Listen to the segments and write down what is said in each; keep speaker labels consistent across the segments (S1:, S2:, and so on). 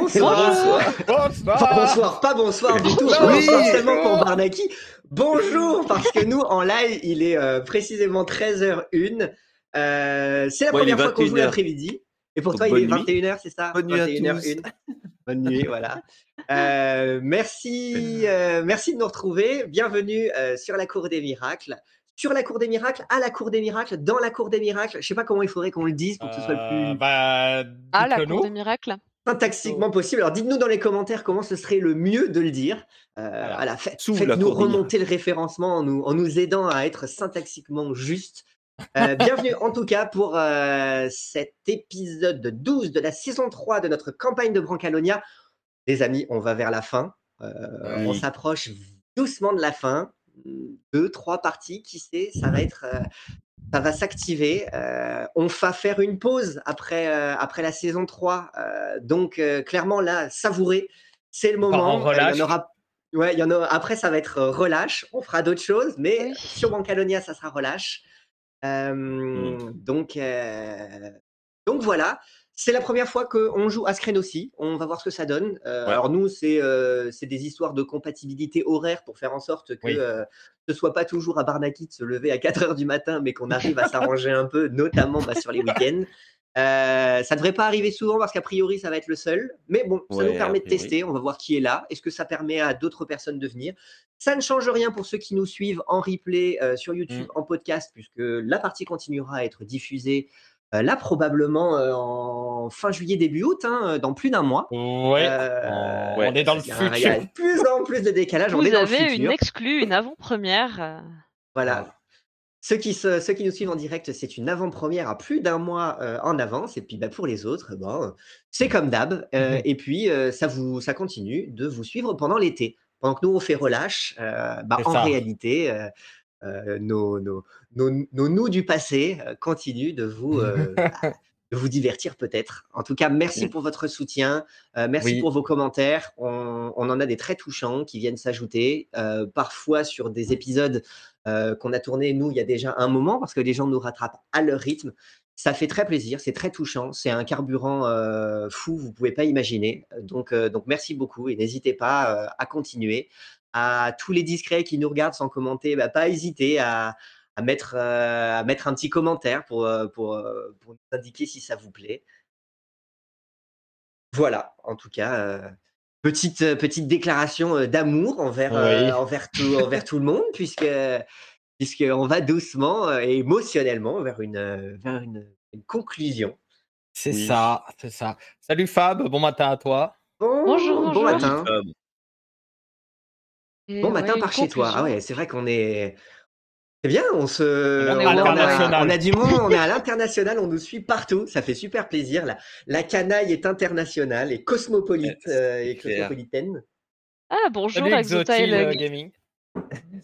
S1: Bonsoir.
S2: Bonsoir.
S1: bonsoir, pas bonsoir du tout. Bonsoir
S2: oui.
S1: seulement pour Barnaki. Bonjour, parce que nous, en live, il est euh, précisément 13h01. Euh, c'est la première fois qu'on joue
S3: 21h.
S1: l'après-midi. Et pour
S3: Donc,
S1: toi, il est
S3: bonne nuit.
S1: 21h, c'est ça
S3: Bonne nuit à
S1: 21h01. Bonne nuit, voilà. Euh, merci, euh, merci de nous retrouver. Bienvenue euh, sur la Cour des Miracles. Sur la Cour des Miracles, à la Cour des Miracles, dans la Cour des Miracles. Je sais pas comment il faudrait qu'on le dise pour que ce soit le
S2: Euh,
S1: plus
S2: bah,
S4: Ah, la cour des miracles.
S1: Syntaxiquement possible. Alors dites-nous dans les commentaires comment ce serait le mieux de le dire. Euh, voilà,
S3: Sous la
S1: Faites-nous
S3: Cour des
S1: remonter le référencement en nous, en nous aidant à être syntaxiquement juste. Euh, bienvenue en tout cas pour euh, cet épisode 12 de la saison 3 de notre campagne de Brancalonia. Les amis, on va vers la fin.
S3: Oui.
S1: On s'approche doucement de la fin. Deux, trois parties, qui sait, ça va être, ça va s'activer. Euh, on va faire une pause après, euh, après la saison 3. Euh, donc, euh, clairement, là, savourez. C'est le moment. Il y en aura. Ouais, il y en a... Après, ça va être relâche. On fera d'autres choses, mais
S4: Oui.
S1: sur Bancalonia, ça sera relâche. Euh,
S3: Mm.
S1: donc, euh, donc voilà. C'est la première fois qu'on joue à Screen aussi. On va voir ce que ça donne. Euh,
S3: Ouais.
S1: Alors nous, c'est euh, c'est des histoires de compatibilité horaire pour faire en sorte que
S2: Oui.
S1: euh, ce soit pas toujours à Barnaki de se lever à 4 heures du matin, mais qu'on arrive à s'arranger un peu, notamment bah, sur les week-ends. Euh, ça devrait pas arriver souvent parce qu'a priori ça va être le seul, mais bon, ça
S3: Ouais,
S1: nous permet de tester. On va voir qui est là. Est-ce que ça permet à d'autres personnes de venir? Ça ne change rien pour ceux qui nous suivent en replay sur YouTube,
S3: Mm.
S1: en podcast, puisque la partie continuera à être diffusée là probablement euh, en fin juillet début août, hein, dans plus d'un mois.
S2: Ouais.
S1: Euh,
S2: on est dans le
S1: il y a- il y a
S2: futur.
S1: de plus en plus de décalage. on
S4: Vous
S1: est dans le
S4: avez
S1: futur.
S4: une exclue, une avant-première. euh,
S1: Voilà. Ceux qui, se- ceux qui nous suivent en direct, c'est une avant-première à plus d'un mois euh, en avance. Et puis bah, pour les autres, bon, c'est comme d'hab. Euh,
S2: Mhm.
S1: Et puis euh, ça, vous, ça continue de vous suivre pendant l'été. Pendant que nous, on fait relâche, euh, bah, en
S2: ça.
S1: réalité, euh, euh, nos, nos, nos, nos nous du passé euh, continuent de vous, euh, de vous divertir peut-être. En tout cas, merci pour votre soutien. euh, merci
S2: Oui.
S1: pour vos commentaires. On, on en a des très touchants qui viennent s'ajouter, parfois sur des épisodes qu'on a tournés, nous, il y a déjà un moment, parce que les gens nous rattrapent à leur rythme. Ça fait très plaisir, c'est très touchant, c'est un carburant euh, fou, vous pouvez pas imaginer. Donc, euh, donc merci beaucoup et n'hésitez pas euh, à continuer. À tous les discrets qui nous regardent sans commenter, bah, pas hésiter à, à mettre, euh, à mettre un petit commentaire pour, euh, pour, euh, pour nous indiquer si ça vous plaît. Voilà, en tout cas, euh, petite, petite déclaration d'amour envers, euh,
S2: Oui.
S1: envers, tout, envers tout le monde, puisque puisqu'on va doucement et émotionnellement vers une, vers une, une conclusion.
S2: C'est
S3: Oui.
S2: ça, c'est ça. Salut Fab, bon matin à toi.
S1: Bon,
S4: Bonjour,
S1: bon matin. Bon matin
S4: ouais,
S1: par chez toi. Ah ouais, c'est vrai qu'on est. C'est bien, on se.
S2: On
S4: est
S1: on, a,
S2: international.
S1: on a du monde, on est à l'international, on nous suit partout, ça fait super plaisir. La, la canaille est internationale et cosmopolite euh, et cosmopolitaine.
S4: Ah, bonjour,
S2: Salut Exotil
S4: Exotail.
S2: euh, Gaming.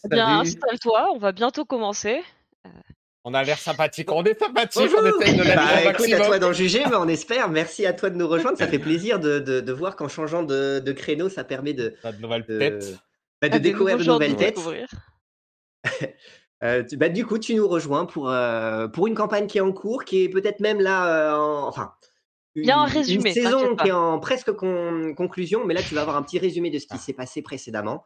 S4: Eh bien, installe-toi, on va bientôt commencer.
S2: On a l'air sympathique. On est sympathique,
S1: Bonjour.
S2: on essaye de l'être
S1: Bah, écoute, à toi d'en juger, mais on espère. Merci à toi de nous rejoindre. Ça fait plaisir de, de, de voir qu'en changeant de, de créneau, ça permet de,
S2: Pas de nouvelles
S1: de,
S2: têtes.
S1: bah, de
S4: Ah,
S1: découvrir de nouvelles
S4: de
S1: têtes. Euh, tu- bah, du coup, tu nous rejoins pour, euh, pour une campagne qui est en cours, qui est peut-être même là, euh, en- enfin,
S4: Il y a un
S1: une-
S4: résumé,
S1: Une saison qui est en presque con- conclusion, mais là, tu vas avoir un petit résumé de ce qui s'est passé précédemment.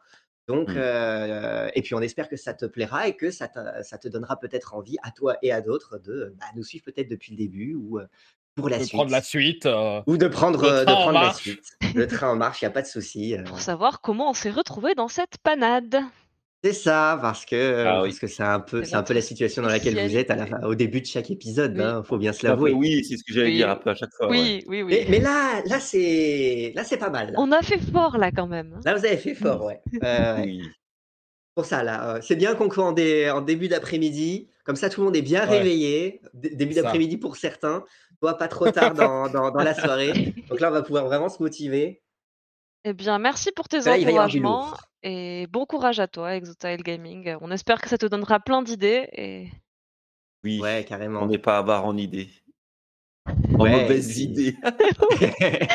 S1: Donc,
S3: Mm.
S1: euh, et puis on espère que ça te plaira et que ça te, ça te donnera peut-être envie à toi et à d'autres de bah, nous suivre peut-être depuis le début ou pour la
S2: de
S1: suite.
S2: prendre la suite. euh,
S1: Ou de prendre,
S2: Le
S1: de
S2: train en
S1: prendre la suite. Le train en marche, il n'y a pas de souci. euh.
S4: Pour savoir comment on s'est retrouvé dans cette panade.
S1: C'est ça, parce que
S3: Ah oui.
S1: parce que c'est un peu
S4: C'est
S1: un peu la situation dans laquelle vous êtes à la au début de chaque épisode.
S4: Oui.
S1: Il faut bien se l'avouer.
S3: oui, c'est ce que j'allais
S4: Oui.
S3: dire un peu à chaque fois. ouais.
S4: Oui, oui, oui.
S1: Mais, mais là, là c'est là c'est pas mal. Là.
S4: On a fait fort là quand même.
S1: Là, vous avez fait fort, ouais. Euh. Pour ça, là, euh, c'est bien qu'on soit en, dé- en début d'après-midi. Comme ça, tout le monde est bien
S2: Ouais.
S1: réveillé. D- début d'après-midi pour certains. Toi, pas trop tard dans, dans, dans la soirée. Donc là, on va pouvoir vraiment se motiver.
S4: Eh bien, merci pour tes
S1: Là, il va y avoir du
S4: encouragements et bon courage à toi, Exotile Gaming. On espère que ça te donnera plein d'idées et
S3: Oui.
S1: Ouais, carrément.
S3: On n'est pas avare en idées. En
S1: Ouais,
S3: mauvaises
S1: puis-
S3: idées.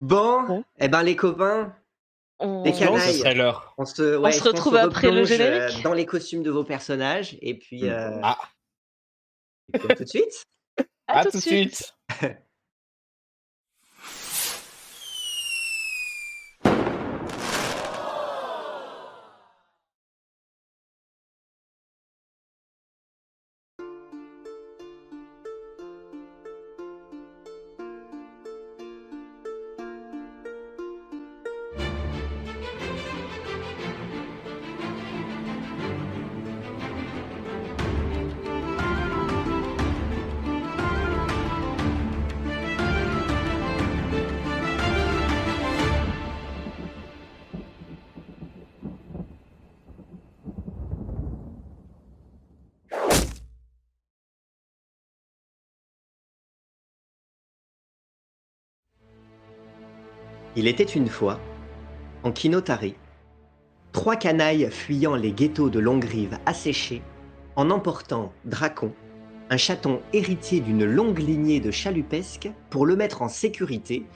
S1: bon,
S4: Bon.
S1: eh ben les copains,
S4: on...
S1: Canailles.
S2: ce serait l'heure.
S1: on se, ouais,
S4: retrouve après le
S1: replonge, euh,
S4: générique
S1: dans les costumes de vos personnages. Et puis,
S3: Mm.
S1: euh,
S2: Ah,
S1: et puis, tout de suite.
S4: À
S2: à
S4: tout de
S2: de
S4: suite.
S2: suite.
S1: Il était une fois, en Kinotari, trois canailles fuyant les ghettos de Longrive asséchés, en emportant Dracon, un chaton héritier d'une longue lignée de chalupesques, pour le mettre en sécurité,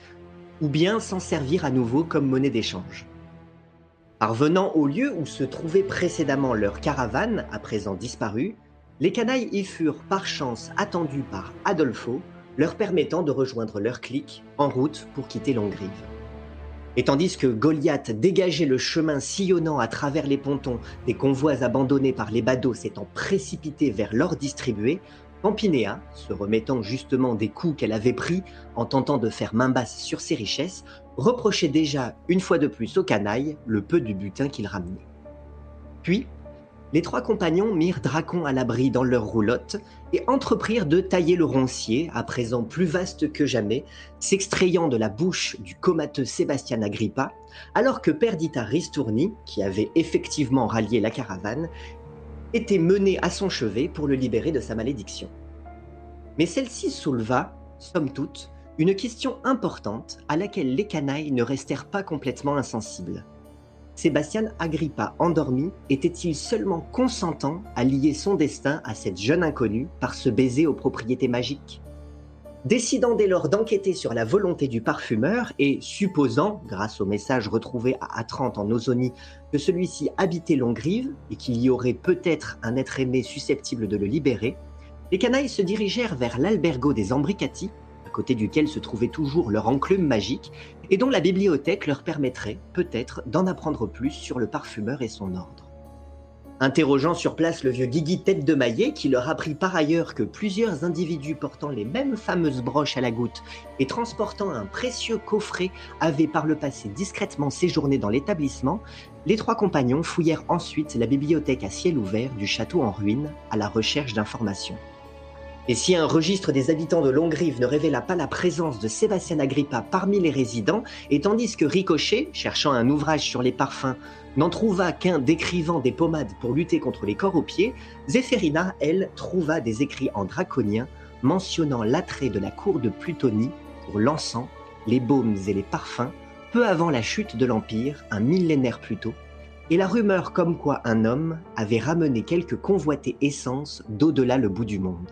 S1: ou bien s'en servir à nouveau comme monnaie d'échange. Parvenant au lieu où se trouvait précédemment leur caravane, à présent disparue, les canailles y furent par chance attendus par Adolfo, leur permettant de rejoindre leur clique en route pour quitter Longrive. Et tandis que Goliath dégageait le chemin sillonnant à travers les pontons des convois abandonnés par les badauds s'étant précipités vers l'or distribué, Pampinéa, se remettant justement des coups qu'elle avait pris en tentant de faire main basse sur ses richesses, reprochait déjà une fois de plus au canaille le peu du butin qu'il ramenait. Puis, les trois compagnons mirent Dracon à l'abri dans leur roulotte et entreprirent de tailler le roncier, à présent plus vaste que jamais, s'extrayant de la bouche du comateux Sébastien Agrippa, alors que Perdita Ristourni, qui avait effectivement rallié la caravane, était mené à son chevet pour le libérer de sa malédiction. Mais celle-ci souleva, somme toute, une question importante à laquelle les canailles ne restèrent pas complètement insensibles. Sébastien Agrippa endormi était-il seulement consentant à lier son destin à cette jeune inconnue par ce baiser aux propriétés magiques? Décidant dès lors d'enquêter sur la volonté du parfumeur et supposant, grâce au message retrouvé à Atrante en Ozonie, que celui-ci habitait Longrive et qu'il y aurait peut-être un être aimé susceptible de le libérer, les canailles se dirigèrent vers l'albergo des Ambricati, à côté duquel se trouvait toujours leur enclume magique, et dont la bibliothèque leur permettrait peut-être d'en apprendre plus sur le parfumeur et son ordre. Interrogeant sur place le vieux Guigui tête de maillet, qui leur apprit par ailleurs que plusieurs individus portant les mêmes fameuses broches à la goutte et transportant un précieux coffret avaient par le passé discrètement séjourné dans l'établissement, les trois compagnons fouillèrent ensuite la bibliothèque à ciel ouvert du château en ruine à la recherche d'informations. Et si un registre des habitants de Longrive ne révéla pas la présence de Sébastien Agrippa parmi les résidents, et tandis que Ricochet, cherchant un ouvrage sur les parfums, n'en trouva qu'un décrivant des pommades pour lutter contre les corps aux pieds, Zéphérina, elle, trouva des écrits en draconien mentionnant l'attrait de la cour de Plutonie pour l'encens, les baumes et les parfums, peu avant la chute de l'Empire, un millénaire plus tôt, et la rumeur comme quoi un homme avait ramené quelques convoitées essences d'au-delà le bout du monde.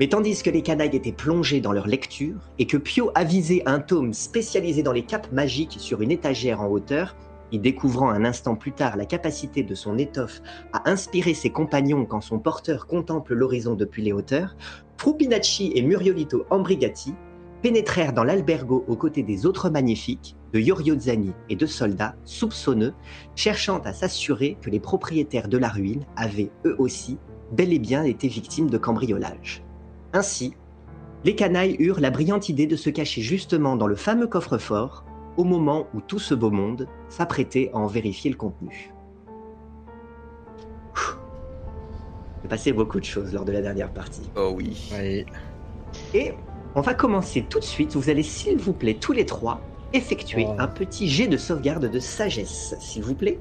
S1: Mais tandis que les canailles étaient plongés dans leur lecture et que Pio avisait un tome spécialisé dans les capes magiques sur une étagère en hauteur, y découvrant un instant plus tard la capacité de son étoffe à inspirer ses compagnons quand son porteur contemple l'horizon depuis les hauteurs, Frupinacci et Muriolito Ambrigati pénétrèrent dans l'albergo aux côtés des autres magnifiques, de Yoriozzani et de soldats soupçonneux, cherchant à s'assurer que les propriétaires de la ruine avaient eux aussi bel et bien été victimes de cambriolage. Ainsi, les canailles eurent la brillante idée de se cacher justement dans le fameux coffre-fort au moment où tout ce beau monde s'apprêtait à en vérifier le contenu. Il passé beaucoup de choses lors de la dernière partie.
S3: Oh oui.
S2: Oui.
S1: Et on va commencer tout de suite. Vous allez, s'il vous plaît, tous les trois, effectuer
S2: Oh.
S1: un petit jet de sauvegarde de sagesse, s'il vous plaît,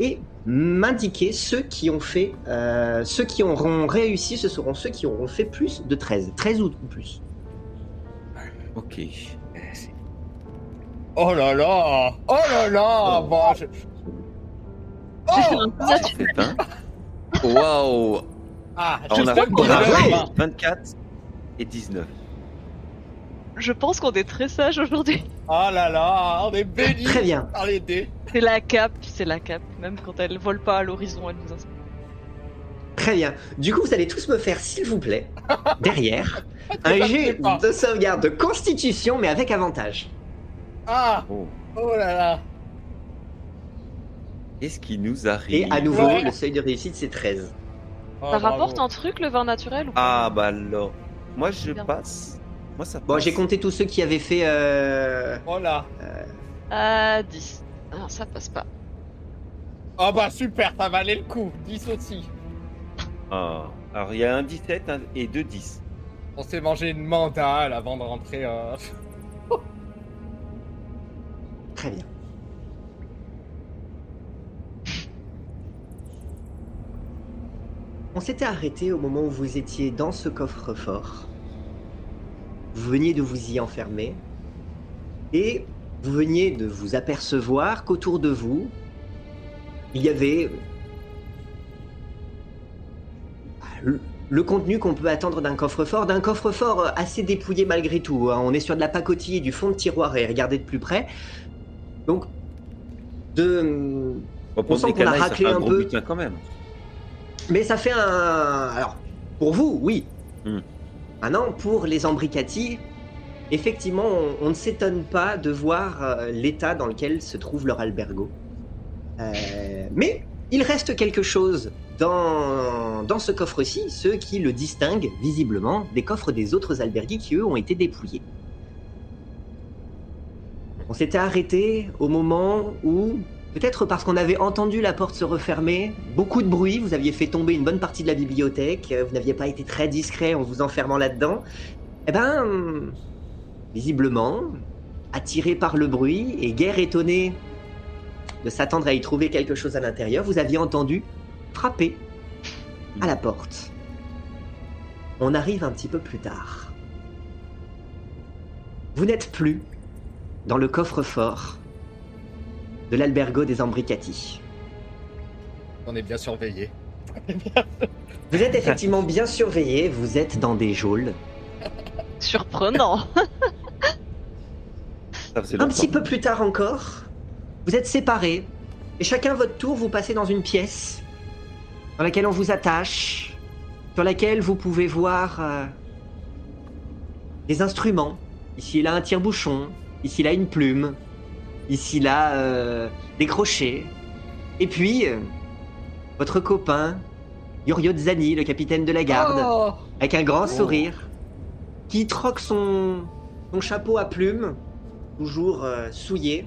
S1: et m'indiquer ceux qui ont fait, euh, ceux qui auront réussi, ce seront ceux qui auront fait plus de 13, 13 ou plus.
S3: Ok.
S2: Oh là là Oh là là Bon, je- Oh.
S3: Waouh
S2: Ah,
S3: Alors, On a
S2: main.
S3: 24 et 19.
S4: Je pense qu'on est très sage aujourd'hui.
S2: Oh là là, on est bénis
S1: Très bien.
S2: par les dés.
S4: C'est la cape, c'est la cape. Même quand elle vole pas à l'horizon, elle nous inspire.
S1: Très bien. Du coup, vous allez tous me faire, s'il vous plaît, derrière, un jet de sauvegarde de constitution, mais avec avantage.
S2: Ah
S3: Oh.
S2: Oh là là
S3: Qu'est-ce qui nous arrive
S1: Et à nouveau,
S2: Ouais.
S1: le seuil de réussite, c'est 13.
S2: Oh,
S4: Ça
S2: bravo.
S4: rapporte un truc, le vin naturel ou
S3: Ah bah alors. Moi je
S4: Bien.
S3: passe. Moi ça passe.
S1: Bon, j'ai compté tous ceux qui avaient fait... euh,
S2: Oh là
S4: Ah, 10. Non, ça passe pas.
S2: Oh bah super, ça valait le coup 10 aussi
S3: Ah. Alors il y a un 17 un- et deux 10.
S2: On s'est mangé une mandale avant de rentrer... euh,
S1: Très bien. On s'était arrêté au moment où vous étiez dans ce coffre-fort. Vous veniez de vous y enfermer. Et vous veniez de vous apercevoir qu'autour de vous, il y avait le, le contenu qu'on peut attendre d'un coffre-fort, d'un coffre-fort assez dépouillé malgré tout. hein. On est sur de la pacotille et du fond de tiroir et regardez de plus près. Donc, de, sent
S3: des
S1: qu'on a raclé
S3: un
S1: un peu.
S3: butin quand même.
S1: Mais ça fait un. Alors, pour vous, oui.
S3: Hmm.
S1: Maintenant, pour les embricati, effectivement, on, ne s'étonne pas de voir euh, l'état dans lequel se trouve leur albergo. Euh, mais il reste quelque chose dans, ce coffre-ci, ce qui le distingue visiblement des coffres des autres albergues qui, eux, ont été dépouillés. On s'était arrêté au moment où Peut-être parce qu'on avait entendu la porte se refermer, beaucoup de bruit, vous aviez fait tomber une bonne partie de la bibliothèque, vous n'aviez pas été très discret en vous enfermant là-dedans. Eh ben, visiblement, attiré par le bruit et guère étonné de s'attendre à y trouver quelque chose à l'intérieur, vous aviez entendu frapper à la porte. On arrive un petit peu plus tard. Vous n'êtes plus dans le coffre-fort de l'albergo des Ambricati.
S2: On est bien surveillé.
S1: Vous êtes effectivement bien surveillé, vous êtes dans des geôles.
S4: Surprenant.
S1: Un petit peu plus tard encore, vous êtes séparés, et chacun votre tour, vous passez dans une pièce dans laquelle on vous attache, sur laquelle vous pouvez voir euh, des instruments. Ici, là, un tire-bouchon, ici, là, une plume, ici, là, euh, des crochets. Et puis, euh, votre copain, Yorio Zani, le capitaine de la garde,
S2: Oh
S1: avec un grand sourire, qui troque son, son chapeau à plumes, toujours euh, souillé,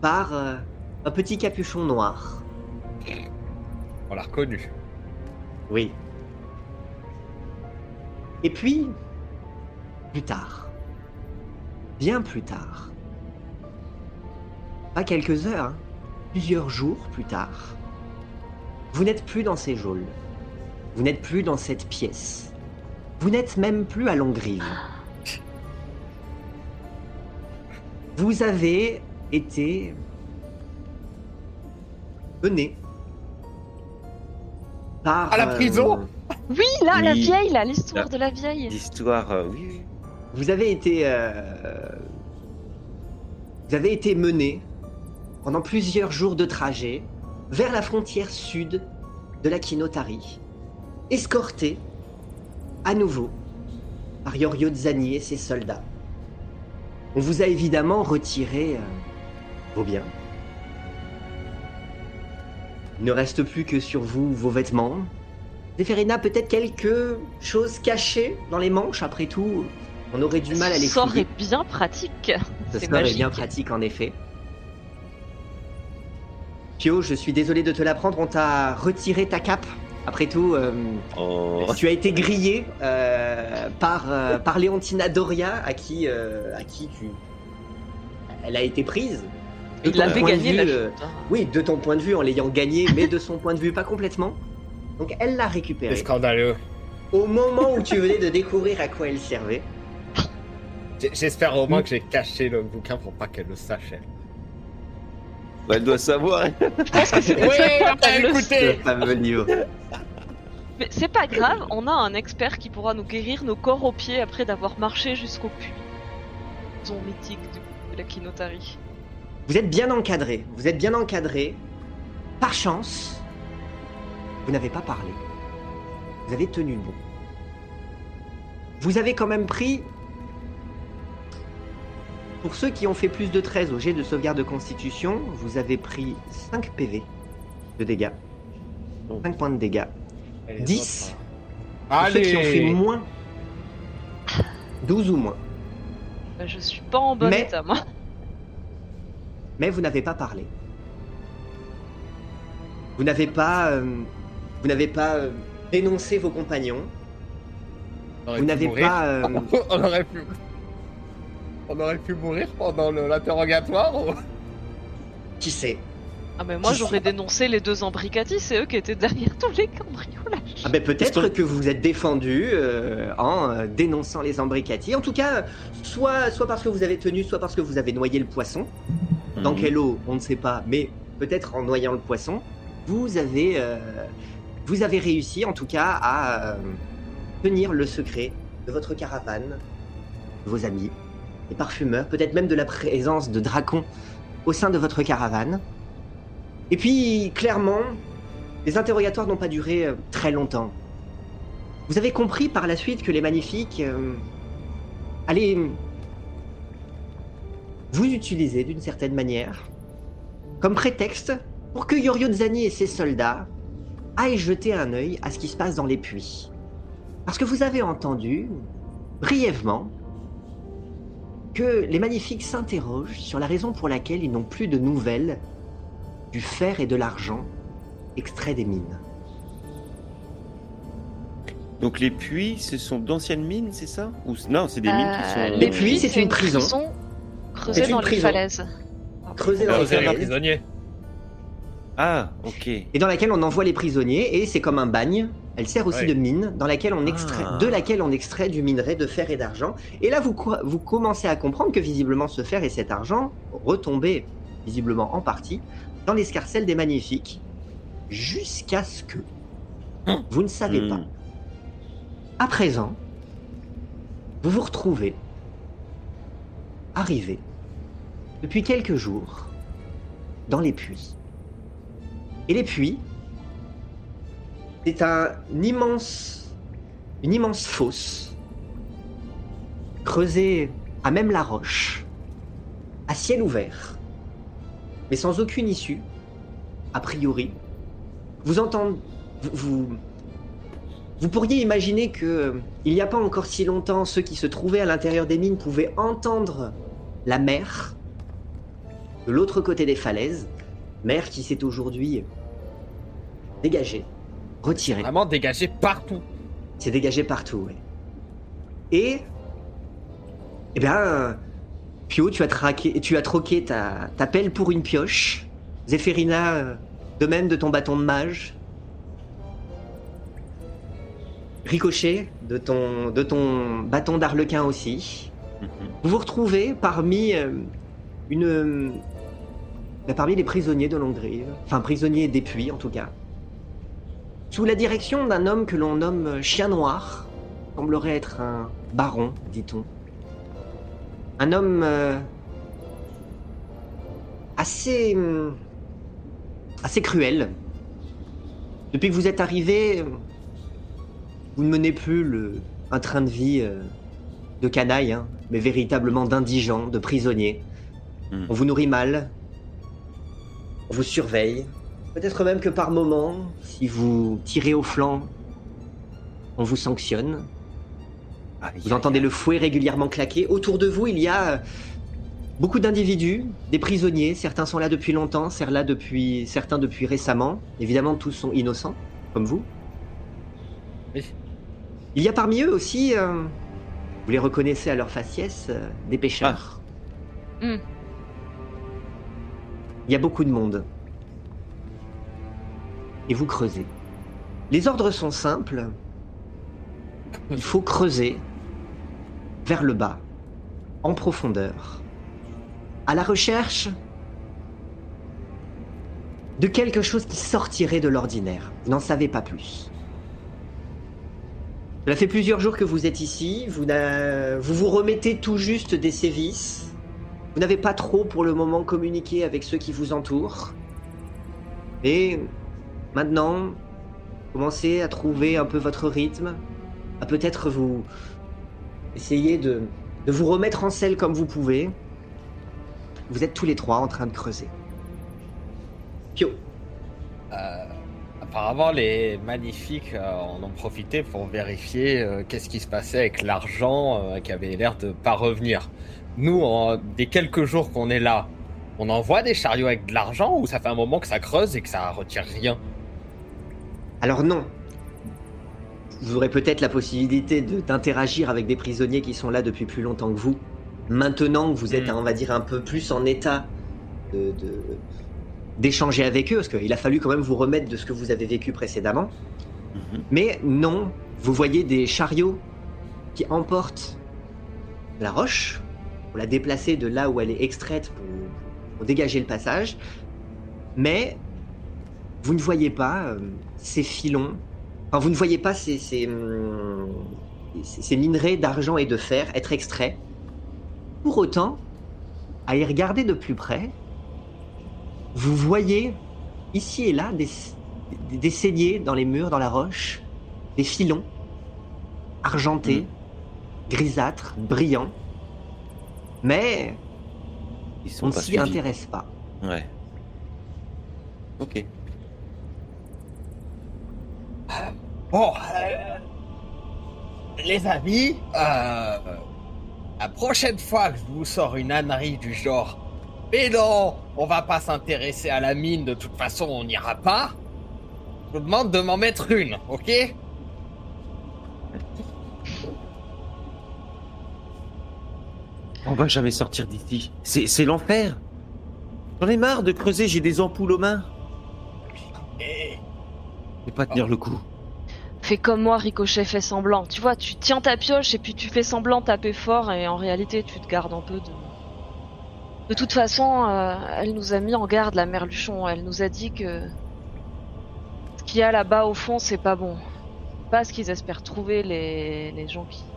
S1: par euh, un petit capuchon noir.
S2: On l'a reconnu.
S1: Oui. Et puis, plus tard, bien plus tard, pas quelques heures, hein, plusieurs jours plus tard, vous n'êtes plus dans ces geôles. Vous n'êtes plus dans cette pièce. Vous n'êtes même plus à Longrive. Vous avez été mené par
S2: À la
S1: euh,
S2: prison
S4: Oui, là, la vieille, là, l'histoire de la vieille.
S3: L'histoire, euh, oui, oui.
S1: Vous avez été. euh, vous avez été mené pendant plusieurs jours de trajet vers la frontière sud de la Kinotari, escorté à nouveau par Yorio Zani et ses soldats. On vous a évidemment retiré euh, vos biens. Il ne reste plus que sur vous vos vêtements. Zéphérina, peut-être quelque chose caché dans les manches, après tout. On aurait du mal à les
S4: Ce sort
S1: fouiller.
S4: est bien pratique.
S1: Ce sort est bien pratique en effet. Pio, je suis désolé de te l'apprendre, on t'a retiré ta cape. Après tout, euh,
S3: Oh.
S1: tu as été grillé euh, par, euh, par Léontina Doria, à qui, euh, à qui tu... Elle a été prise. De
S4: Il
S1: ton
S4: avait
S1: point de
S4: gagné
S1: vue,
S4: la
S1: euh,
S4: chute. hein.
S1: Oui, de ton point de vue, en l'ayant gagné, mais de son point de vue, pas complètement. Donc elle l'a
S2: C'est
S1: récupéré.
S2: scandaleux.
S1: Au moment où tu venais de découvrir à quoi elle servait,
S2: J'espère au moins que j'ai caché le bouquin pour pas qu'elle le sache. elle.
S3: Bah, elle doit savoir.
S4: Je pense que
S1: livre.
S4: Mais c'est pas grave, on a un expert qui pourra nous guérir nos corps aux pieds après d'avoir marché jusqu'au puits. Zone mythique de, de la Kinotari.
S1: Vous êtes bien encadré. Vous êtes bien encadré. Par chance, vous n'avez pas parlé. Vous avez tenu le bon. Vous avez quand même pris. Pour ceux qui ont fait plus de 13 au jet de sauvegarde de constitution, vous avez pris 5 PV de dégâts. 5 points de dégâts.
S2: Et les
S1: 10.
S2: autres, hein.
S1: Pour ceux qui ont fait
S2: Allez
S1: moins. 12 ou moins.
S4: Bah, je suis pas en bon
S1: Mais-
S4: état, moi.
S1: Mais vous n'avez pas parlé. Vous n'avez pas, euh, vous n'avez pas euh, dénoncé vos compagnons. Vous n'avez pas. euh,
S2: on aurait pu. On aurait pu mourir pendant l'interrogatoire ou...
S1: qui sait?
S4: Ah mais moi j'aurais dénoncé les deux embricati, c'est eux qui étaient derrière tous les cambriolages.
S1: Ah ben peut-être que vous vous êtes défendu euh, en euh, dénonçant les embricatiers. En tout cas, soit, soit parce que vous avez tenu, soit parce que vous avez noyé le poisson. Dans
S3: Mhm.
S1: quelle eau, on ne sait pas, mais peut-être en noyant le poisson, vous avez, euh, vous avez réussi en tout cas à euh, tenir le secret de votre caravane, de vos amis, des parfumeurs, peut-être même de la présence de dracons au sein de votre caravane. Et puis, clairement, les interrogatoires n'ont pas duré euh, très longtemps. Vous avez compris par la suite que les magnifiques euh, allaient vous utiliser d'une certaine manière comme prétexte pour que Yoriodzani et ses soldats aillent jeter un œil à ce qui se passe dans les puits. Parce que vous avez entendu, brièvement, que les magnifiques s'interrogent sur la raison pour laquelle ils n'ont plus de nouvelles du fer et de l'argent extraits des mines.
S3: Donc les puits, ce sont d'anciennes mines, c'est ça Ou non, c'est des mines qui
S4: Euh,
S3: sont.
S1: Les puits, c'est une prison.
S4: creusée
S1: C'est une
S4: dans les
S1: prison.
S4: falaises.
S1: Creusés dans les falaises.
S3: Ah, ok.
S1: et dans laquelle on envoie les prisonniers, et c'est comme un bagne. Elle sert aussi
S2: Ouais.
S1: de mine, dans laquelle on extrait,
S3: Ah.
S1: de laquelle on extrait du minerai de fer et d'argent. Et là, vous, co- vous commencez à comprendre que visiblement ce fer et cet argent retombaient, visiblement en partie, dans l'escarcelle des magnifiques, jusqu'à ce que vous ne savez
S3: Hmm.
S1: pas. À présent, vous vous retrouvez arrivé depuis quelques jours dans les puits. Et les puits, c'est un immense, une immense fosse creusée à même la roche, à ciel ouvert, mais sans aucune issue, a priori. Vous entendez, vous, pourriez imaginer que euh, il n'y a pas encore si longtemps, ceux qui se trouvaient à l'intérieur des mines pouvaient entendre la mer de l'autre côté des falaises, mer qui s'est aujourd'hui dégagée, retirée.
S2: Vraiment dégagé partout.
S1: C'est dégagé partout, ouais. Et. Eh bien. Pio, tu as, traqué, tu as troqué ta, ta pelle pour une pioche. Zéphérina, euh, de même de ton bâton de mage. Ricochet, de ton, de ton bâton d'arlequin aussi.
S3: Mhm.
S1: Vous vous retrouvez parmi euh, une. euh, bah, parmi les prisonniers de Longdrive. Enfin, prisonniers des puits, en tout cas. Sous la direction d'un homme que l'on nomme euh, Chien Noir. Semblerait être un baron, dit-on. Un homme. euh, assez. hum, assez cruel. Depuis que vous êtes arrivé. euh, Vous ne menez plus le, un train de vie. euh, de canaille, hein, mais véritablement d'indigents, de prisonniers.
S3: Hmm.
S1: On vous nourrit mal, on vous surveille. Peut-être même que par moment, si vous tirez au flanc, on vous sanctionne.
S3: Aïe,
S1: Vous entendez le fouet régulièrement claquer. Autour de vous, il y a euh, beaucoup d'individus, des prisonniers. Certains sont là depuis longtemps, certains là depuis, certains depuis récemment. Évidemment, tous sont innocents, comme vous.
S2: Oui.
S1: Il y a parmi eux aussi, euh, vous les reconnaissez à leur faciès, euh, des pêcheurs.
S4: Ah. Hmm.
S1: Il y a beaucoup de monde. Et vous creusez. Les ordres sont simples. Il faut creuser vers le bas, en profondeur, à la recherche de quelque chose qui sortirait de l'ordinaire. Vous n'en savez pas plus. Cela fait plusieurs jours que vous êtes ici, vous, vous remettez tout juste des sévices, vous n'avez pas trop pour le moment communiqué avec ceux qui vous entourent. Et maintenant, commencez à trouver un peu votre rythme, à peut-être vous essayer de, de vous remettre en selle comme vous pouvez. Vous êtes tous les trois en train de creuser. Pio,
S2: Euh, apparemment, les magnifiques euh, en ont profité pour vérifier euh, qu'est-ce qui se passait avec l'argent qui avait l'air de pas revenir. Nous, en, des quelques jours qu'on est là, on envoie des chariots avec de l'argent ou ça fait un moment que ça creuse et que ça retire rien?
S1: Alors non. Vous aurez peut-être la possibilité de- d'interagir avec des prisonniers qui sont là depuis plus longtemps que vous. Maintenant que vous êtes,
S2: Hmm.
S1: on va dire, un peu plus en état de- d'échanger avec eux, parce qu'il a fallu quand même vous remettre de ce que vous avez vécu précédemment.
S3: Mhm.
S1: Mais non, vous voyez des chariots qui emportent la roche pour la déplacer de là où elle est extraite pour, pour dégager le passage. Mais vous ne voyez pas euh, ces filons, enfin vous ne voyez pas ces, ces, hum, ces- ces minerais d'argent et de fer être extraits. Pour autant, à y regarder de plus près, vous voyez ici et là des, des, saignées dans les murs, dans la roche, des filons argentés, grisâtres, brillants. Mais
S3: Ils sont
S1: on ne s'y intéresse pas.
S3: Ouais. Ok.
S2: Bon, euh, les amis, euh, la prochaine fois que je vous sors une ânerie du genre, mais non, on va pas s'intéresser à la mine, de toute façon on n'ira pas, je vous demande de m'en mettre une, ok?
S3: On va jamais sortir d'ici. C'est c'est l'enfer. J'en ai marre de creuser, j'ai des ampoules aux mains.
S2: Et
S3: Pas tenir le coup.
S4: Fais comme moi, Ricochet fait semblant. Tu vois, tu tiens ta pioche et puis tu fais semblant de taper fort et en réalité tu te gardes un peu de. De toute façon, euh, elle nous a mis en garde la merluchon. Elle nous a dit que ce qu'il y a là-bas au fond, c'est pas bon. Pas ce qu'ils espèrent trouver les, les gens qui...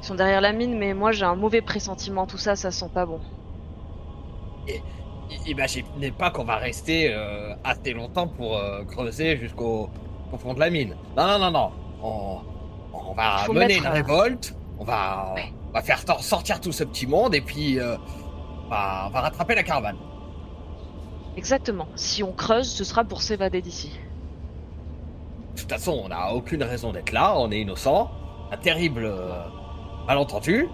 S4: qui sont derrière la mine, mais moi j'ai un mauvais pressentiment. Tout ça, ça sent pas bon.
S2: Imaginez pas qu'on va rester euh, assez longtemps pour euh, creuser jusqu'au au fond de la mine. Non, non, non, non. On, on va mener
S4: mettre,
S2: une révolte, on va,
S4: Ouais.
S2: on va faire sortir tout ce petit monde et puis euh, on, va, on va rattraper la caravane.
S4: Exactement. Si on creuse, ce sera pour s'évader d'ici.
S2: De toute façon, on n'a aucune raison d'être là, on est innocent. Un terrible malentendu.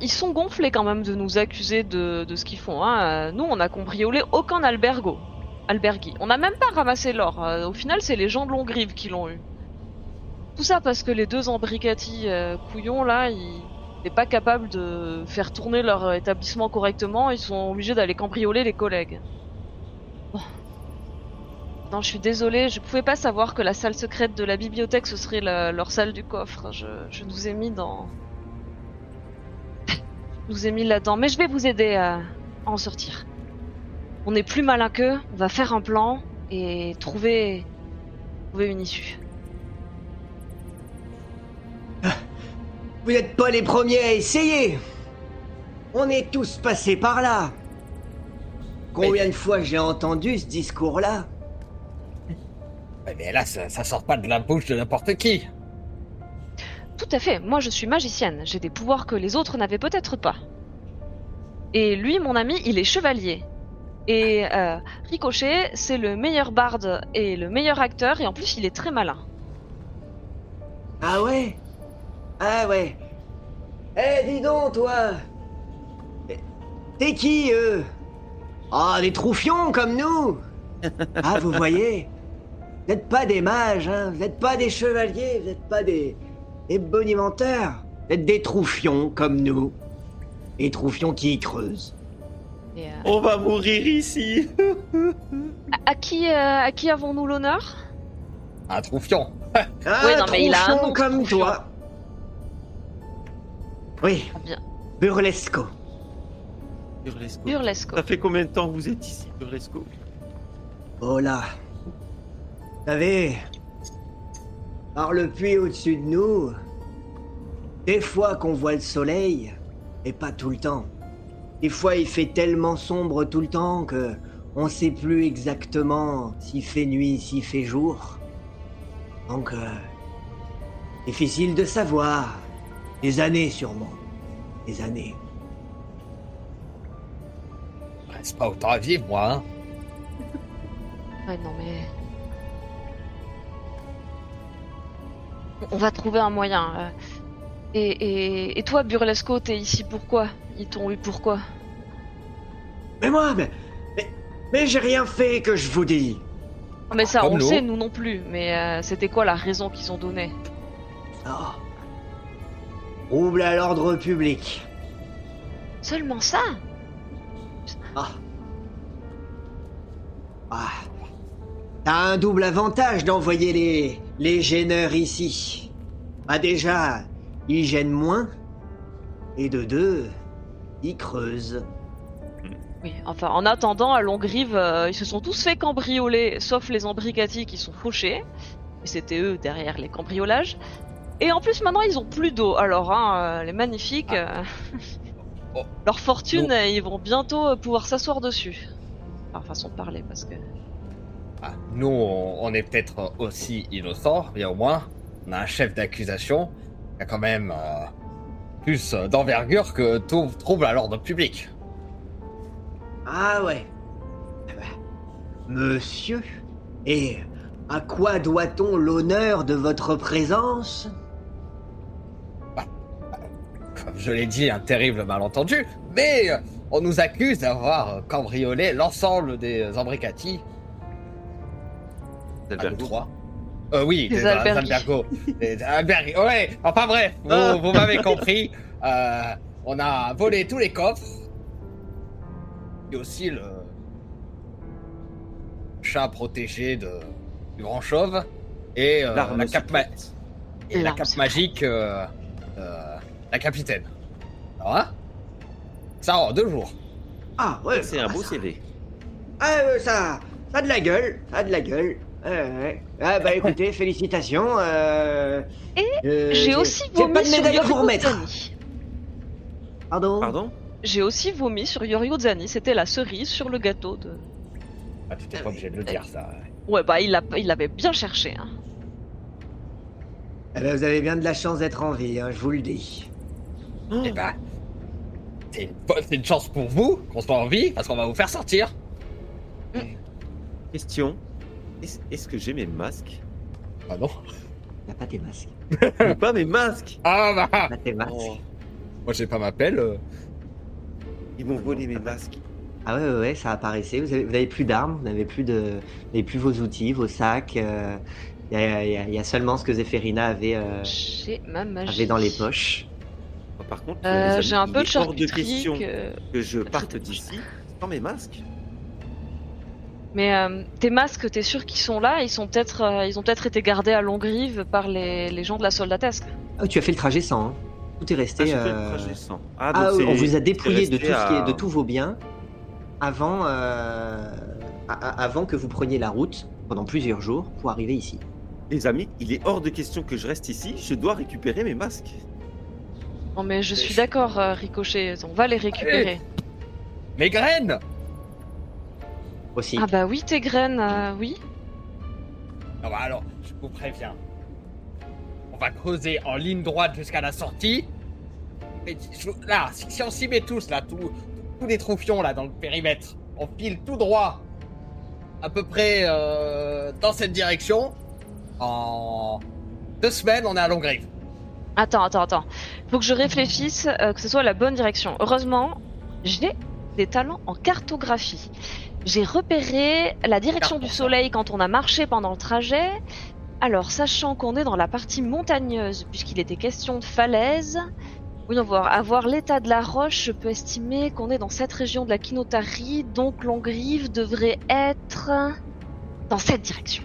S4: Ils sont gonflés quand même de nous accuser de, ce qu'ils font. Hein. Euh, Nous, on a cambriolé aucun albergo. Albergui. On n'a même pas ramassé l'or. Euh, Au final, c'est les gens de Longrive qui l'ont eu. Tout ça parce que les deux embricatis euh, couillons, là, ils n'étaient pas capables de faire tourner leur établissement correctement. Ils sont obligés d'aller cambrioler les collègues. Bon. Non, je suis désolée, je pouvais pas savoir que la salle secrète de la bibliothèque, ce serait leur salle du coffre. Je, je nous ai mis dans nous ai mis là-dedans, mais je vais vous aider à à en sortir. On est plus malin qu'eux, on va faire un plan et trouver, trouver une issue.
S1: Vous n'êtes pas les premiers à essayer. On est tous passés par là. Combien de fois j'ai entendu ce discours-là?
S2: Mais là, ça, ça sort pas de la bouche de n'importe qui.
S4: Tout à fait, moi je suis magicienne, j'ai des pouvoirs que les autres n'avaient peut-être pas. Et lui, mon ami, il est chevalier. Et euh, Ricochet, c'est le meilleur barde et le meilleur acteur, et en plus il est très malin.
S1: Ah ouais? Ah ouais. Eh, dis donc, toi. Eh, T'es qui, eux? Ah, des troufions comme nous. Ah, vous voyez. Vous n'êtes pas des mages, hein. Vous n'êtes pas des chevaliers, vous n'êtes pas des... des bonimenteurs Vous êtes des troufions comme nous. Des troufions qui creusent.
S4: Et, euh,
S3: On va mourir ici.
S4: à, à qui, euh, à qui avons-nous l'honneur?
S2: Un troufion.
S1: Ah,
S4: Ouais, non, mais il a un
S1: troufion
S4: nom,
S1: comme
S4: troufion.
S1: toi Oui,
S4: Ah, bien.
S1: burlesco.
S3: Burlesco.
S4: Burlesco.
S3: Ça fait combien de temps que vous êtes ici, Burlesco?
S1: Oh là Vous savez, par le puits au-dessus de nous, des fois qu'on voit le soleil, et pas tout le temps. Des fois il fait tellement sombre tout le temps que on sait plus exactement s'il fait nuit, s'il fait jour. Donc, euh, difficile de savoir. Des années sûrement. Des années.
S2: C'est pas autant à vivre, moi. Hein.
S4: Ouais, non, mais. On va trouver un moyen. euh. Et, et, et toi, Burlesco, t'es ici pourquoi Ils t'ont eu pourquoi
S1: Mais moi, mais, mais, mais j'ai rien fait que je vous dis.
S4: Mais ça,
S2: Comme
S4: on le
S2: nous.
S4: sait, nous non plus. Mais euh, c'était quoi la raison qu'ils ont donnée?
S1: Ah. Trouble à l'ordre public.
S4: Seulement ça?
S1: Ah. Ah. t'as un double avantage d'envoyer les, les gêneurs ici. Bah déjà, ils gênent moins. Et de deux, ils creusent.
S4: Oui, enfin, en attendant, à Longrive, euh, ils se sont tous fait cambrioler, sauf les embricati qui sont fauchés. Et c'était eux derrière les cambriolages. Et en plus, maintenant, ils ont plus d'eau. Alors, hein, euh, les magnifiques, euh,
S2: Oh.
S4: leur fortune, ils vont bientôt pouvoir s'asseoir dessus. Enfin, façon de parler, parce que.
S2: Ah, nous, on, on est peut-être aussi innocents, mais au moins, on a un chef d'accusation qui a quand même euh, plus d'envergure que tout trouble à l'ordre public.
S1: Ah ouais. Ah bah, Monsieur, et à quoi doit-on l'honneur de votre présence?
S2: Comme je l'ai dit, un terrible malentendu, mais on nous accuse d'avoir cambriolé l'ensemble des Ambricati. À nous
S3: Albergo.
S2: trois. Euh, oui,
S4: Des
S2: des,
S4: alberghi.
S2: Ouais, enfin bref, vous,
S3: Ah.
S2: vous m'avez compris. Euh, on a volé tous les coffres. Et aussi le chat protégé de, du grand chauve. Et euh, la cape, ma- et la cape magique, euh, euh, la capitaine. Alors, hein Ça en deux jours.
S1: Ah ouais.
S3: C'est un
S1: ah,
S3: beau
S1: ça-
S3: CV.
S1: Ah, euh, ça, ça a de la gueule, ça a de la gueule. Ouais. Ah bah écoutez, félicitations. Euh, euh,
S4: J'ai aussi
S1: pas
S4: vomi
S1: de
S4: sur Yorio. Zani.
S1: Pardon?
S3: Pardon?
S4: J'ai aussi vomi sur Yorio Zani. C'était la cerise sur le gâteau de.
S2: Ah, tu t'es pas obligé de le dire, ça.
S4: Ouais, bah, il l'a- il l'avait bien cherché. Hein.
S1: Eh ben, vous avez bien de la chance d'être en vie, hein, je vous le dis.
S2: Eh ben, c'est une, bonne- c'est une chance pour vous qu'on soit en vie, parce qu'on va vous faire sortir.
S3: Question. Est-ce que j'ai mes masques?
S2: Ah non
S1: T'as pas tes masques.
S3: Pas mes masques?
S2: Ah bah
S1: Pas tes masques.
S3: Oh,
S2: Moi j'ai pas ma pelle. euh.
S3: Ils m'ont volé mes masques.
S1: Ah ouais, ouais, ouais, ça apparaissait. Vous avez, vous avez plus d'armes, vous n'avez plus de, vous plus vos outils, vos sacs. euh, Il y, a, y y seulement ce que Zéphérina avait, euh,
S4: ma magie.
S1: avait dans les poches.
S3: Oh, Par contre,
S4: Euh, J'ai un peu de
S3: hors de question
S4: que-
S3: que je parte d'ici sans mes masques.
S4: Mais euh, tes masques, t'es sûr qu'ils sont là? Ils sont peut-être, euh, ils ont peut-être été gardés à Longrive par les, les gens de la soldatesque.
S1: Ah, tu as fait le trajet sans. hein. Tout est
S3: Ah,
S1: resté.
S3: j'ai fait
S1: euh,
S3: le trajet sans. Ah,
S1: Ah,
S3: donc
S1: on vous a dépouillé de, tout ce qui est, de tous vos biens avant, euh, avant que vous preniez la route pendant plusieurs jours pour arriver ici.
S3: Les amis, il est hors de question que je reste ici. Je dois récupérer mes masques.
S4: Non mais je suis d'accord, euh, Ricochet. On va les récupérer.
S2: Mes graines
S1: Aussi.
S4: Ah bah oui, tes graines, euh, oui.
S2: Ah bah alors, je vous préviens. On va creuser en ligne droite jusqu'à la sortie. Mais je- là, si, si on s'y met tous, là, tous tous les troufions là dans le périmètre, on file tout droit, à peu près euh, dans cette direction. En deux semaines, on est à Longrive.
S4: Attends, attends, attends. Faut que je réfléchisse euh, que ce soit la bonne direction. Heureusement, j'ai des talents en cartographie. J'ai repéré la direction du soleil quand on a marché pendant le trajet. Alors, sachant qu'on est dans la partie montagneuse, puisqu'il était question de falaise, oui, on va voir. À voir l'état de la roche, je peux estimer qu'on est dans cette région de la Kinotari, donc Longrive devrait être dans cette direction.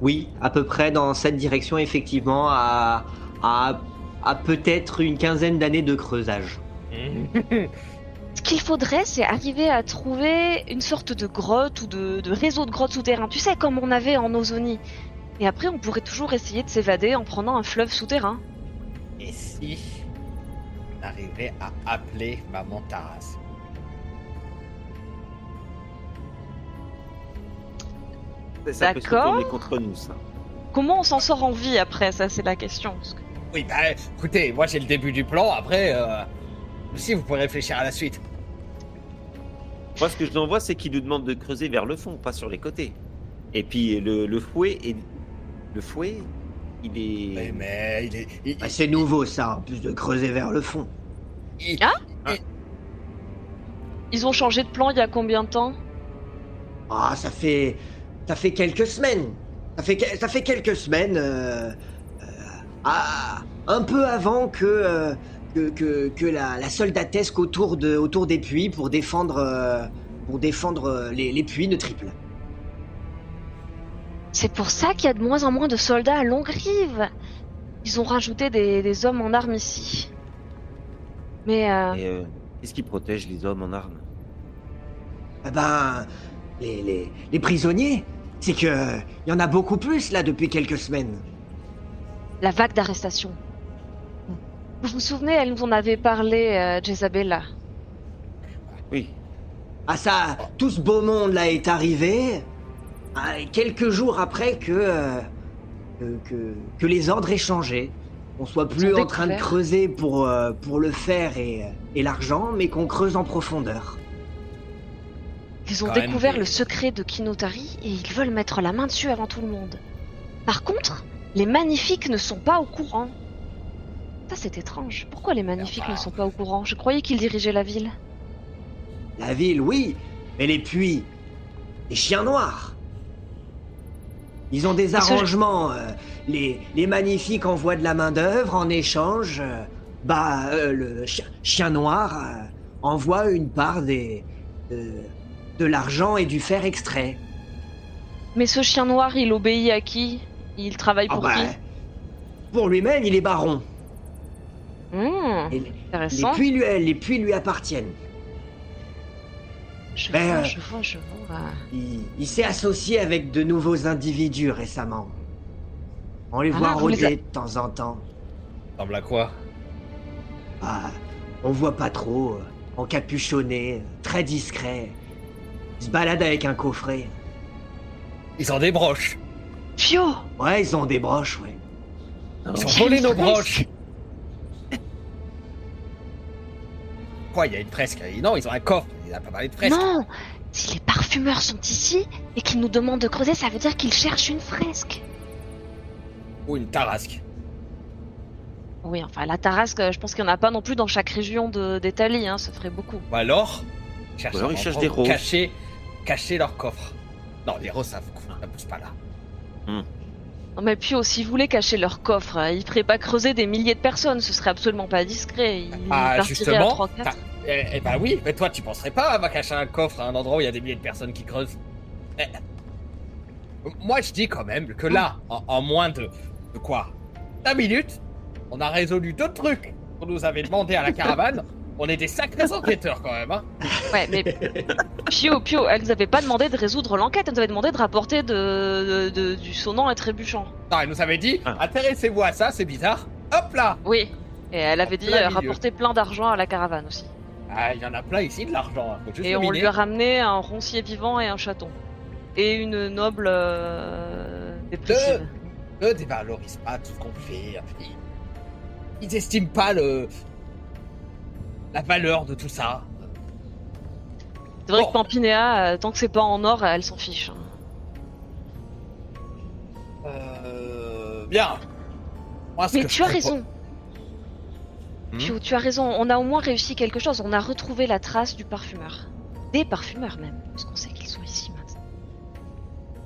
S1: Oui, à peu près dans cette direction, effectivement, à, à, à peut-être une quinzaine d'années de creusage.
S4: Ce qu'il faudrait, c'est arriver à trouver une sorte de grotte ou de, de réseau de grottes souterrains. Tu sais, comme on avait en Ozonie. Et après, on pourrait toujours essayer de s'évader en prenant un fleuve souterrain.
S2: Et si on arrivait à appeler Maman Taras
S3: Ça peut se contre nous, ça.
S4: Comment on s'en sort en vie après? Ça, c'est la question. Que-
S2: Oui, bah écoutez, moi j'ai le début du plan, après, euh, aussi vous pouvez réfléchir à la suite.
S3: Moi, ce que je l'envoie, c'est qu'il nous demande de creuser vers le fond, pas sur les côtés. Et puis, le, le fouet est... Le fouet, il est...
S2: Mais, mais il est. il-
S1: Bah, c'est nouveau, ça, en plus de creuser vers le fond.
S2: il-
S4: Ah
S2: il-
S4: Ils ont changé de plan il y a combien de temps?
S1: Ah, ça fait, ça fait quelques semaines. Ça fait, ça fait quelques semaines. euh, euh, ah, un peu avant que, euh, que, que, que la, la soldatesque autour, de, autour des puits pour défendre, euh, pour défendre euh, les, les puits ne triple.
S4: C'est pour ça qu'il y a de moins en moins de soldats à Longrive. Ils ont rajouté des, des hommes en armes ici. Mais euh,
S3: euh, qu'est-ce qui protège les hommes en armes?
S1: Eh ben, les, les, les prisonniers, c'est que il y en a beaucoup plus là depuis quelques semaines.
S4: la vague d'arrestation. Vous vous souvenez, elle nous en avait parlé, euh, Jezabella.
S3: Oui.
S1: Ah ça, tout ce beau monde là est arrivé ah, quelques jours après que, euh, que, que, les ordres aient changé. On soit plus en train de creuser pour, euh, pour le fer et, et l'argent, mais qu'on creuse en profondeur.
S4: Ils ont
S2: Quand
S4: découvert le secret de Kinotari et ils veulent mettre la main dessus avant tout le monde. Par contre, les magnifiques ne sont pas au courant. Ça c'est étrange. Pourquoi les magnifiques
S2: bah.
S4: ne sont pas au courant? Je croyais qu'ils dirigeaient la ville.
S1: La ville, oui, mais les puits, les chiens noirs. Ils ont des
S4: ce-
S1: arrangements. euh, les, les magnifiques envoient de la main-d'œuvre en échange. euh, bah, euh, le chi- chien noir envoie une part des, de, de l'argent et du fer extrait.
S4: Mais ce chien noir, il obéit à qui? Il travaille
S1: Ah
S4: pour
S1: bah,
S4: qui?
S1: pour lui-même, il est baron. Et les, puits lui, les puits lui appartiennent.
S4: Je
S1: Ben,
S4: vois,
S1: euh,
S4: je vois, je vois.
S1: Il, il s'est associé avec de nouveaux individus récemment. On les
S4: Ah,
S1: voit rôder
S4: a-
S1: de temps en temps.
S2: Ressemble à quoi?
S1: Ah, on voit pas trop, euh, encapuchonné, euh, très discret. Ils se baladent avec un coffret.
S2: Ils ont des broches.
S4: Fio
S1: Ouais, ils ont des broches, ouais.
S2: Ils ont volé nos broches. Quoi, il y a une fresque Non, ils ont un coffre. Il a pas parlé de fresque.
S4: Non Si les parfumeurs sont ici et qu'ils nous demandent de creuser, ça veut dire qu'ils cherchent une fresque.
S2: Ou une tarasque.
S4: Oui, enfin, la tarasque, je pense qu'il n'y en a pas non plus dans chaque région d'Italie, hein, ça ferait beaucoup.
S2: Ou alors, ils cherchent
S3: alors ils des roses.
S2: Cacher, cacher leur coffre. Non, les roses, ça, ça pousse pas là.
S4: Non, mais puis aussi, ils voulaient cacher leur coffre, euh, ils feraient pas creuser des milliers de personnes, ce serait absolument pas discret. Ils
S2: Ah, justement.
S4: 3-4.
S2: t'as- Eh, eh ben oui, mais toi, tu penserais pas à cacher un coffre à un endroit où il y a des milliers de personnes qui creusent Eh. Moi, je dis quand même que là, en, en moins de, de quoi? 5 minutes, on a résolu deux trucs qu'on nous avait demandé à la caravane. On est des sacrés enquêteurs quand même, hein.
S4: Ouais, mais Pio, Pio, elle nous avait pas demandé de résoudre l'enquête, elle nous avait demandé de rapporter de, de- de- du sonnant et trébuchant.
S2: Non, elle nous avait dit,
S3: Ah.
S2: intéressez-vous à ça, c'est bizarre. Hop là
S4: Oui. Et elle avait dit euh, rapporter plein d'argent à la caravane aussi.
S2: Ah, il y en a plein ici de l'argent. hein.
S4: Et on
S2: miner.
S4: lui a ramené un roncier vivant et un chaton. Et une noble euh, dépressive.
S2: Eux dévalorisent pas tout ce qu'on fait. Ils, ils estiment pas le la valeur de tout ça.
S4: C'est vrai
S2: Bon.
S4: que Pampinéa, euh, tant que c'est pas en or, elle s'en fiche. hein.
S2: Euh, bien. Moi,
S4: Mais tu as raison.
S2: Hmm
S4: tu as raison. On a au moins réussi quelque chose. On a retrouvé la trace du parfumeur. Des parfumeurs même. Parce qu'on sait qu'ils sont ici maintenant.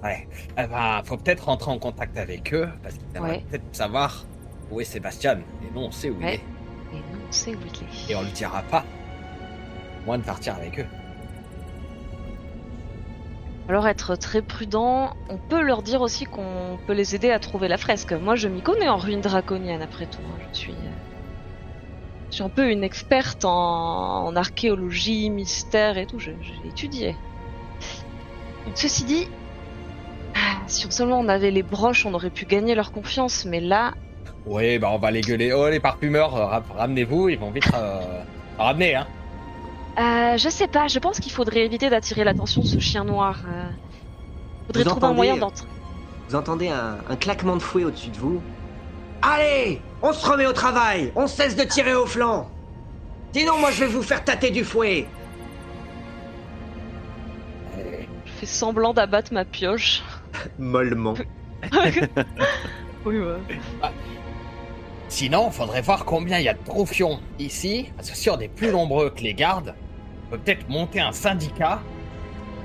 S2: Ouais. Eh ben, faut peut-être rentrer en contact avec eux parce qu'ils
S4: Ouais.
S2: peut-être savoir où est Sébastien. Et nous, on sait où
S4: Ouais.
S2: il est.
S4: Et on sait où il est.
S2: Et on le dira pas. Moins de partir avec eux.
S4: Alors être très prudent, on peut leur dire aussi qu'on peut les aider à trouver la fresque. Moi je m'y connais en ruines draconiennes après tout. hein. Je suis, euh, je suis un peu une experte en, en archéologie, mystère et tout. Je- J'ai étudié. Ceci dit, ah, si seulement on avait les broches, on aurait pu gagner leur confiance. Mais là,
S2: Oui, bah on va les gueuler. Oh, les parfumeurs, euh, ra- ramenez-vous, ils vont vite euh, ramener, hein.
S4: euh, je sais pas. Je pense qu'il faudrait éviter d'attirer l'attention de ce chien noir. Euh, faudrait
S1: Vous
S4: trouver un moyen d'entrer.
S1: Vous entendez un, un claquement de fouet au-dessus de vous Allez On se remet au travail On cesse de tirer au flanc Sinon, moi, je vais vous faire tâter du fouet
S4: Je fais semblant d'abattre ma pioche.
S1: Mollement.
S4: Oui, ouais.
S2: Sinon, faudrait voir combien il y a de troufions ici, parce que si on est plus nombreux que les gardes, on peut peut-être monter un syndicat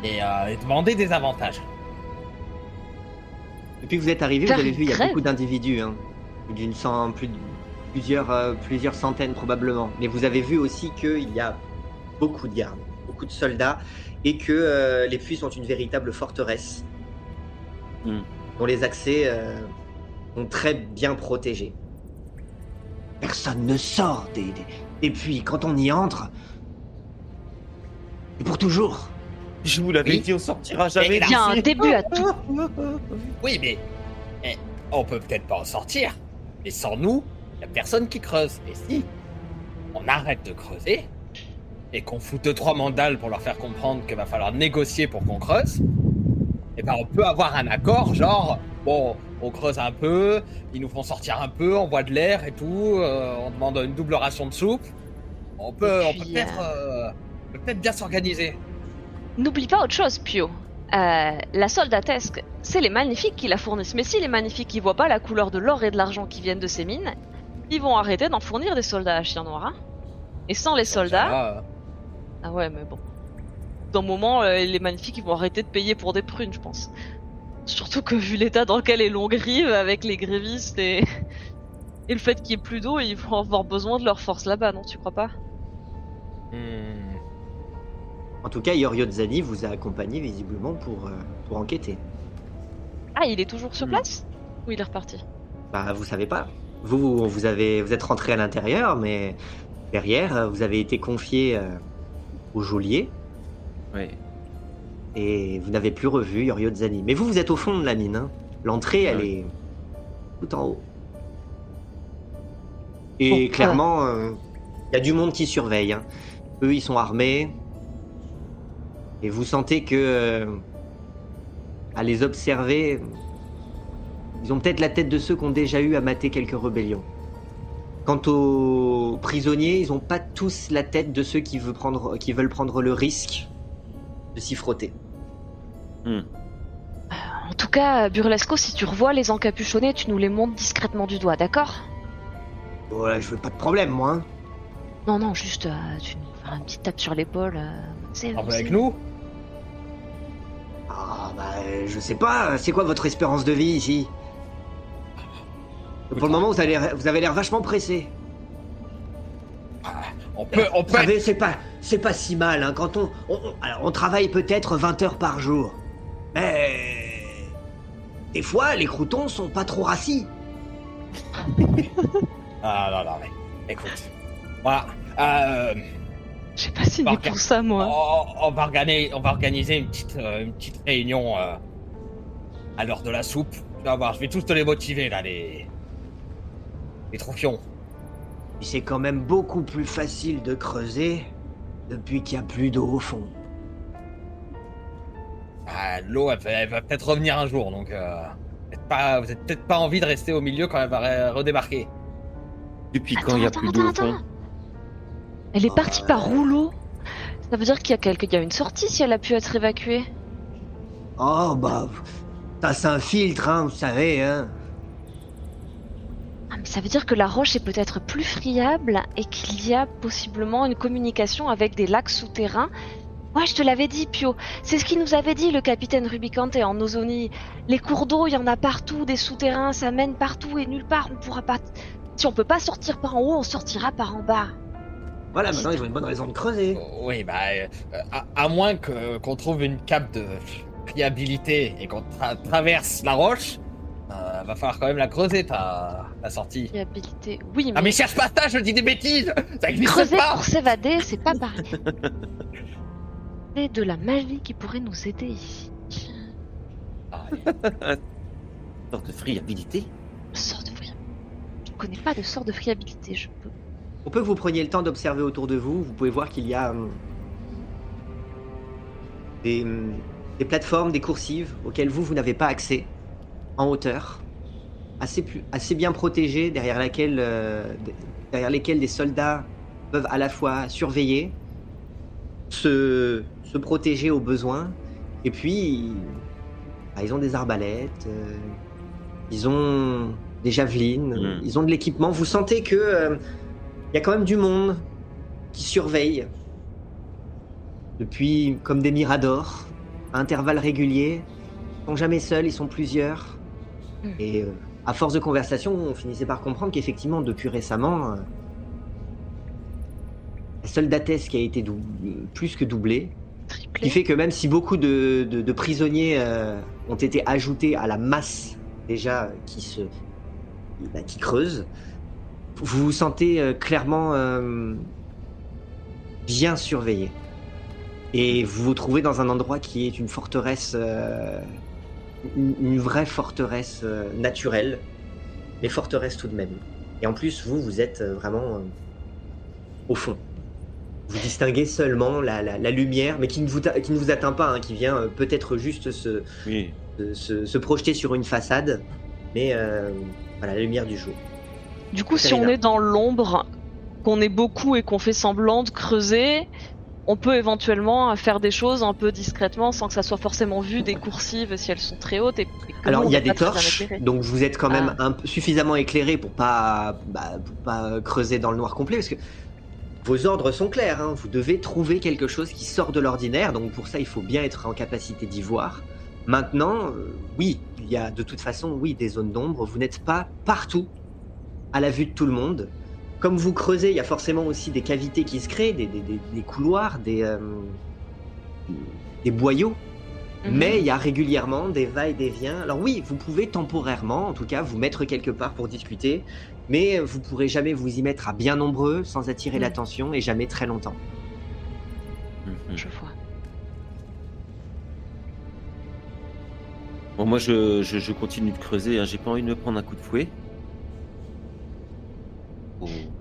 S2: et, euh, et demander des avantages.
S1: Depuis que vous êtes arrivé, vous avez vu, il y a beaucoup d'individus. Hein. D'une cent, plus de, plusieurs, euh, plusieurs centaines probablement. Mais vous avez vu aussi qu'il y a beaucoup de gardes, beaucoup de soldats, et que euh, les puits sont une véritable forteresse.
S3: Hmm.
S1: dont les accès euh, sont très bien protégés. Personne ne sort des, des- Et puis, quand on y entre, c'est pour toujours.
S3: Je vous l'avais
S2: Oui.
S3: dit, on sortira jamais.
S2: Et
S4: Il y a un début à tout.
S2: Oui, mais eh, on peut peut-être pas en sortir. Mais sans nous, y a personne qui creuse. Et si on arrête de creuser et qu'on fout deux trois mandales pour leur faire comprendre qu'il va falloir négocier pour qu'on creuse, eh ben on peut avoir un accord, genre bon, on creuse un peu, ils nous font sortir un peu, on boit de l'air et tout, euh, on demande une double ration de soupe. On peut, on peut peut-être, euh, peut peut-être bien s'organiser.
S4: N'oublie pas autre chose, Pio. Euh, la soldatesque, c'est les magnifiques qui la fournissent. Mais si les magnifiques qui voient pas la couleur de l'or et de l'argent qui viennent de ces mines, ils vont arrêter d'en fournir des soldats à chien noir. hein. Et sans les soldats,
S2: Ah,
S4: ah ouais, mais bon. D'un moment, euh, les magnifiques ils vont arrêter de payer pour des prunes, je pense. Surtout que vu l'état dans lequel est Longrive avec les grévistes et et le fait qu'il y ait plus d'eau, ils vont avoir besoin de leur force là-bas, non Tu crois pas?
S2: Hmm.
S1: En tout cas, Yorio Zani vous a accompagné visiblement pour, euh, pour enquêter.
S4: Ah, il est toujours sur
S1: Hmm.
S4: place? Ou il est reparti?
S1: Bah, vous savez pas. Vous, vous, vous avez, vous êtes rentré à l'intérieur, mais derrière, vous avez été confié euh, au geôlier
S3: Ouais.
S1: Et vous n'avez plus revu Yorio Zani. Mais vous, vous êtes au fond de la mine. hein. L'entrée, elle est tout en haut. Et clairement, euh, il y a du monde qui surveille. hein. Eux, ils sont armés. Et vous sentez que, euh, à les observer, ils ont peut-être la tête de ceux qui ont déjà eu à mater quelques rébellions. Quant aux prisonniers, ils n'ont pas tous la tête de ceux qui veulent prendre, qui veulent prendre le risque de s'y frotter.
S4: En tout cas, Burlesco, si tu revois les encapuchonnés, tu nous les montres discrètement du doigt, d'accord?
S1: Voilà, je veux pas de problème, moi. hein.
S4: Non, non, juste, euh, tu nous fais un petit tape sur l'épaule. euh, c'est
S2: peu
S4: c'est-
S2: avec nous?
S1: Ah, bah, euh, je sais pas. C'est quoi votre espérance de vie ici? Pour le moment, vous avez, vous avez l'air vachement pressé.
S2: On peut, on
S1: Vous
S2: peut.
S1: savez, c'est pas, c'est pas si mal. Hein, quand on, on, on- alors, on travaille peut-être 20 heures par jour. Mais des fois, les croutons sont pas trop rassis.
S2: Ah non, non, mais écoute. Voilà. Euh,
S4: Je sais pas si
S2: Par
S4: ni pour ça, moi.
S2: on, on va organiser, on va organiser une petite, euh, une petite réunion euh, à l'heure de la soupe. Tu vas voir, je vais tous te les motiver là, les. Les troufions.
S1: Mais C'est quand même beaucoup plus facile de creuser depuis qu'il y a plus d'eau au fond.
S2: Ah, L'eau, elle, va- elle va peut-être revenir un jour, donc. Euh, peut-être pas, vous avez peut-être pas envie de rester au milieu quand elle va re- redébarquer.
S3: Depuis quand il y a
S4: Attends,
S3: plus d'eau au
S4: attends,
S3: fond
S4: Elle est partie par rouleau. Ça veut dire qu'il y a quelque... il y a une sortie si elle a pu être évacuée.
S1: Oh bah, ça s'infiltre, hein, vous savez, hein.
S4: Ah, mais ça veut dire que la roche est peut-être plus friable et qu'il y a possiblement une communication avec des lacs souterrains. Ouais, je te l'avais dit, Pio. C'est ce qu'il nous avait dit, le capitaine Rubicante en Ozonie. Les cours d'eau, il y en a partout, des souterrains, ça mène partout et nulle part. On pourra pas. Si on peut pas sortir par en haut, on sortira par en bas.
S1: Voilà, maintenant ils ont une bonne raison de creuser.
S2: Oui, bah, euh, à, à moins que qu'on trouve une cape de friabilité et qu'on tra- traverse la roche, euh, va falloir quand même la creuser ta, ta sortie.
S4: Fiabilité. Oui, mais,
S2: Ah mais cherche pas ça, je dis des bêtises Ça existe
S4: creuser
S2: pas
S4: pour s'évader, c'est pas pareil. De la magie qui pourrait nous aider ici.
S2: Ah,
S3: Sorte de friabilité.
S4: Sort de friabilité. Je connais pas de sort de friabilité. Je peux.
S1: On peut que vous preniez le temps d'observer autour de vous. Vous pouvez voir qu'il y a hum, des, hum, des plateformes, des coursives auxquelles vous, vous n'avez pas accès en hauteur, assez, plus, assez bien protégées, derrière, laquelle, euh, derrière lesquelles des soldats peuvent à la fois surveiller, se, se protéger au besoin, et puis bah, ils ont des arbalètes, euh, ils ont des javelines,
S3: Mm.
S1: ils ont de l'équipement. Vous sentez que euh, il y a quand même du monde qui surveille depuis comme des miradors à intervalles réguliers. Ils sont jamais seuls, ils sont plusieurs.
S4: Mm.
S1: Et euh, à force de conversation, on finissait par comprendre qu'effectivement, depuis récemment, soldatesque a été plus que doublée. Qui fait que même si beaucoup de, de- de prisonniers euh, ont été ajoutés à la masse déjà qui se bah, qui creuse, vous vous sentez euh, clairement euh, bien surveillé. Et vous vous trouvez dans un endroit qui est une forteresse, une, une vraie forteresse naturelle, mais forteresse tout de même. Et en plus, vous, vous êtes vraiment au fond. Vous distinguez seulement la, la- la lumière, mais qui ne vous, ta- qui ne vous atteint pas, hein, qui vient euh, peut-être juste se,
S3: Oui.
S1: se, se- se projeter sur une façade, mais euh, voilà, la lumière du jour.
S4: Du coup, si on est dans l'ombre, qu'on est beaucoup et qu'on fait semblant de creuser, on peut éventuellement faire des choses un peu discrètement sans que ça soit forcément vu des coursives si elles sont très hautes. Et, et que
S1: Alors il y a des torches, donc vous êtes quand même
S4: Ah.
S1: un peu suffisamment éclairé pour pas, bah, pour pas creuser dans le noir complet, parce que vos ordres sont clairs. hein. Vous devez trouver quelque chose qui sort de l'ordinaire, donc pour ça il faut bien être en capacité d'y voir. Maintenant, euh, oui, il y a de toute façon, oui, des zones d'ombre. Vous n'êtes pas partout à la vue de tout le monde. Comme vous creusez, il y a forcément aussi des cavités qui se créent, des, des- des- des couloirs, des, euh, des boyaux
S4: Mhm.
S1: mais il y a régulièrement des va et des vient. Alors oui, vous pouvez temporairement, en tout cas, vous mettre quelque part pour discuter, mais vous pourrez jamais vous y mettre à bien nombreux sans attirer
S4: Mm.
S1: l'attention et jamais très longtemps.
S3: Mhm.
S4: Je vois.
S3: Bon, moi, je, je, je continue de creuser. Hein. J'ai pas envie de me prendre un coup de fouet. Oh.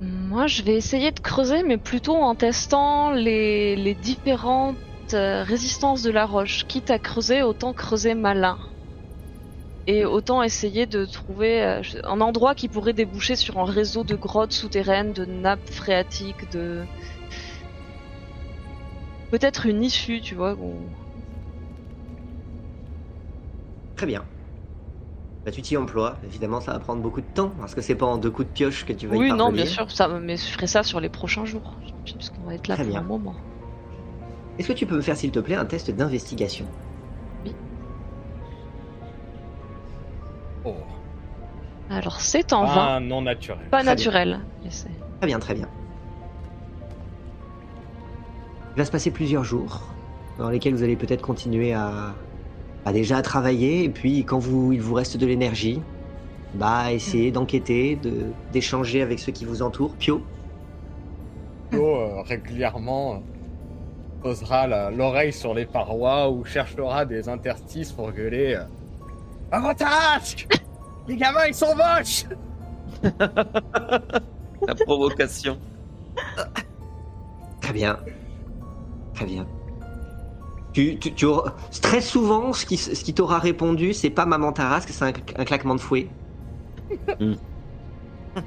S4: Moi, je vais essayer de creuser, mais plutôt en testant les, les différentes euh, résistances de la roche. Quitte à creuser, autant creuser malin. Et autant essayer de trouver euh, un endroit qui pourrait déboucher sur un réseau de grottes souterraines, de nappes phréatiques, de... Peut-être une issue, tu vois.
S1: Très bien. Bah, tu t'y emploies. Évidemment, ça va prendre beaucoup de temps parce que c'est pas en deux coups de pioche que tu vas y
S4: Oui, non,
S1: parvenir.
S4: bien sûr, ça, mais je ferai ça sur les prochains jours. Puisqu'on va être là
S1: Très
S4: pour
S1: bien.
S4: un moment.
S1: Est-ce que tu peux me faire, s'il te plaît, un test d'investigation?
S2: Oh,
S4: Alors, c'est en vain.
S2: pas non naturel.
S4: Pas
S1: très bien.
S4: naturel. c'est-
S1: Très bien, très bien. Il va se passer plusieurs jours dans lesquels vous allez peut-être continuer à, à déjà à travailler et puis quand vous, il vous reste de l'énergie, bah essayer d'enquêter, de d'échanger avec ceux qui vous entourent. Pio,
S2: Pio, euh, régulièrement, euh, posera la- l'oreille sur les parois ou cherchera des interstices pour gueuler. Euh, Avantage Les gamins, ils sont moches
S3: La provocation.
S1: très bien, très bien. Tu, tu, tu auras- très souvent, ce qui, ce qui t'aura répondu, c'est pas maman Tarasque, c'est un, un claquement de fouet.
S2: Eh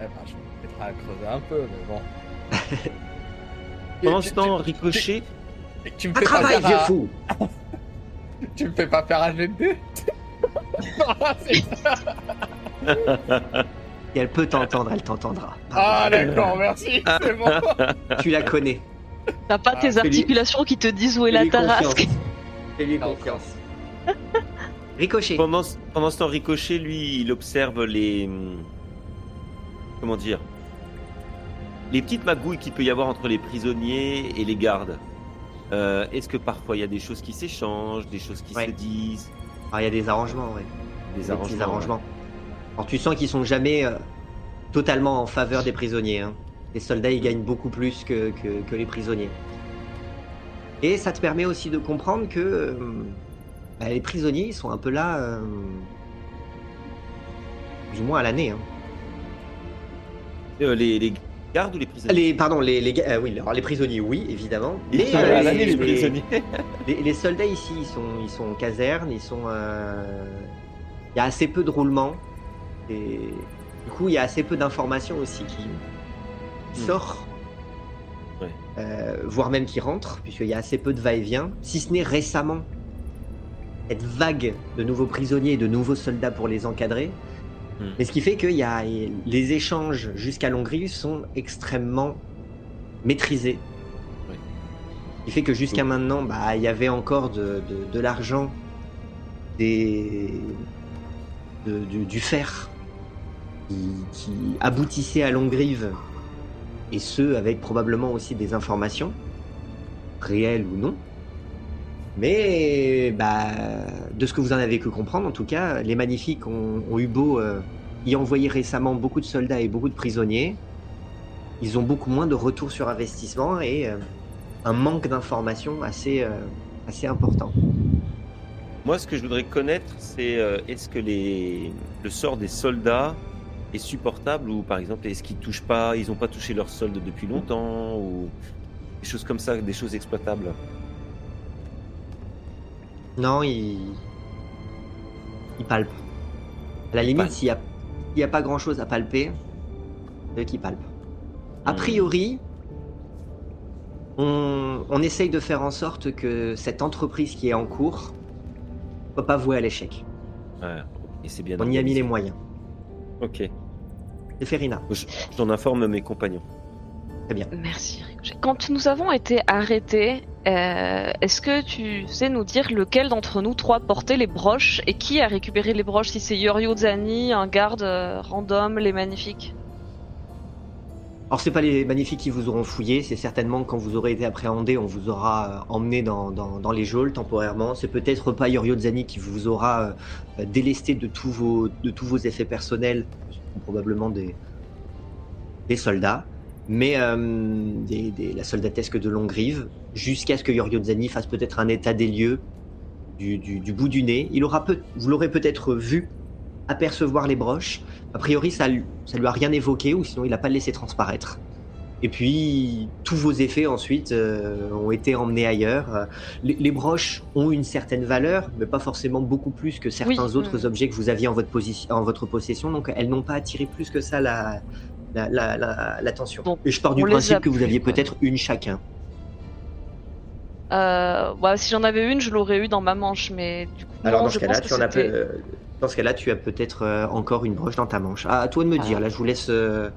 S2: ben, je vais peut-être à creuser un peu, mais bon.
S3: Pendant
S2: Tu-
S3: ce temps, Ricochet.
S2: tu, tu me
S1: Un
S2: fais pas
S1: travail,
S2: faire
S1: vieux
S2: un-
S1: fou
S2: Tu me fais pas faire un jet de.
S1: Et elle peut t'entendre, elle t'entendra.
S2: Ah d'accord, merci, c'est bon.
S1: Tu la connais.
S4: T'as pas
S2: Ah,
S4: tes
S1: fais-lui-
S4: articulations qui te disent où est la tarasque.
S1: confiance. Fais-lui
S2: Ah,
S1: confiance. Ricochet.
S3: Pendant, ce- pendant ce temps, Ricochet, lui, il observe les. Comment dire Les petites magouilles qu'il peut y avoir entre les prisonniers et les gardes. Euh, Est-ce que parfois il y a des choses qui s'échangent, des choses qui
S1: Ouais.
S3: se disent,
S1: il y a des arrangements, ouais.
S3: des
S1: Des
S3: arrangements
S1: petits arrangements. Alors tu sens qu'ils sont jamais euh, totalement en faveur des prisonniers. hein. Les soldats, ils gagnent beaucoup plus que, que, que les prisonniers. Et ça te permet aussi de comprendre que euh, bah, les prisonniers, ils sont un peu là, euh, ou moins à l'année. hein.
S3: Les, les gardes ou les prisonniers
S1: Les, pardon, les, euh, oui, alors les prisonniers, oui, évidemment. Mais euh,
S3: les
S1: les-
S3: prisonniers.
S1: Les, les soldats ici, ils sont, ils sont en caserne, ils sont. euh, Il y a assez peu de roulement. Et du coup, il y a assez peu d'informations aussi qui, qui
S3: Hmm.
S1: sortent.
S3: Ouais.
S1: Euh, voire même qui rentrent, puisqu'il y a assez peu de va-et-vient. Si ce n'est récemment, cette vague de nouveaux prisonniers et de nouveaux soldats pour les encadrer.
S3: Hmm.
S1: Mais ce qui fait que y a, les échanges jusqu'à Longrive sont extrêmement maîtrisés.
S3: Ouais.
S1: Ce qui fait que jusqu'à
S3: Oui.
S1: maintenant, bah, il y avait encore de, de- de l'argent, des, de- du, du fer qui, qui aboutissait à Longrive, et ce avec probablement aussi des informations. réels ou non. Mais bah, de ce que vous en avez que comprendre, en tout cas, les magnifiques ont, eu beau euh, y envoyer récemment beaucoup de soldats et beaucoup de prisonniers. Ils ont beaucoup moins de retour sur investissement et euh, un manque d'informations assez, euh, assez important.
S3: Moi, ce que je voudrais connaître, c'est est-ce que le sort des soldats est supportable ou par exemple est-ce qu'ils touchent pas, ils n'ont pas touché leur solde depuis longtemps ou des choses comme ça, des choses exploitables?
S1: Non, ils palpent. À la limite, s'il n'y a, il y a pas grand chose à palper, eux qui palpent. A
S3: Hmm.
S1: priori, on, on essaye de faire en sorte que cette entreprise qui est en cours ne soit pas vouée à l'échec.
S3: Ouais. Et c'est bien.
S1: On y a mis les moyens.
S3: Ok.
S1: C'est Ferina.
S3: Je- J'en informe mes compagnons.
S4: Merci. Ricochet. Quand nous avons été arrêtés, euh, est-ce que tu sais nous dire lequel d'entre nous trois portait les broches et qui a récupéré les broches Si c'est Yorio Zani, un garde euh, random, les magnifiques?
S1: Alors c'est pas les magnifiques qui vous auront fouillé, c'est certainement quand vous aurez été appréhendé, on vous aura euh, emmené dans, dans- dans les geôles temporairement. C'est peut-être pas Yorio Zani qui vous aura délesté de tous vos, de tous vos effets personnels, ce sont probablement des, des soldats, mais euh, des, des- la soldatesque de Longrive, jusqu'à ce que Yorio Zani fasse peut-être un état des lieux du, du- du bout du nez. Il aura peut, vous l'aurez peut-être vu apercevoir les broches. A priori, ça, lui- ça lui a rien évoqué, ou sinon il n'a pas laissé transparaître. Et puis, tous vos effets ensuite euh, ont été emmenés ailleurs. Les, les broches ont une certaine valeur, mais pas forcément beaucoup plus que certains
S4: Oui,
S1: autres
S4: mm.
S1: objets que vous aviez en votre, en votre possession. Donc, elles n'ont pas attiré plus que ça la, la- la- la- l'attention.
S4: Donc,
S1: Et je pars du
S4: a
S1: principe que vous aviez peut-être une chacun.
S4: euh, bah, Si j'en avais une, je l'aurais eu dans ma manche, mais du coup,
S1: Alors
S4: non,
S1: dans ce cas-là,
S4: pense
S1: tu
S4: que
S1: en as euh, dans ce cas-là, tu as peut-être euh, encore une broche dans ta manche. Ah, à toi de me
S4: Ah.
S1: dire. Là, je vous laisse, euh,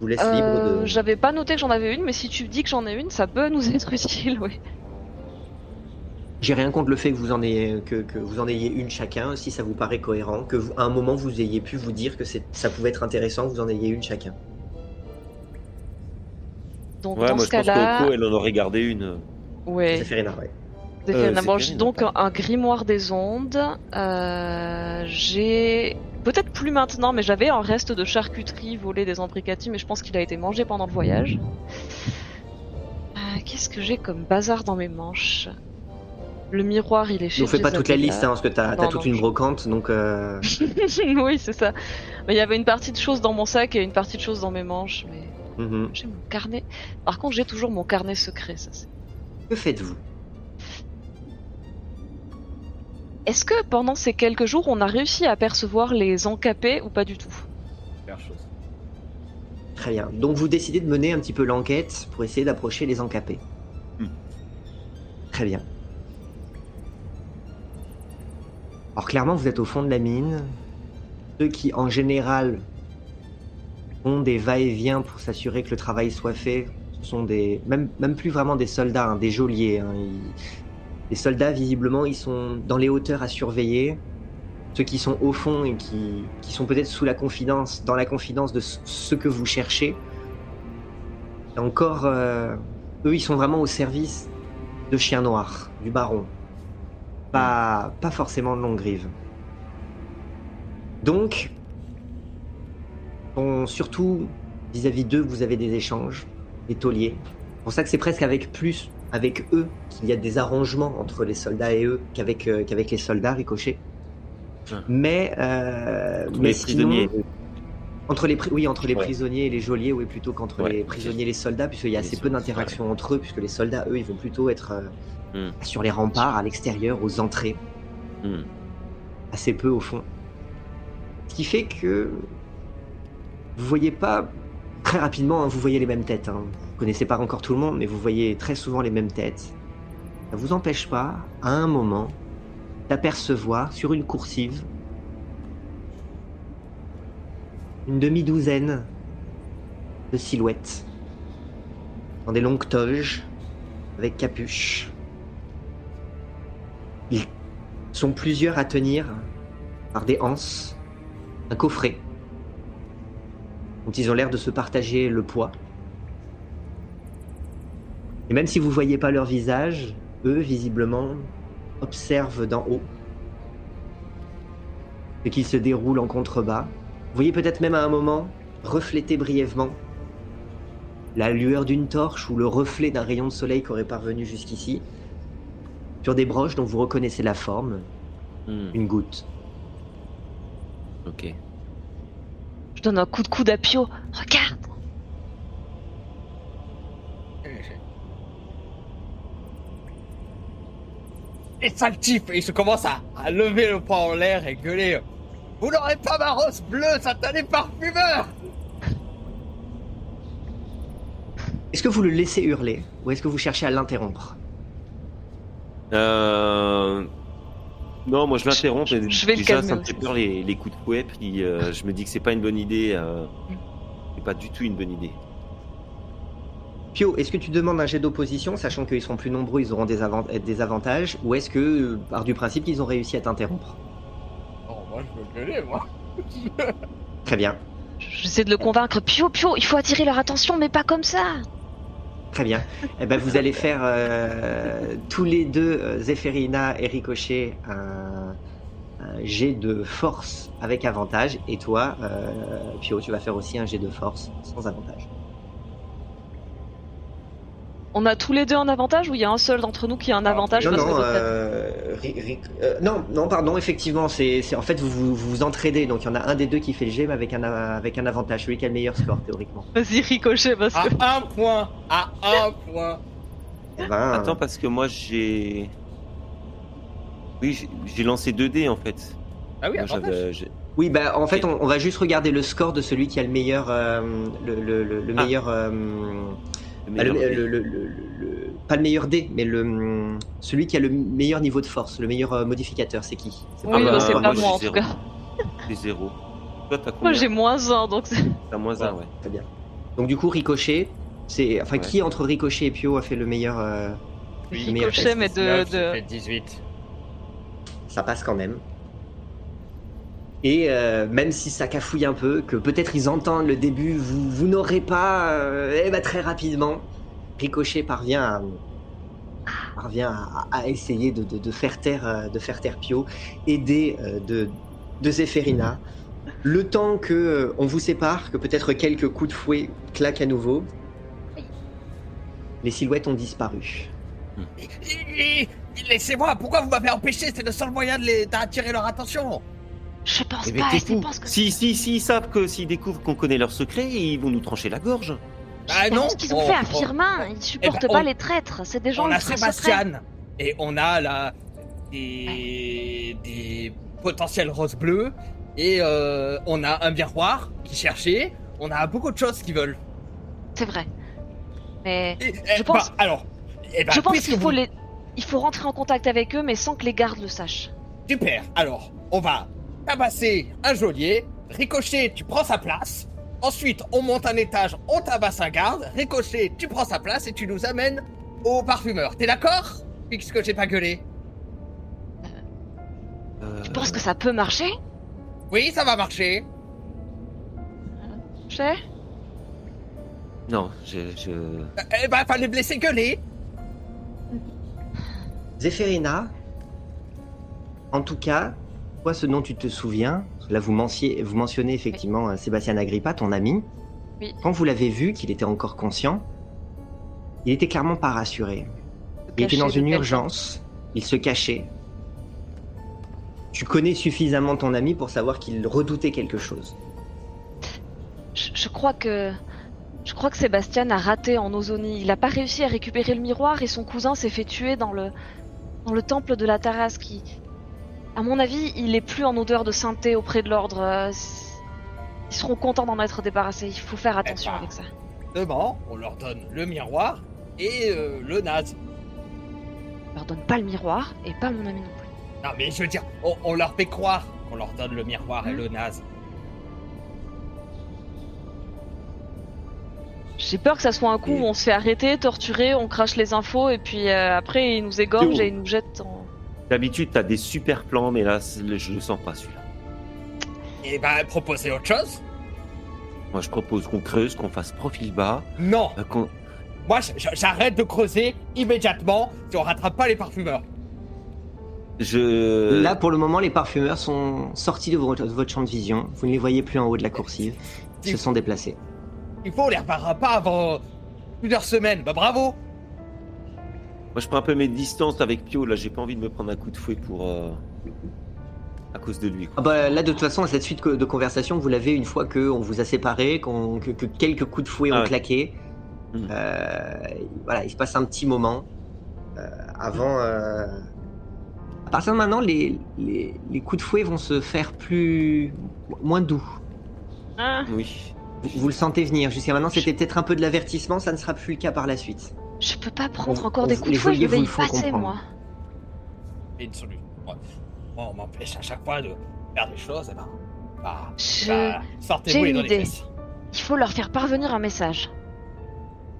S1: je vous laisse libre de.
S4: J'avais pas noté que j'en avais une, mais si tu dis que j'en ai une, ça peut nous être utile, oui.
S1: J'ai rien contre le fait que vous en ayez que, que vous en ayez une chacun, si ça vous paraît cohérent, que vous- à un moment vous ayez pu vous dire que ça pouvait être intéressant que vous en ayez une chacun.
S4: Donc
S3: Ouais,
S4: dans
S3: moi
S4: ce
S3: je pense qu'Oko, elle en aurait gardé une.
S4: ouais.
S1: Rien, ouais.
S4: J'ai
S3: Euh. Karine,
S4: Donc un grimoire des ondes. Euh, j'ai peut-être plus maintenant, mais j'avais un reste de charcuterie volé des Ambricati, mais je pense qu'il a été mangé pendant le voyage. Euh, Qu'est-ce que j'ai comme bazar dans mes manches? Le miroir, il est chez
S1: Ne fais pas toute la liste, hein, parce que t'as as toute
S4: non,
S1: une brocante, donc euh,
S4: oui, c'est ça. Mais il y avait une partie de choses dans mon sac et une partie de choses dans mes manches. Mais
S1: mhm.
S4: j'ai mon carnet. Par contre, j'ai toujours mon carnet secret. Ça, c'est-
S1: que faites-vous?
S4: Est-ce que pendant ces quelques jours, on a réussi à apercevoir les encapés ou pas du tout?
S2: Chose.
S1: Très bien. Donc vous décidez de mener un petit peu l'enquête pour essayer d'approcher les encapés.
S3: Hmm.
S1: Très bien. Alors clairement, vous êtes au fond de la mine. Ceux qui, en général, ont des va-et-vient pour s'assurer que le travail soit fait, ce sont des, même, même plus vraiment des soldats, hein, des geôliers. hein. Les soldats, visiblement, ils sont dans les hauteurs à surveiller. Ceux qui sont au fond et qui, sont peut-être sous la confidence, dans la confidence de ce- que vous cherchez. Encore, euh, eux, ils sont vraiment au service de Chien Noir, du Baron. Pas, pas forcément de Longrive. Donc, bon, surtout vis-à-vis d'eux, vous avez des échanges, des tauliers. C'est pour ça que c'est presque avec plus avec eux qu'il y a des arrangements entre les soldats et eux qu'avec euh, qu'avec les soldats ricochés.
S3: Ah.
S1: Mais, euh,
S3: Tous
S1: mais
S3: les
S1: sinon-
S3: prisonniers.
S1: entre les, pri- oui, entre les
S3: Ouais.
S1: prisonniers et les geôliers, oui, plutôt qu'entre
S3: Ouais,
S1: les prisonniers et les soldats, puisqu'il y a
S3: Les
S1: assez peu d'interactions entre eux, puisque les soldats, eux, ils vont plutôt être
S3: Hmm.
S1: sur les remparts, à l'extérieur, aux entrées,
S3: Hmm.
S1: assez peu au fond. Ce qui fait que vous voyez pas très rapidement, hein, vous voyez les mêmes têtes. Hein. Vous connaissez pas encore tout le monde, mais vous voyez très souvent les mêmes têtes. Ça vous empêche pas, à un moment, d'apercevoir sur une coursive une demi-douzaine de silhouettes dans des longues toges avec capuche. Ils sont plusieurs à tenir par des anses un coffret dont ils ont l'air de se partager le poids. Et même si vous voyez pas leur visage, eux, visiblement, observent d'en haut ce qui se déroule en contrebas. Vous voyez peut-être même à un moment refléter brièvement la lueur d'une torche ou le reflet d'un rayon de soleil qui aurait parvenu jusqu'ici sur des broches dont vous reconnaissez la forme,
S3: Hmm,
S1: une goutte.
S3: Ok.
S4: Je donne un coup de coude à Pio. Regarde
S2: Et sale type, et il se commence à, à lever le poing en l'air et gueuler. Vous n'aurez pas ma rose bleue, satané parfumeur
S1: Est-ce que vous le laissez hurler ou est-ce que vous cherchez à l'interrompre?
S3: Euh... Non, moi je l'interromps.
S4: Je-
S3: et
S4: je vais le
S3: Déjà,
S4: calmer
S3: ça me fait peur les, les coups de fouet. Puis euh, je me dis que c'est pas une bonne idée. Euh... C'est pas du tout une bonne idée.
S1: Pio, est-ce que tu demandes un jet d'opposition, sachant qu'ils seront plus nombreux, ils auront des, avant- des avantages, ou est-ce que, euh, par du principe, ils ont réussi à t'interrompre?
S2: Oh, moi je veux gueuler, moi.
S1: Très bien,
S4: J'essaie de le convaincre. Pio, Pio, il faut attirer leur attention, mais pas comme ça
S1: très bien. Eh ben, vous allez faire euh, tous les deux, euh, Zéphérina et Ricochet, un, jet de force avec avantage, et toi, euh, Pio, tu vas faire aussi un jet de force sans avantage.
S4: On a tous les deux un avantage ou il y a un seul d'entre nous qui a un avantage
S1: non,
S4: parce
S1: non, euh, Ri- Ri- euh, non, non, pardon, effectivement, c'est, c'est- en fait vous vous, vous entraidez, donc il y en a un des deux qui fait le mais avec un, avec un avantage, celui qui a le meilleur score théoriquement.
S4: Vas-y, ricochet, parce
S2: À
S4: que.
S2: un point, à un point.
S1: Eh ben,
S3: Attends, parce que moi j'ai. Oui, j'ai- lancé 2 dés en fait.
S2: Ah oui,
S3: Moi,
S2: avantage.
S1: Oui, bah en fait, on, on va juste regarder le score de celui qui a le meilleur, euh, le, le- le- le
S3: Ah.
S1: meilleur, euh,
S3: le
S1: bah, le-
S3: meilleur dé.
S1: le- le- le- le- pas le meilleur dé, mais le celui qui a le meilleur niveau de force, le meilleur euh, modificateur, c'est qui? C'est
S4: Oui,
S1: pas
S3: bah,
S4: c'est
S3: moi,
S4: pas
S3: j'ai
S4: moi en tout
S3: zéro.
S4: cas.
S3: J'ai 0. Toi, t'as
S4: Moi j'ai moins un donc c'est.
S3: T'as moins 1, ouais.
S1: Très bien. Donc du coup, Ricochet, c'est, enfin,
S3: Ouais.
S1: qui entre Ricochet et Pio a fait le meilleur euh,
S2: Oui,
S1: le meilleur
S4: Ricochet,
S1: test?
S4: mais de.
S2: 19, ça
S4: de...
S2: fait 18.
S1: ça passe quand même. Et euh, même si ça cafouille un peu, que peut-être ils entendent le début, vous, vous n'aurez pas, euh, eh ben, très rapidement, Ricochet parvient à, parvient à, à essayer de, de- de faire taire, euh, de faire taire Pio, aidé de, de Zéphérina. Le temps que euh, on vous sépare, que peut-être quelques coups de fouet claquent à nouveau, les silhouettes ont disparu.
S2: Laissez-moi, pourquoi vous m'avez empêché? C'est le seul moyen d'attirer leur attention.
S4: Je pense
S3: Eh ben,
S4: pas, je pense que.
S3: Si, si, si, ils savent que s'ils découvrent qu'on connaît leurs secrets, ils vont nous trancher la gorge.
S2: Bah
S4: C'est
S2: non.
S4: ce qu'ils ont
S2: on-
S4: fait à
S2: on-
S4: Firmin, ils supportent
S2: Eh ben,
S4: pas
S2: on-
S4: les traîtres, c'est des gens
S2: on a. Sébastien et on a là des, des potentiels roses bleues et euh, on a un miroir qui cherchait. On a beaucoup de choses qui veulent.
S4: C'est vrai. Mais
S2: Et-
S4: Je
S2: eh,
S4: pense-
S2: bah, alors, eh ben,
S4: je pense qu'il faut
S2: vous-
S4: les. Il faut rentrer en contact avec eux, mais sans que les gardes le sachent.
S2: Super. Alors, on va tabasser un geôlier. Ricochet, tu prends sa place. Ensuite, on monte un étage, on tabasse un garde. Ricochet, tu prends sa place et tu nous amènes au parfumeur. T'es d'accord Puisque j'ai pas gueulé?
S3: Euh,
S4: Tu penses que ça peut marcher?
S2: Oui, ça va marcher.
S4: Je sais
S3: Non, je. je...
S2: Eh ben, fallait me laisser gueuler.
S1: Zéphérina, en tout cas, toi, ce dont tu te souviens, là vous, mentionnez effectivement euh, Sébastien Agrippa, ton ami.
S4: Oui.
S1: Quand vous l'avez vu, qu'il était encore conscient, il était clairement pas rassuré. Il était dans une urgence, il se cachait. Tu connais suffisamment ton ami pour savoir qu'il redoutait quelque chose.
S4: Je, je crois que. Je crois que Sébastien a raté en Ozonie. Il a pas réussi à récupérer le miroir et son cousin s'est fait tuer dans le. dans le temple de la Taras qui. À mon avis, il est plus en odeur de sainteté auprès de l'ordre. euh, Ils seront contents d'en être débarrassés. Il faut faire attention
S2: ben.
S4: avec ça.
S2: Demain, on leur donne le miroir et euh, le naze.
S4: Je leur donne pas le miroir et pas mon ami non plus.
S2: Non, mais je veux dire, on, on leur fait croire qu'on leur donne le miroir et le naze.
S4: J'ai peur que ça soit un coup où on se fait arrêter, torturer, on crache les infos et puis euh, après ils nous égorgent et ils nous jettent en.
S3: D'habitude, t'as des super plans, mais là, je le sens pas celui-là.
S2: Et ben, proposer autre chose
S3: Moi, je propose qu'on creuse, qu'on fasse profil bas,
S2: Non
S3: euh,
S2: Moi, j'arrête de creuser immédiatement si on rattrape pas les parfumeurs.
S3: Je.
S1: Là, pour le moment, les parfumeurs sont sortis de votre, de votre champ de vision. Vous ne les voyez plus en haut de la coursive. Ils se sont déplacés.
S2: Il faut, on les reparera pas avant plusieurs semaines. Bah bravo
S3: Moi, je prends un peu mes distances avec Pio. Là, j'ai pas envie de me prendre un coup de fouet pour. euh, À cause de lui. quoi.
S1: Ah bah, là, de toute façon, cette suite de conversation, vous l'avez une fois qu'on vous a séparés, qu'on- que, que quelques coups de fouet ont
S3: Ah ouais.
S1: claqué.
S3: Mhm.
S1: Euh, voilà, il se passe un petit moment. Euh, avant. euh, À partir de maintenant, les, les, les coups de fouet vont se faire plus. moins doux.
S4: Hein
S3: Oui.
S1: Vous, vous le sentez venir. Jusqu'à maintenant, c'était peut-être un peu de l'avertissement, ça ne sera plus le cas par la suite.
S4: Je peux pas prendre
S1: On-
S4: encore
S1: on-
S4: des coups de fouet, je vais y passer, moi.
S2: Et une solution. Ouais. Moi, on m'empêche à chaque fois de faire des choses, et ben. Bah,
S4: Je-
S2: bah, sortez-vous
S4: j'ai
S2: les
S4: une
S2: dans les
S4: idée. Il faut leur faire parvenir un message.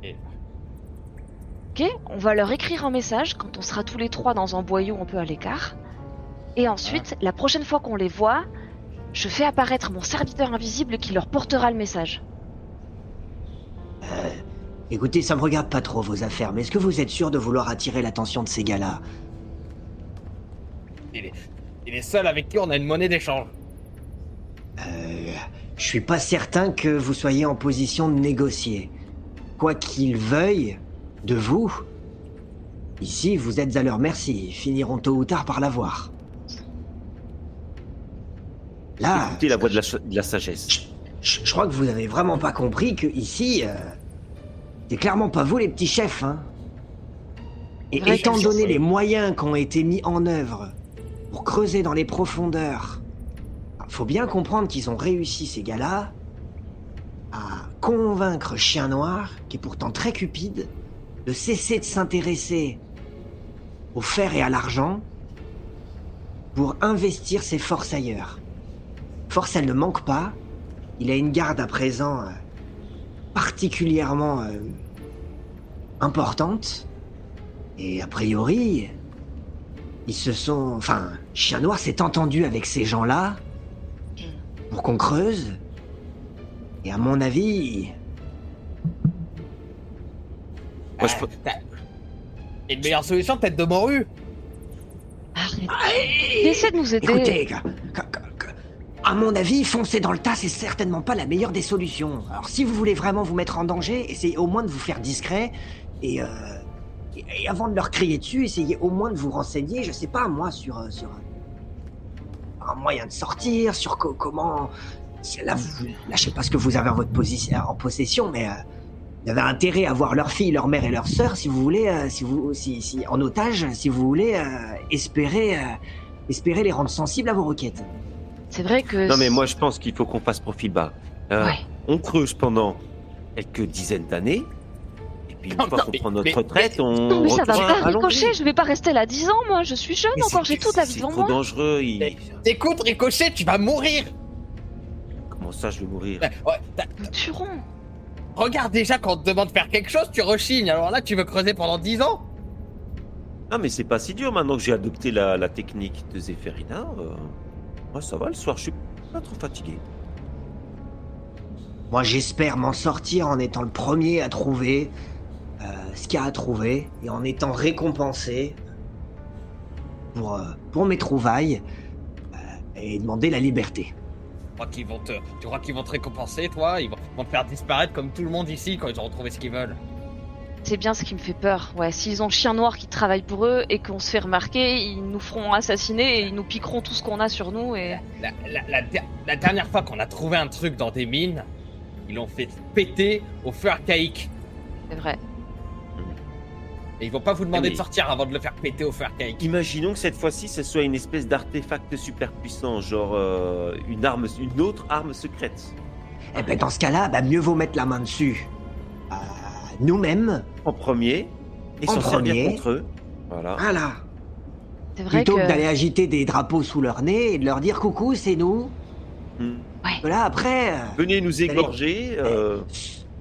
S2: Et-
S4: Ok On va leur écrire un message quand on sera tous les trois dans un boyau un peu à l'écart. Et ensuite, la prochaine fois qu'on les voit, je fais apparaître mon serviteur invisible qui leur portera le message.
S1: Écoutez, ça me regarde pas trop vos affaires, mais est-ce que vous êtes sûr de vouloir attirer l'attention de ces gars-là
S2: Il est, il est seul avec qui on a une monnaie d'échange.
S1: Euh, je suis pas certain que vous soyez en position de négocier. Quoi qu'ils veuillent de vous, ici vous êtes à leur merci, ils finiront tôt ou tard par l'avoir. Là,
S3: Écoutez la voix de la, ch- de la sagesse.
S1: je, je crois que vous avez vraiment pas compris que ici, euh, c'est clairement pas vous les petits chefs, hein. Et étant donné les moyens qui ont été mis en œuvre pour creuser dans les profondeurs, faut bien comprendre qu'ils ont réussi ces gars-là à convaincre Chien Noir, qui est pourtant très cupide, de cesser de s'intéresser au fer et à l'argent pour investir ses forces ailleurs. Force, elle ne manque pas. Il a une garde à présent euh, particulièrement euh, importante. Et a priori, ils se sont... Enfin, Chien Noir s'est entendu avec ces gens-là pour qu'on creuse. Et à mon avis,
S3: Moi, je peux-
S2: t'as- Une meilleure solution, tête de morue
S4: Arrête. Essaie de nous aider.
S1: Écoutez, à mon avis, foncer dans le tas, c'est certainement pas la meilleure des solutions. Alors, si vous voulez vraiment vous mettre en danger, essayez au moins de vous faire discret et, euh, et, avant de leur crier dessus, essayez au moins de vous renseigner, je sais pas moi, sur euh, sur un moyen de sortir, sur co- comment. Là, vous, là, je sais pas ce que vous avez en votre position, en possession, mais euh, vous avez intérêt à voir leur fille, leur mère et leur sœur, si vous voulez, euh, si vous, si, si en otage, si vous voulez euh, espérer. euh, espérer les rendre sensibles à vos requêtes.
S4: C'est vrai que.
S3: Non, mais moi, je pense qu'il faut qu'on fasse profil bas. Euh,
S4: Ouais.
S3: On creuse pendant quelques dizaines d'années. Et puis, une
S2: Non,
S3: fois qu'on
S2: mais-
S3: prend notre
S2: mais-
S3: retraite, on.
S4: Non, mais ça va pas ricocher, je vais pas rester là 10 ans, moi, je suis jeune
S3: Mais
S4: encore,
S3: c'est-
S4: j'ai toute la vie
S3: c'est
S4: devant
S3: trop
S4: moi.
S3: dangereux. il-
S2: Mais- Écoute, Ricochet, tu vas mourir
S3: Comment ça, je vais mourir
S2: Ouais, ouais, t'as-
S4: Nous tuerons.
S2: Regarde déjà quand on te demande de faire quelque chose, tu rechignes. Alors là, tu veux creuser pendant 10 ans?
S3: Ah, mais c'est pas si dur maintenant que j'ai adopté la, la technique de Zéphérina. euh, Moi, ça va, le soir, je suis pas trop fatigué.
S1: Moi, j'espère m'en sortir en étant le premier à trouver euh, ce qu'il y a à trouver et en étant récompensé pour, euh, pour mes trouvailles euh, et demander la liberté.
S2: Tu crois qu'ils vont te, tu crois qu'ils vont te récompenser, toi? Ils vont, vont te faire disparaître comme tout le monde ici quand ils auront trouvé ce qu'ils veulent.
S4: C'est bien ce qui me fait peur. Ouais, s'ils ont le chien noir qui travaille pour eux et qu'on se fait remarquer, ils nous feront assassiner et ils nous piqueront tout ce qu'on a sur nous et.
S2: La, la- la der- la dernière fois qu'on a trouvé un truc dans des mines, ils l'ont fait péter au feu archaïque.
S4: C'est vrai.
S2: Et ils vont pas vous demander
S3: Mais-
S2: de sortir avant de le faire péter au feu archaïque.
S3: Imaginons que cette fois-ci, ce soit une espèce d'artefact super puissant, genre euh, une arme, une autre arme secrète.
S1: Eh ben, dans ce cas-là, bah, mieux vaut mettre la main dessus. Nous-mêmes,
S3: En premier, et
S1: En
S3: s'en servir
S1: premier.
S3: contre eux. Voilà.
S1: voilà.
S4: C'est vrai
S1: Plutôt que,
S4: que.
S1: d'aller agiter des drapeaux sous leur nez et de leur dire coucou, c'est nous.
S3: Hmm.
S1: Voilà, après.
S3: Venez nous égorger. euh,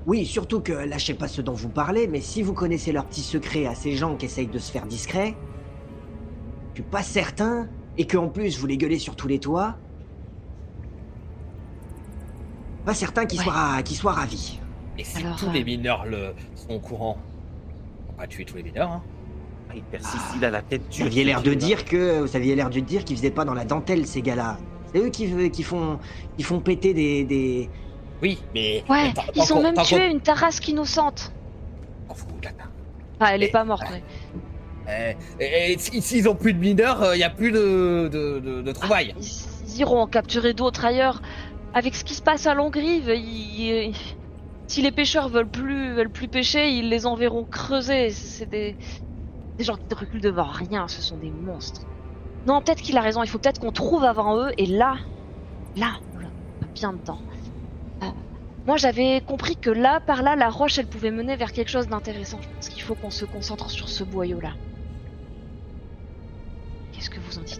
S1: Oui, surtout que là, je sais pas ce dont vous parlez, mais si vous connaissez leurs petits secrets à ces gens qui essayent de se faire discrets, je suis pas certain, et qu'en plus vous les gueulez sur tous les toits, pas certain qu'ils
S4: Ouais.
S1: soient, qu'ils soient ravis.
S2: Et si
S4: Alors,
S2: tous
S4: euh,
S2: les mineurs le sont au courant pas tué tous les mineurs. Hein.
S3: Ah, il persiste, il a la tête
S1: Vous aviez l'air de dire que vous aviez l'air de dire qu'ils faisaient pas dans la dentelle ces gars-là. C'est eux qui, qui font qui font péter des, des...
S2: Oui, mais.
S4: Ouais,
S2: mais tant-
S4: ils
S2: tant
S4: ont même tué une tarasque innocente.
S2: Là, là.
S4: Ah, elle est
S2: Mais-
S4: pas morte, mais.
S2: Eh, et, et si- s'ils ont plus de mineurs, il n'y a plus de, de, de, de trouvailles.
S4: Ils, ils iront en capturer d'autres ailleurs. Avec ce qui se passe à Longrive, ils- si les pêcheurs veulent plus, veulent plus pêcher, ils les enverront creuser. C'est des, des gens qui ne reculent devant rien, ce sont des monstres. Non, peut-être qu'il a raison, il faut peut-être qu'on trouve avant eux, et là, là, bien dedans. Euh, moi j'avais compris que là, par là, la roche, elle pouvait mener vers quelque chose d'intéressant. Je pense qu'il faut qu'on se concentre sur ce boyau-là. Qu'est-ce que vous en dites?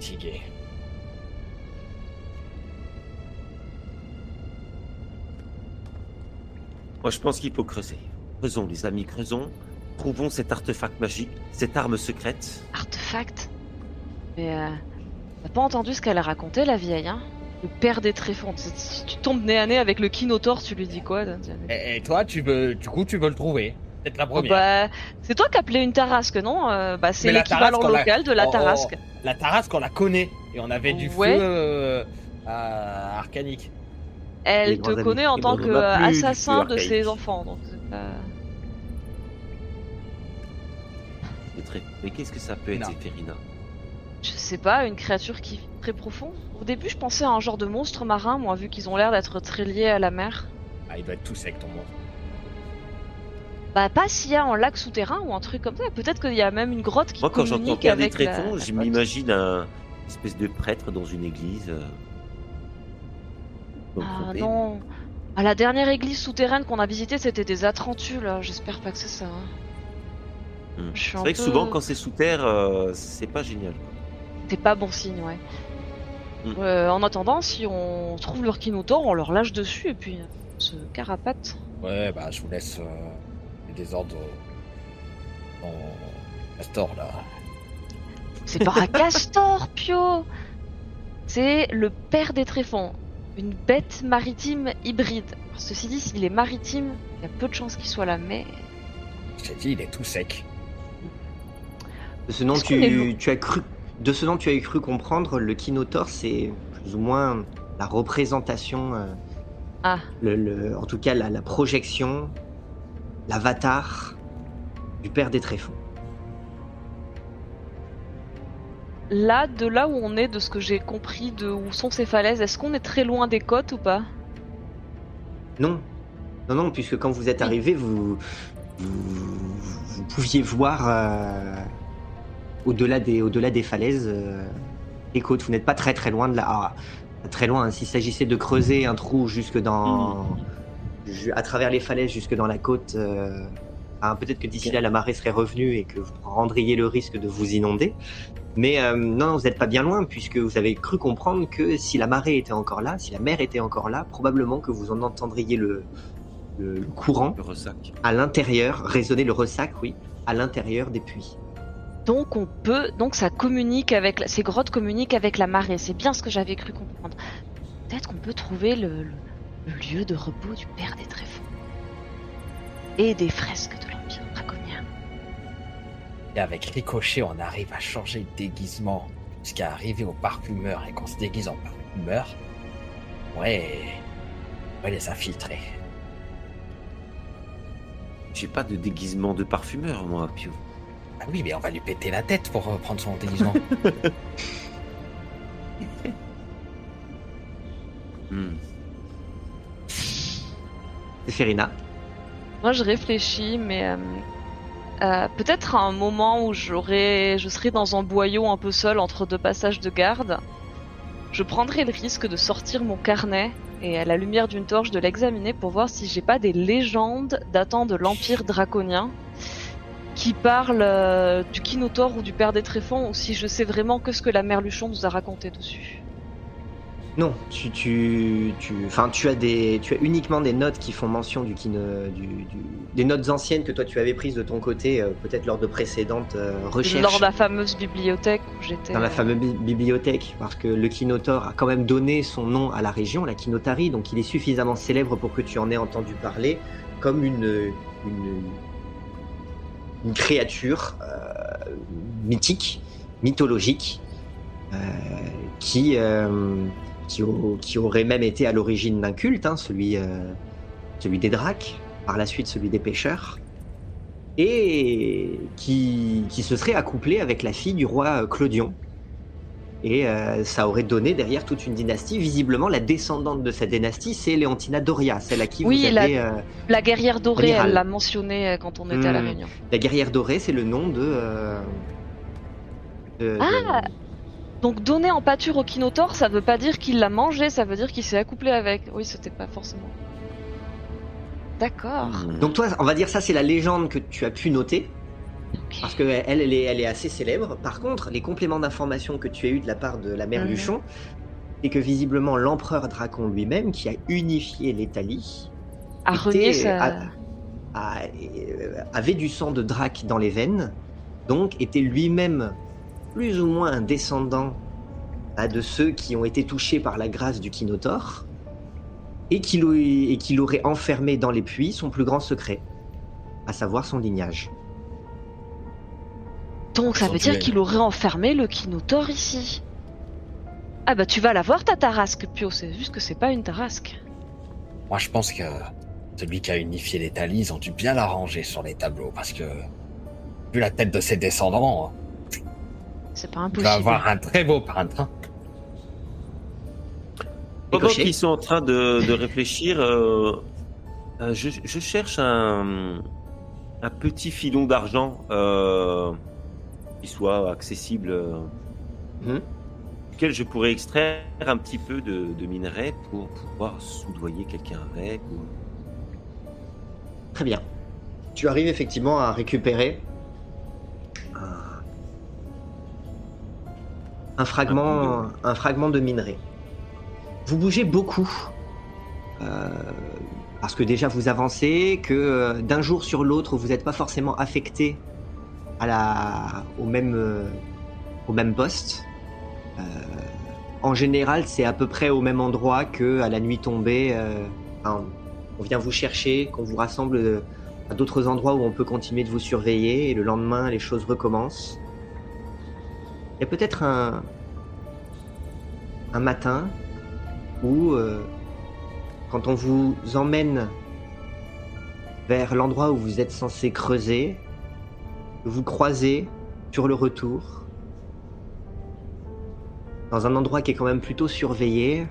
S3: Moi, je pense qu'il faut creuser. Creusons, les amis, creusons. Trouvons cet artefact magique, cette arme secrète.
S4: Artefact Mais euh, t'as pas entendu ce qu'elle a raconté, la vieille, hein? Le père des tréfonds. Si- tu tombes nez à nez avec le Kinotor, tu lui dis quoi
S2: Et, et toi, tu veux, du coup, tu veux le trouver. Peut-être la
S4: Oh,
S2: première.
S4: bah, c'est toi qui appelais une tarasque, non? Euh, Bah, c'est l'équivalent
S2: l'a-
S4: local de la
S2: Oh, oh,
S4: tarasque.
S2: La tarasque, on la connaît. Et on avait du
S4: Ouais.
S2: feu euh, Arcanique.
S4: Elle te
S1: amis.
S4: connaît en tant
S3: bon,
S4: que
S3: on a
S4: euh,
S3: plus du
S4: assassin
S3: feu
S4: de ses enfants. Donc c'est pas-
S3: Mais qu'est-ce que ça peut être. Zéphérina
S4: Je sais pas, une créature qui vit très profond. Au début, je pensais à un genre de monstre marin, moi, vu qu'ils ont l'air d'être très liés à la mer.
S2: Ah, il doit être tout sec ton monstre.
S4: Bah, pas s'il y a un lac souterrain ou un truc comme ça. Peut-être qu'il y a même une grotte qui
S3: Moi, quand j'entends Père des tréfonds,
S4: la
S3: je m'imagine un espèce de prêtre dans une église. Euh,
S4: Ah non. À la dernière église souterraine qu'on a visitée, c'était des Atrentus là. J'espère pas que c'est ça. hein.
S3: Hmm. C'est vrai que souvent, quand c'est sous terre, euh, c'est pas génial.
S4: C'est pas bon signe, ouais.
S3: Mm.
S4: Euh, en attendant, si on trouve leur Kinotor, on leur lâche dessus et puis euh, on se carapate.
S2: Ouais, bah, je vous laisse euh, les désordres au- en Castor, là.
S4: C'est pas un castor, Pio C'est le père des tréfonds. Une bête maritime hybride. Alors, ceci dit, s'il est maritime, il y a peu de chances qu'il soit là, mais.
S2: Je t'ai dit, il est tout sec.
S1: De ce nom
S4: Est-ce
S1: tu, tu as cru de ce dont tu as cru comprendre, le Kinotor c'est plus ou moins la représentation, euh,
S4: Ah.
S1: le, le- en tout cas la, la projection, l'avatar du père des tréfonds.
S4: Là, de là où on est, de ce que j'ai compris de où sont ces falaises, est-ce qu'on est très loin des côtes ou pas?
S1: Non, non, non, puisque quand vous êtes arrivé, vous, vous, vous pouviez voir euh, au-delà des, au-delà des falaises euh, les côtes. Vous n'êtes pas très très loin de là. Ah, très loin. hein. S'il s'agissait de creuser un trou jusque dans, à travers les falaises jusque dans la côte, euh, ah, peut-être que d'ici là la marée serait revenue et que vous prendriez le risque de vous inonder. Mais euh, non, vous n'êtes pas bien loin puisque vous avez cru comprendre que si la marée était encore là, si la mer était encore là, probablement que vous en entendriez le, le- le courant
S3: Le ressac.
S1: à l'intérieur, résonner le ressac, oui, à l'intérieur des puits.
S4: Donc on peut, donc ça communique avec, la- ces grottes communiquent avec la marée. C'est bien ce que j'avais cru comprendre. Peut-être qu'on peut trouver le, le- le lieu de repos du père des tréfonds et des fresques de draconien.
S2: Et avec Ricochet, on arrive à changer de déguisement jusqu'à arriver au parfumeur et qu'on se déguise en parfumeur. Ouais, on va les infiltrer.
S3: J'ai pas de déguisement de parfumeur, moi, Pio.
S2: Ah oui, mais on va lui péter la tête pour prendre son déguisement.
S3: Hmm.
S1: Ferina.
S4: Moi je réfléchis, mais euh, euh, peut-être à un moment où je serais dans un boyau un peu seul entre deux passages de garde, je prendrais le risque de sortir mon carnet et à la lumière d'une torche de l'examiner pour voir si j'ai pas des légendes datant de l'empire draconien qui parlent euh, du Kinotor ou du père des tréfonds ou si je sais vraiment que ce que la mère Luchon nous a raconté dessus.
S1: Non, tu, tu, tu, enfin, tu as des, tu as uniquement des notes qui font mention du, kino, du, du- des notes anciennes que toi tu avais prises de ton côté, euh, peut-être lors de précédentes euh, recherches.
S4: Lors de la fameuse bibliothèque où j'étais.
S1: dans la fameuse bi- bibliothèque, parce que le Kinotor a quand même donné son nom à la région, la Kinotari, donc il est suffisamment célèbre pour que tu en aies entendu parler comme une, une, une créature euh, mythique, mythologique, qui, qui, au- qui aurait même été à l'origine d'un culte, hein, celui, euh, celui des dracs, par la suite celui des pêcheurs, et qui, qui se serait accouplé avec la fille du roi Clodion. Et euh, ça aurait donné derrière toute une dynastie. Visiblement, la descendante de cette dynastie, c'est Léontina Doria, celle à qui
S4: Oui,
S1: vous
S4: la-
S1: avez... euh,
S4: La guerrière dorée, elle l'a mentionné quand on était à la
S1: Hmm.
S4: réunion.
S1: La guerrière dorée, c'est le nom de-
S4: Ah Donc donner en pâture au Kinotaur, ça veut pas dire qu'il l'a mangé, ça veut dire qu'il s'est accouplé avec. Oui, c'était pas forcément. D'accord.
S3: Hmm.
S1: Donc toi, on va dire ça, c'est la légende que tu as pu noter, parce que elle, est, elle est assez célèbre. Par contre, les compléments d'information que tu as eu de la part de la mère
S4: Mhm.
S1: Luchon, c'est que visiblement l'empereur Dracon lui-même, qui a unifié l'Italie, était- a- a- euh, avait du sang de drac dans les veines, donc était lui-même plus ou moins un descendant de ceux qui ont été touchés par la grâce du Kinotaur, et qu'il qu'il aurait enfermé dans les puits son plus grand secret, à savoir son lignage.
S4: Donc ça veut dire qu'il aurait enfermé le Kinotaur ici. Ah bah tu vas la voir ta tarasque, Pio, c'est juste que c'est pas une tarasque.
S2: Moi, je pense que celui qui a unifié l'Italie, ils ont dû bien l'arranger sur les tableaux parce que, vu la tête de ses descendants,
S4: C'est pas
S2: il
S4: impossible.
S2: va avoir un très beau peintre. hein.
S3: Pendant qu'ils sont en train de, de réfléchir, euh, euh, je, je cherche un, un petit filon d'argent euh, qui soit accessible,
S1: Mhm.
S3: duquel je pourrais extraire un petit peu de, de minerai pour pouvoir soudoyer quelqu'un avec. ou-
S1: Très bien. Tu arrives effectivement à récupérer un fragment, un fragment de minerai. Vous bougez beaucoup. euh, parce que déjà vous avancez, que euh, d'un jour sur l'autre vous n'êtes pas forcément affecté à la, au, même, euh, au même poste. En général, c'est à peu près au même endroit que à la nuit tombée. enfin, on vient vous chercher, qu'on vous rassemble à d'autres endroits où on peut continuer de vous surveiller, et le lendemain, les choses recommencent. Il y a peut-être un, matin où, euh, quand on vous emmène vers l'endroit où vous êtes censé creuser, vous croisez sur le retour, dans un endroit qui est quand même plutôt surveillé,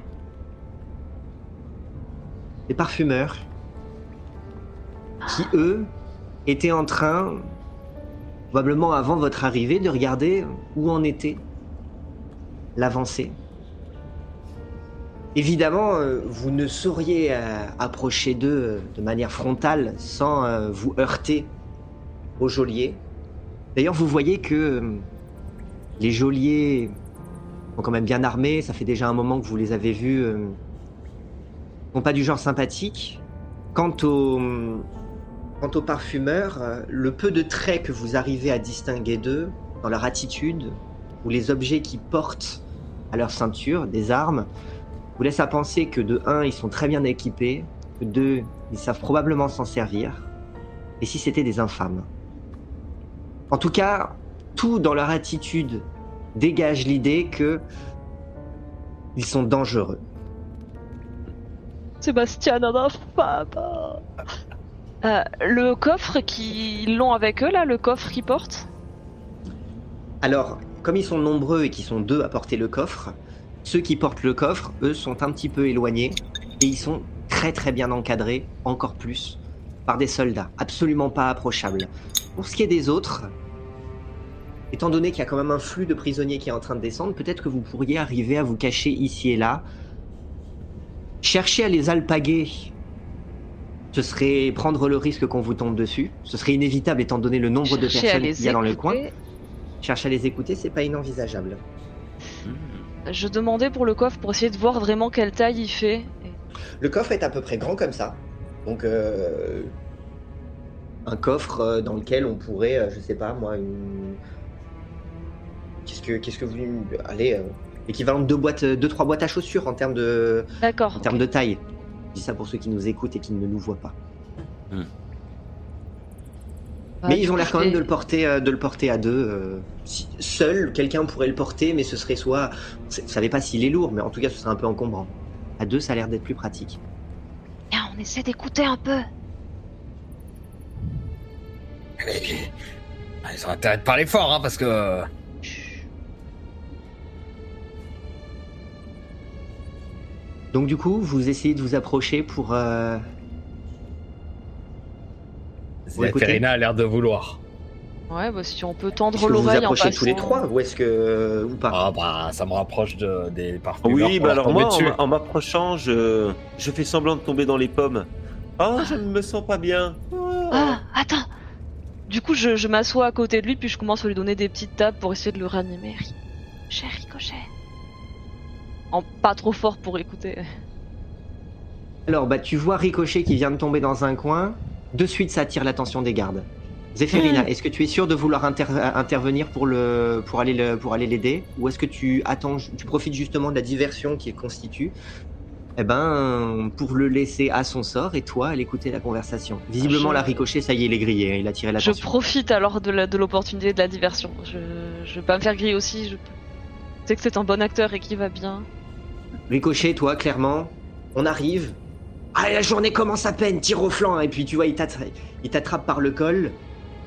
S1: des parfumeurs qui, eux, étaient en train, probablement avant votre arrivée, de regarder où en était l'avancée. Évidemment, euh, vous ne sauriez euh, approcher d'eux euh, de manière frontale sans vous heurter aux geôliers. D'ailleurs, vous voyez que les geôliers sont quand même bien armés, ça fait déjà un moment que vous les avez vus, sont pas du genre sympathique. Quant au, quant aux parfumeurs, euh, le peu de traits que vous arrivez à distinguer d'eux, dans leur attitude, ou les objets qu'ils portent à leur ceinture, des armes, vous laisse à penser que de un, ils sont très bien équipés, que deux, ils savent probablement s'en servir, et si c'était des infâmes. En tout cas, tout dans leur attitude dégage l'idée que ils sont dangereux.
S4: Sébastien en papa. Euh, le coffre qu'ils l'ont avec eux là, le coffre qu'ils portent?
S1: Alors, comme ils sont nombreux et qu'ils sont deux à porter le coffre, ceux qui portent le coffre, eux, sont un petit peu éloignés et ils sont très très bien encadrés, encore plus, par des soldats, absolument pas approchables. Pour ce qui est des autres, étant donné qu'il y a quand même un flux de prisonniers qui est en train de descendre, peut-être que vous pourriez arriver à vous cacher ici et là. Chercher à les alpaguer, ce serait prendre le risque qu'on vous tombe dessus. Ce serait inévitable étant donné le nombre de
S4: Chercher
S1: personnes qu'il y a dans le coin. Chercher à les écouter, c'est pas inenvisageable.
S3: Hmm.
S4: Je demandais pour le coffre pour essayer de voir vraiment quelle taille il fait.
S1: Le coffre est à peu près grand comme ça. Donc, euh, un coffre euh, dans lequel on pourrait, euh, je sais pas moi, une. Qu'est-ce que, qu'est-ce que vous. Allez, euh, l'équivalent de deux, boîtes, deux, trois boîtes à chaussures en termes de,
S4: D'accord.
S1: en termes de taille. Dis ça pour ceux qui nous écoutent et qui ne nous voient pas.
S4: Bah,
S1: mais ils ont l'air quand même de le porter, euh, de le porter à deux. euh, si- seul, quelqu'un pourrait le porter, mais ce serait soit. Vous ne savez pas s'il est lourd, mais en tout cas, ce serait un peu encombrant. À deux, ça a l'air d'être plus pratique.
S4: On essaie d'écouter un peu.
S2: Ah, Ils ont intérêt de parler fort, hein, parce que.
S1: Donc, du coup, vous essayez de vous approcher pour. euh,
S2: a l'air de vouloir.
S4: Ouais, bah si on peut tendre
S1: que vous vous
S4: l'oreille en
S1: approchez
S4: passant.
S1: tous les trois ou est-ce que. ou pas
S2: Ah bah, ça me rapproche de, des parfumeurs.
S3: Oui, bah alors moi, en
S2: dessus.
S3: m'a- en m'approchant, je... je fais semblant de tomber dans les pommes. Oh, je ne me sens pas bien. Oh.
S4: Ah, attends Du coup, je, je m'assois à côté de lui, puis je commence à lui donner des petites tapes pour essayer de le ranimer. Ricochet, ricochet. En pas trop fort pour écouter.
S1: Alors, bah, tu vois Ricochet qui vient de tomber dans un coin. De suite, ça attire l'attention des gardes. Zéphérina, est-ce que tu es sûr de vouloir inter- intervenir pour, le, pour aller le- pour aller l'aider? Ou est-ce que tu attends, tu profites justement de la diversion qui est constitue? Eh ben, pour le laisser à son sort et toi, aller écouter la conversation. Visiblement,
S4: Je-
S1: la ricochet, ça y est, il est grillé, hein, il a tiré
S4: Je profite alors de l'opportunité de la diversion. Je, je vais pas me faire griller aussi. Je sais que c'est un bon acteur et qu'il va bien.
S1: Ricochet, toi, clairement, on arrive. Ah, la journée commence à peine, tire au flanc, et puis tu vois, il t'attra- il t'attrape par le col.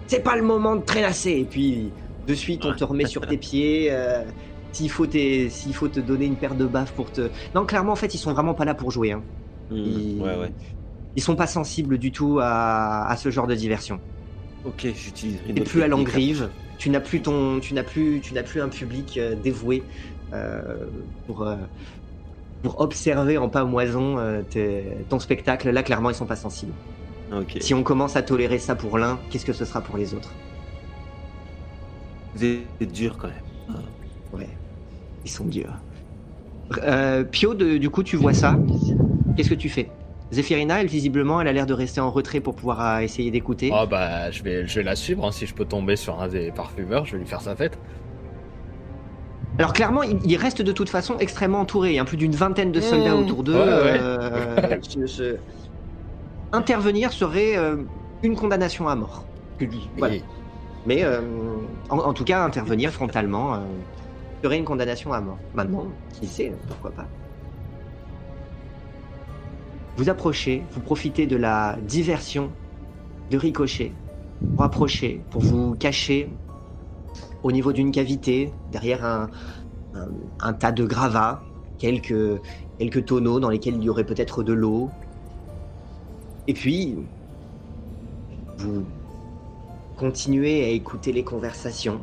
S1: C'est pas le moment de trélasser, et puis de suite, on te remet sur tes pieds. euh, s'il faut, te donner une paire de baffes pour te. Non, clairement, en fait, ils sont vraiment pas là pour jouer. Hein.
S3: Hmm,
S1: Ils...
S3: Ouais, ouais.
S1: ils sont pas sensibles du tout à, à ce genre de diversion.
S3: Ok,
S1: T'es
S3: autre
S1: plus à. Langrive, tu n'as plus ton, tu n'as plus, tu n'as plus un public euh, dévoué euh, pour pour observer en pamoison euh, tes- ton spectacle. Là, clairement, ils sont pas sensibles. Si on commence à tolérer ça pour l'un, qu'est-ce que ce sera pour les autres?
S3: Vous êtes dur quand même.
S1: Ouais, ils sont durs. Euh, Pio, de- du coup, tu vois ça? Qu'est-ce que tu fais? Zéphirina, elle visiblement, elle a l'air de rester en retrait pour pouvoir euh, essayer d'écouter.
S2: Ah bah, je vais, je vais la suivre. hein. Si je peux tomber sur un des parfumeurs, je vais lui faire sa fête.
S1: Alors clairement, il, il reste de toute façon extrêmement entouré. Il y a plus d'une vingtaine de soldats
S2: Mmh.
S1: autour d'eux.
S2: Ouais, ouais.
S1: euh, Intervenir serait euh, une condamnation à mort. Voilà. Mais euh, en, en tout cas, intervenir frontalement euh, serait une condamnation à mort. Maintenant, qui sait, pourquoi pas. Vous approchez, vous profitez de la diversion de Ricochet pour approcher, pour vous cacher au niveau d'une cavité, derrière un, tas de gravats, quelques, quelques tonneaux dans lesquels il y aurait peut-être de l'eau. Et puis, vous continuez à écouter les conversations.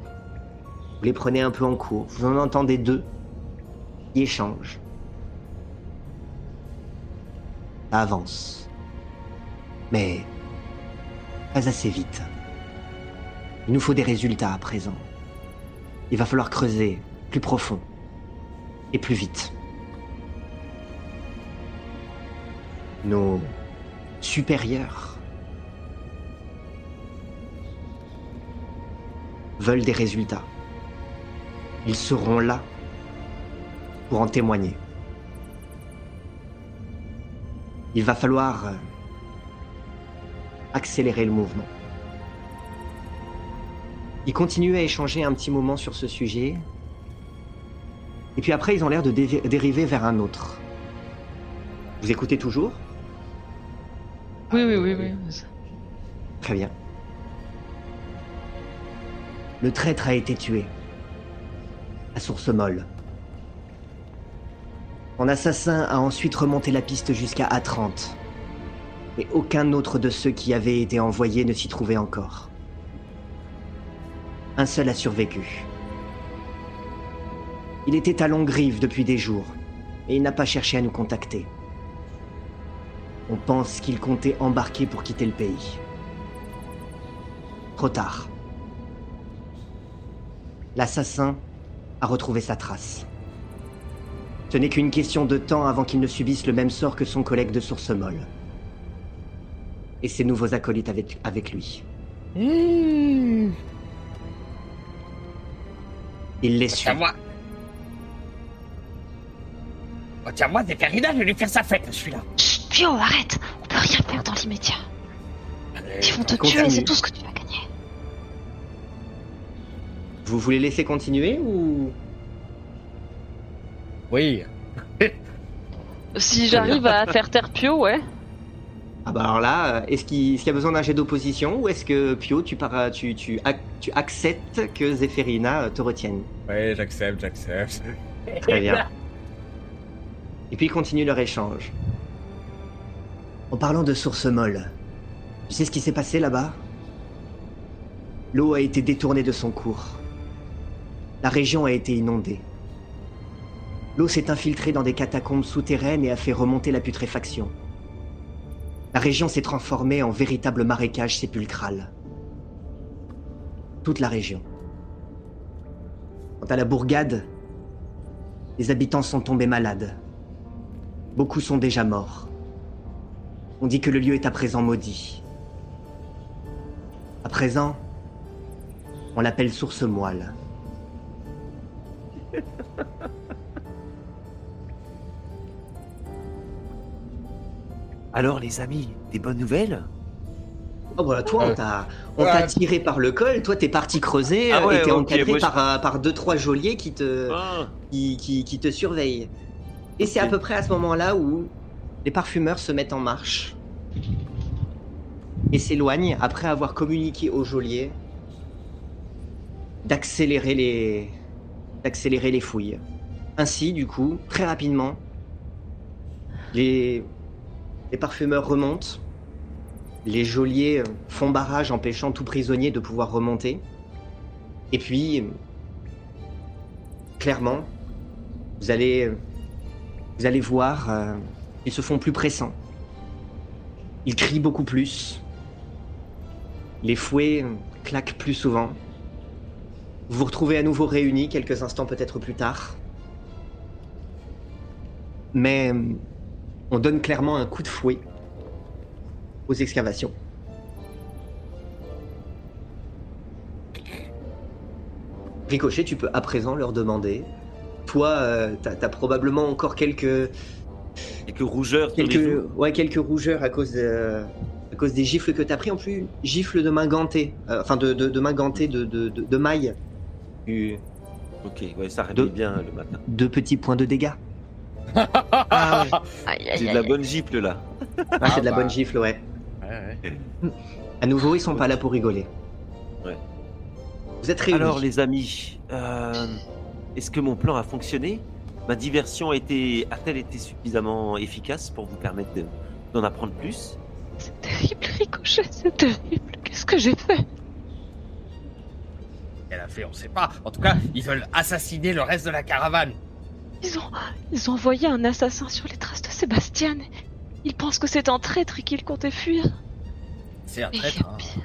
S1: Vous les prenez un peu en cours. Vous en entendez deux qui échangent. Ça avance. Mais pas assez vite. Il nous faut des résultats à présent. Il va falloir creuser plus profond et plus vite. Nos supérieurs veulent des résultats. Ils seront là pour en témoigner. Il va falloir accélérer le mouvement. Ils continuent à échanger un petit moment sur ce sujet. Et puis après, ils ont l'air de dériver vers un autre. Vous écoutez toujours?
S4: Oui, oui, oui, oui.
S1: Très bien. Le traître a été tué. À source molle. Son assassin a ensuite remonté la piste jusqu'à A30. Et aucun autre de ceux qui avaient été envoyés ne s'y trouvait encore. Un seul a survécu. Il était à Longrive depuis des jours, et il n'a pas cherché à nous contacter. On pense qu'il comptait embarquer pour quitter le pays. Trop tard. L'assassin a retrouvé sa trace. Ce n'est qu'une question de temps avant qu'il ne subisse le même sort que son collègue de source molle. Et ses nouveaux acolytes avec, lui.
S2: Mmh.
S1: Il les bah, suit.
S2: Tiens moi, Retiens-moi des bah, Périna, je vais lui faire sa fête, Je suis là.
S4: Chut, Pio, arrête On peut rien faire dans l'immédiat. Euh, Ils vont te tuer, c'est tout ce que tu vas gagner.
S1: Vous voulez laisser continuer ou?
S2: Oui.
S4: si j'arrive à faire taire Pio, ouais.
S1: Ah bah alors là, euh, est-ce qu'il y a besoin d'un jet d'opposition ou est-ce que Pio, tu, pars, tu, tu, ac- tu acceptes que Zéphérina euh, te retienne?
S2: Ouais, j'accepte, j'accepte.
S1: Très bien. Et puis ils continuent leur échange. En parlant de source molle, tu sais ce qui s'est passé là-bas? L'eau a été détournée de son cours. La région a été inondée. L'eau s'est infiltrée dans des catacombes souterraines et a fait remonter la putréfaction. La région s'est transformée en véritable marécage sépulcral. Toute la région. Quant à la bourgade, les habitants sont tombés malades. Beaucoup sont déjà morts. On dit que le lieu est à présent maudit. À présent, on l'appelle source moelle.
S3: Alors, les amis, des bonnes nouvelles?
S1: Oh voilà, toi, on
S2: Ouais.
S1: t'a on
S2: Ouais.
S1: t'a tiré par le col, toi t'es parti creuser
S3: Ah
S1: euh,
S3: ouais,
S1: et t'es encadré
S3: moi,
S1: par, euh, par deux trois geôliers qui te,
S3: Ah,
S1: qui, qui- qui te surveillent. Et c'est à peu près à ce moment-là où les parfumeurs se mettent en marche et s'éloignent après avoir communiqué aux geôliers d'accélérer les d'accélérer les fouilles. Ainsi, du coup, très rapidement, les, les parfumeurs remontent, les geôliers font barrage empêchant tout prisonnier de pouvoir remonter, et puis, clairement, vous allez, vous allez voir, euh, ils se font plus pressants. Ils crient beaucoup plus. Les fouets claquent plus souvent. Vous vous retrouvez à nouveau réunis quelques instants peut-être plus tard. Mais euh, on donne clairement un coup de fouet aux excavations. Ricochet, tu peux à présent leur demander. Toi, euh, t'as as probablement encore quelques,
S3: quelques rougeurs
S1: quelques, ouais, quelques rougeurs à cause, de- à cause des gifles que t'as pris. En plus, gifles de main gantée, euh, enfin de, de, de main gantée de, de, de, maille.
S3: Ok, ouais, ça réveille bien le matin.
S1: Deux petits points de dégâts.
S2: Ah ouais.
S4: Aïe, aïe,
S3: C'est de
S4: aïe,
S3: la
S4: aïe.
S3: bonne gifle là.
S1: Ah, c'est de la
S2: bah.
S1: bonne gifle, ouais.
S2: Ouais, ouais.
S1: À nouveau, ils sont pas là pour rigoler.
S3: Ouais.
S1: Vous êtes réunis.
S3: Alors les amis, euh, est-ce que mon plan a fonctionné? Ma diversion a été, a-t-elle été suffisamment efficace pour vous permettre de- d'en apprendre plus?
S4: C'est terrible, Ricochet, c'est terrible. Qu'est-ce que j'ai fait?
S2: Elle a fait, on sait pas. En tout cas, ils veulent assassiner le reste de la caravane.
S4: Ils ont, ils ont envoyé un assassin sur les traces de Sébastien. Ils pensent que c'est un traître et qu'il comptait fuir.
S2: C'est un traître. hein.
S4: pire,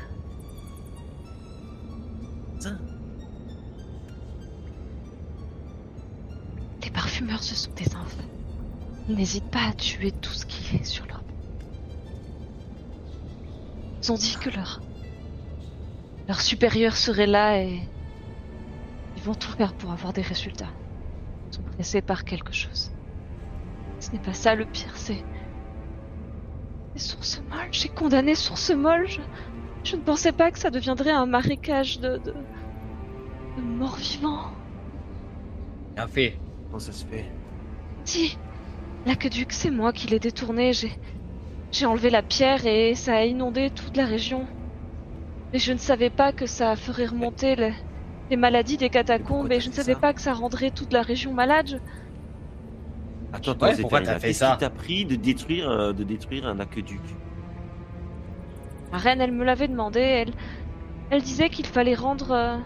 S4: les parfumeurs, ce sont des infâmes. Ils n'hésitent pas à tuer tout ce qui est sur leur Ils ont dit que leur... Leur supérieur serait là et... Ils vont tout faire pour avoir des résultats. Sont pressés par quelque chose. Ce n'est pas ça le pire, c'est... C'est source molle. J'ai condamné source molle. Je... je ne pensais pas que ça deviendrait un marécage de... de, de morts vivants.
S2: Bien fait.
S3: Comment ça se fait?
S4: Si, l'aqueduc, c'est moi qui l'ai détourné. J'ai, j'ai enlevé la pierre et ça a inondé toute la région. Mais je ne savais pas que ça ferait remonter les, les maladies des catacombes et je ne savais pas que ça rendrait toute la région malade.
S3: Attends,
S2: Ouais,
S3: attends,
S2: pourquoi t'as fait
S3: qu'est-ce
S2: ça
S3: qui t'a pris de détruire, euh, de détruire un aqueduc
S4: La reine, elle me l'avait demandé. Elle, elle disait qu'il fallait rendre euh,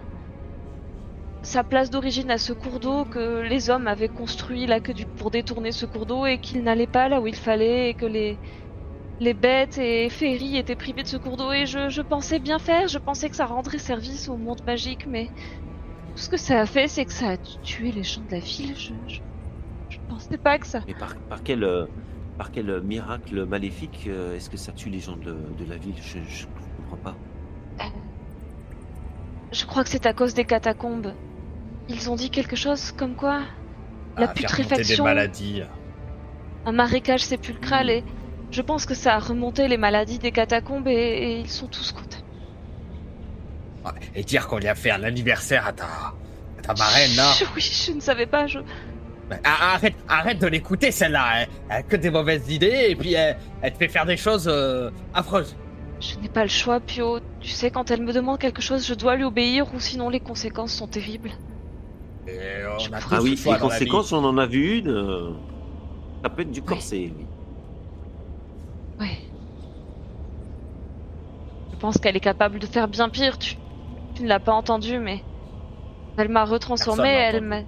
S4: sa place d'origine à ce cours d'eau, que les hommes avaient construit l'aqueduc pour détourner ce cours d'eau et qu'il n'allait pas là où il fallait et que les, les bêtes et féeries étaient privées de ce cours d'eau et je, je pensais bien faire, je pensais que ça rendrait service au monde magique, mais tout ce que ça a fait, c'est que ça a tué les gens de la ville. Je, je, je pensais pas que ça.
S3: Mais par, par quel, euh, par quel euh, miracle maléfique euh, est-ce que ça tue les gens de, de la ville? Je, je comprends pas.
S4: Je crois que c'est à cause des catacombes. Ils ont dit quelque chose comme quoi La
S2: Ah, monter des
S4: putréfaction.
S2: maladies.
S4: un marécage sépulcral et je pense que ça a remonté les maladies des catacombes et, et ils sont tous contents.
S2: Et dire qu'on lui a fait un anniversaire à ta, à ta marraine, là.
S4: Oui, je ne savais pas. Je...
S2: Ben, arrête, arrête de l'écouter, celle-là. Elle, elle a que des mauvaises idées et puis elle, elle te fait faire des choses euh, affreuses.
S4: Je n'ai pas le choix, Pio. Tu sais, quand elle me demande quelque chose, je dois lui obéir ou sinon les conséquences sont terribles.
S2: Et on
S4: Je
S2: a
S4: crois-
S3: Ah oui, les conséquences, on en a vu une. euh, Ça peut être du corset, oui.
S4: Ouais. Je pense qu'elle est capable de faire bien pire. Tu, tu ne l'as pas entendu, mais elle m'a retransformée. Elle m'a,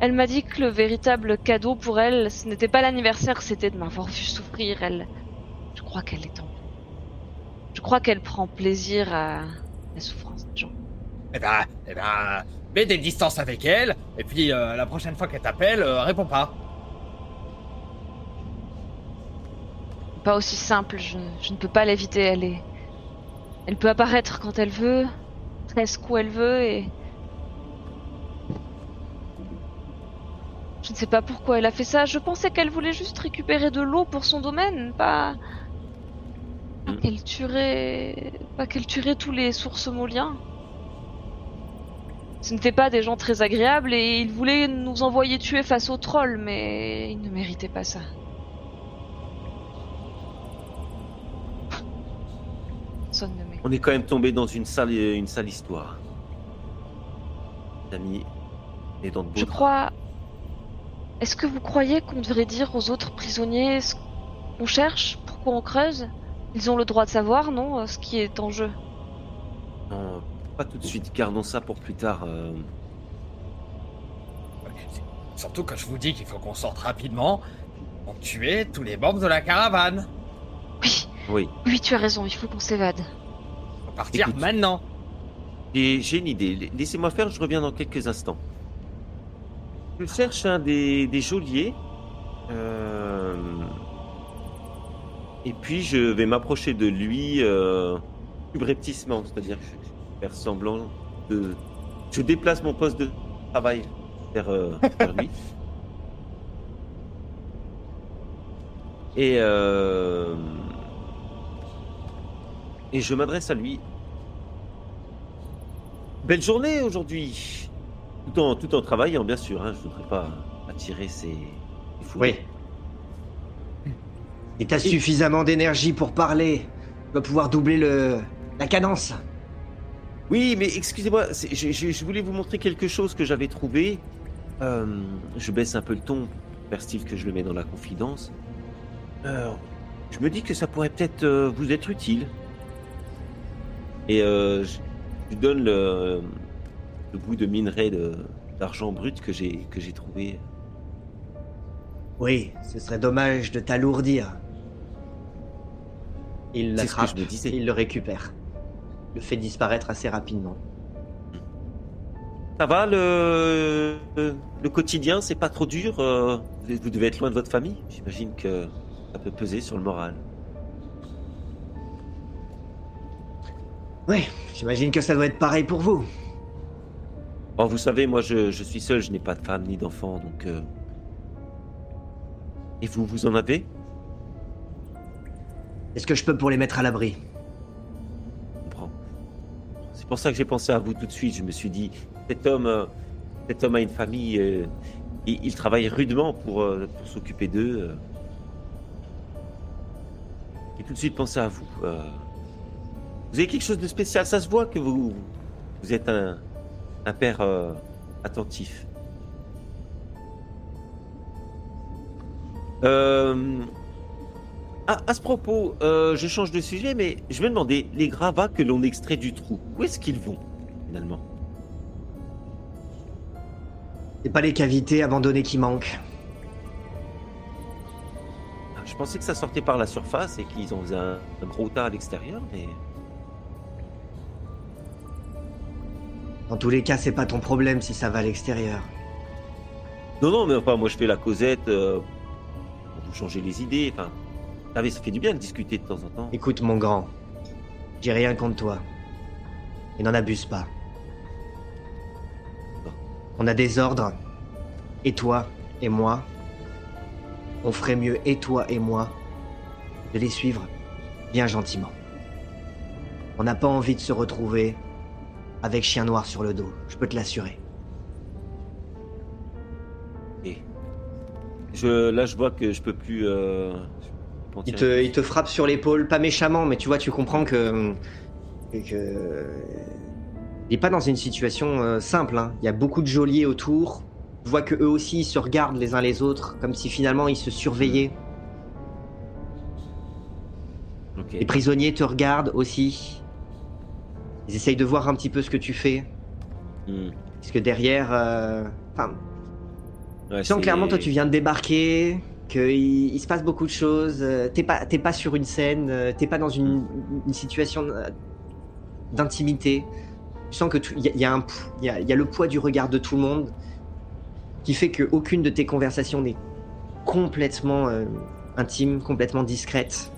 S4: elle m'a dit que le véritable cadeau pour elle, ce n'était pas l'anniversaire, c'était de m'avoir vu souffrir. Elle, je crois qu'elle est en, je crois qu'elle prend plaisir à la souffrance des gens.
S2: Eh ben, eh ben, mets des distances avec elle et puis euh, la prochaine fois qu'elle t'appelle, euh, réponds pas.
S4: Pas aussi simple. Je, je ne peux pas l'éviter. Elle est, elle peut apparaître quand elle veut, presque où elle veut et Je ne sais pas pourquoi elle a fait ça. Je pensais qu'elle voulait juste récupérer de l'eau pour son domaine, pas. pas
S3: Hmm.
S4: qu'elle tuerait. pas qu'elle tuerait tous les sources moliens. Ce n'étaient pas des gens très agréables et ils voulaient nous envoyer tuer face aux trolls, mais ils ne méritaient pas ça.
S3: On est quand même tombé dans une sale, une sale histoire. L'ami est dans de beaux
S4: Je crois. Est-ce que vous croyez qu'on devrait dire aux autres prisonniers ce qu'on cherche, pourquoi on creuse? Ils ont le droit de savoir, non, euh, ce qui est en jeu?
S3: Non, pas tout de suite, gardons ça pour plus tard. euh.
S2: Surtout que je vous dis qu'il faut qu'on sorte rapidement pour tuer tous les membres de la caravane.
S4: Oui,
S3: Oui,
S4: oui, tu as raison, il faut qu'on s'évade.
S2: Partir
S3: Écoute.
S2: maintenant.
S3: j'ai une idée. Laissez-moi faire, je reviens dans quelques instants. Je cherche un des, des geôliers. euh, Et puis je vais m'approcher de lui euh, subrepticement, c'est-à-dire que je faire semblant de. Je déplace mon poste de travail vers, euh, vers lui. Et, euh, et je m'adresse à lui. Belle journée aujourd'hui. Tout en, tout en travaillant, bien sûr. Hein, je voudrais pas attirer ces, ces fous.
S1: Oui. Et t'as suffisamment d'énergie pour parler. Tu vas pouvoir doubler le la cadence.
S3: Oui, mais excusez-moi, je, je- je voulais vous montrer quelque chose que j'avais trouvé. Euh, je baisse un peu le ton, faire style que je le mets dans la confidence. Euh, je me dis que ça pourrait peut-être euh, vous être utile. Et euh, je je lui donne le, le bout de minerai de- d'argent brut que j'ai que j'ai trouvé.
S1: Oui, ce serait dommage de t'alourdir. Il l'attrape, il le récupère. Le fait disparaître assez rapidement.
S3: Ça va le, le, quotidien, c'est pas trop dur. euh, vous devez être loin de votre famille. J'imagine que ça peut peser sur le moral.
S1: Oui, j'imagine que ça doit être pareil pour vous.
S3: Bon, vous savez, moi je, je suis seul, je n'ai pas de femme ni d'enfant, donc. euh, Et vous, vous en avez?
S1: Est-ce que je peux pour les mettre à l'abri?
S3: Je comprends. C'est pour ça que j'ai pensé à vous tout de suite. Je me suis dit, cet homme, euh, cet homme a une famille, euh, il, il travaille rudement pour, euh, pour s'occuper d'eux. J'ai tout de suite pensé à vous. Vous avez quelque chose de spécial? Ça se voit que vous, vous êtes un, un père euh, attentif. Euh, à, à ce propos, euh, je change de sujet, mais je me demandais, les gravats que l'on extrait du trou, où est-ce qu'ils vont, finalement?
S1: C'est pas les cavités abandonnées qui manquent.
S3: Ah, Je pensais que ça sortait par la surface et qu'ils en faisaient un, un gros tas à l'extérieur, mais...
S1: Dans tous les cas, c'est pas ton problème si ça va à l'extérieur.
S3: Non, non, mais enfin, moi je fais la causette euh, pour vous changer les idées, enfin... savez, ça fait du bien de discuter de temps en temps.
S1: Écoute, mon grand, j'ai rien contre toi. Et n'en abuse pas. On a des ordres. Et toi et moi, on ferait mieux, et toi et moi, de les suivre bien gentiment. On n'a pas envie de se retrouver avec chien noir sur le dos, je peux te l'assurer.
S3: Et je, là, je vois que je peux plus. euh,
S1: Il te, il te frappe sur l'épaule, pas méchamment, mais tu vois, tu comprends que. que il est pas dans une situation euh, simple. hein. Il y a beaucoup de geôliers autour. Tu vois que eux aussi ils se regardent les uns les autres, comme si finalement ils se surveillaient. Les prisonniers te regardent aussi. Ils essayent de voir un petit peu ce que tu fais.
S3: Hmm.
S1: Parce que derrière. euh, Enfin,
S3: Ouais,
S1: tu sens clairement, toi, tu viens de débarquer, qu'il il se passe beaucoup de choses. euh, T'es pas, pas sur une scène, euh, t'es pas dans une, une situation d'intimité. Tu sens que il y, a- y a y a- y a le poids du regard de tout le monde qui fait que aucune de tes conversations n'est complètement euh, intime, complètement discrète,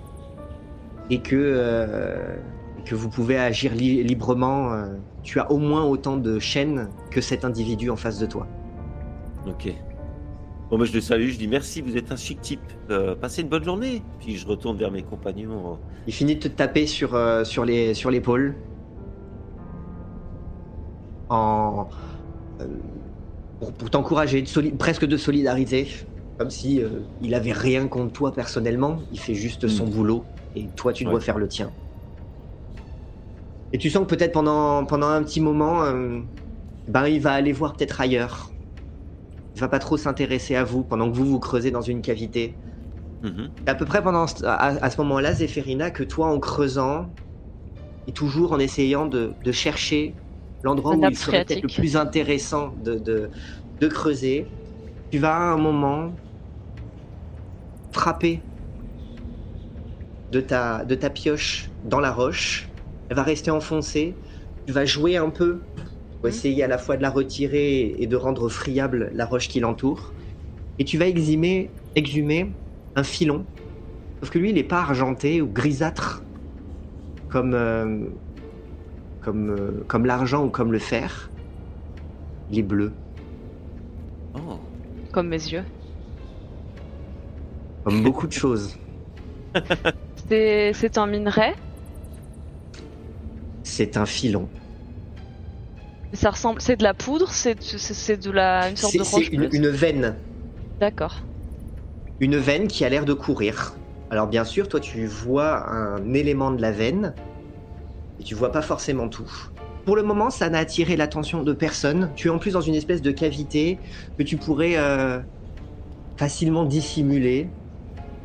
S1: et que euh, que vous pouvez agir li- librement. euh, tu as au moins autant de chaînes que cet individu en face de toi.
S3: Ok. Bon, bah, je le salue, je dis merci, vous êtes un chic type. Euh, passez une bonne journée. Puis je retourne vers mes compagnons.
S1: Il finit de te taper sur, euh, sur l'épaule. En euh, pour, pour t'encourager, presque de solidariser, comme si euh, il avait rien contre toi personnellement. Il fait juste son boulot et toi tu dois
S3: Ouais.
S1: faire le tien. Et tu sens que peut-être pendant pendant un petit moment, euh, ben il va aller voir peut-être ailleurs. Il va pas trop s'intéresser à vous pendant que vous vous creusez dans une cavité. C'est à peu près pendant ce- à, à ce moment-là, Zéphérina, que toi, en creusant, et toujours en essayant de, de chercher l'endroit où il serait peut-être le plus intéressant de, de, de creuser, tu vas à un moment frapper de ta, de ta pioche dans la roche. Elle va rester enfoncée. Tu vas jouer un peu pour
S4: Mhm.
S1: essayer à la fois de la retirer et de rendre friable la roche qui l'entoure. Et tu vas exhumer, exhumer un filon. Sauf que lui, il n'est pas argenté ou grisâtre comme, euh, comme, euh, comme l'argent ou comme le fer. Il est bleu,
S3: Oh.
S4: Comme mes yeux.
S1: comme beaucoup de choses.
S4: C'est c'est un minerai.
S1: C'est un filon.
S4: Ça ressemble. C'est de la poudre. C'est de la une sorte de
S1: c'est une, veine.
S4: D'accord.
S1: Une veine qui a l'air de courir. Alors bien sûr, toi tu vois un élément de la veine, et tu vois pas forcément tout. Pour le moment, ça n'a attiré l'attention de personne. Tu es en plus dans une espèce de cavité que tu pourrais euh, facilement dissimuler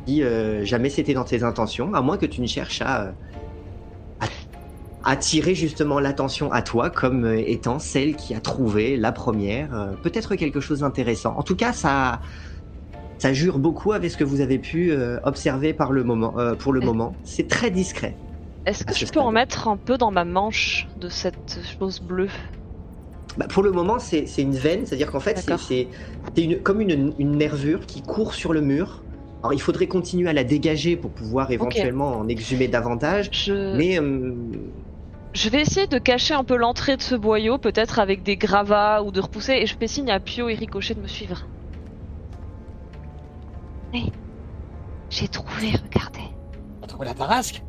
S1: si euh, jamais c'était dans tes intentions, à moins que tu ne cherches à, euh, à attirer justement l'attention à toi comme euh, étant celle qui a trouvé la première, euh, peut-être quelque chose d'intéressant. En tout cas, ça, ça jure beaucoup avec ce que vous avez pu euh, observer par le moment, pour le moment. C'est très discret.
S4: Est-ce que je peux en mettre un peu dans ma manche de cette chose bleue?
S1: Bah, pour le moment, c'est une veine, c'est-à-dire qu'en fait, c'est- une, comme une, une nervure qui court sur le mur. Alors, il faudrait continuer à la dégager pour pouvoir éventuellement en exhumer davantage.
S4: Je
S1: Mais euh,
S4: je vais essayer de cacher un peu l'entrée de ce boyau, peut-être avec des gravats ou de repousser, et je fais signe à Pio et Ricochet de me suivre. Hey, j'ai trouvé, regardez.
S2: T'as trouvé la tarasque?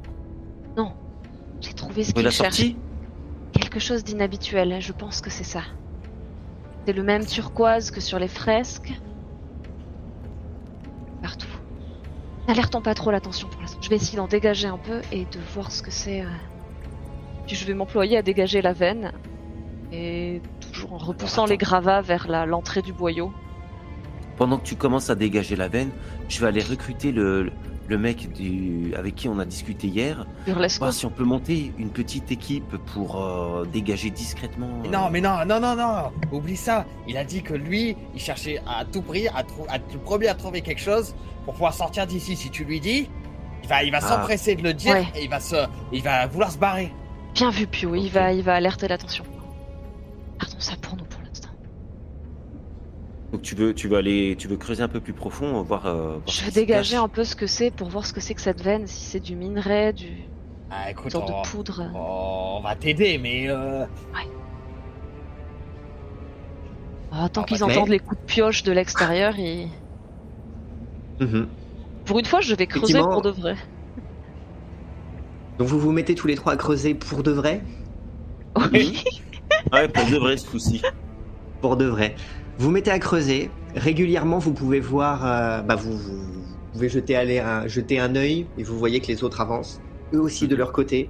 S4: J'ai trouvé ce qu'il
S3: la
S4: cherche.
S3: sortie?
S4: Quelque chose d'inhabituel, je pense que c'est ça. C'est le même turquoise que sur les fresques. Partout. N'alertons pas trop l'attention pour l'instant. Je vais essayer d'en dégager un peu et de voir ce que c'est. euh. Puis je vais m'employer à dégager la veine. Et toujours en repoussant les gravats vers l'entrée du boyau.
S3: Pendant que tu commences à dégager la veine, je vais aller recruter le, le mec du, avec qui on a discuté hier.
S4: Burlesque.
S3: Voir si on peut monter une petite équipe pour euh, dégager discrètement.
S2: Mais
S3: euh,
S2: Non, mais non, non, non, non Oublie ça Il a dit que lui, il cherchait à tout prix, à, le premier à trouver quelque chose pour pouvoir sortir d'ici. Si tu lui dis, il va, il va
S3: Ah.
S2: s'empresser de le dire
S4: Ouais.
S2: et il va, se, il va vouloir se barrer.
S4: Bien vu, Pio. Il, va, il va alerter l'attention. Gardons ça pour nous pour l'instant.
S3: Donc tu veux, tu veux aller, tu veux creuser un peu plus profond, voir. euh, voir
S4: Je vais dégager
S3: cache.
S4: un peu ce que c'est pour voir ce que c'est que cette veine. Si c'est du minerai, du...
S2: Ah,
S4: une
S2: écoute,
S4: sorte
S2: on,
S4: de poudre.
S2: on va t'aider, mais euh,
S4: Ah, tant
S2: Ah,
S4: qu'ils
S1: bah,
S4: entendent
S1: mais-
S4: les coups de pioche de l'extérieur, ils...
S1: mhm.
S4: pour une fois, je vais creuser pour de vrai.
S1: Donc vous vous mettez tous les trois à creuser pour de vrai.
S4: Oui.
S3: Ouais, pour de vrai ce coup-ci.
S1: pour de vrai. Vous mettez à creuser. Régulièrement, vous pouvez voir. euh, bah, vous, pouvez jeter, aller un, jeter un œil et vous voyez que les autres avancent. Eux aussi de leur côté.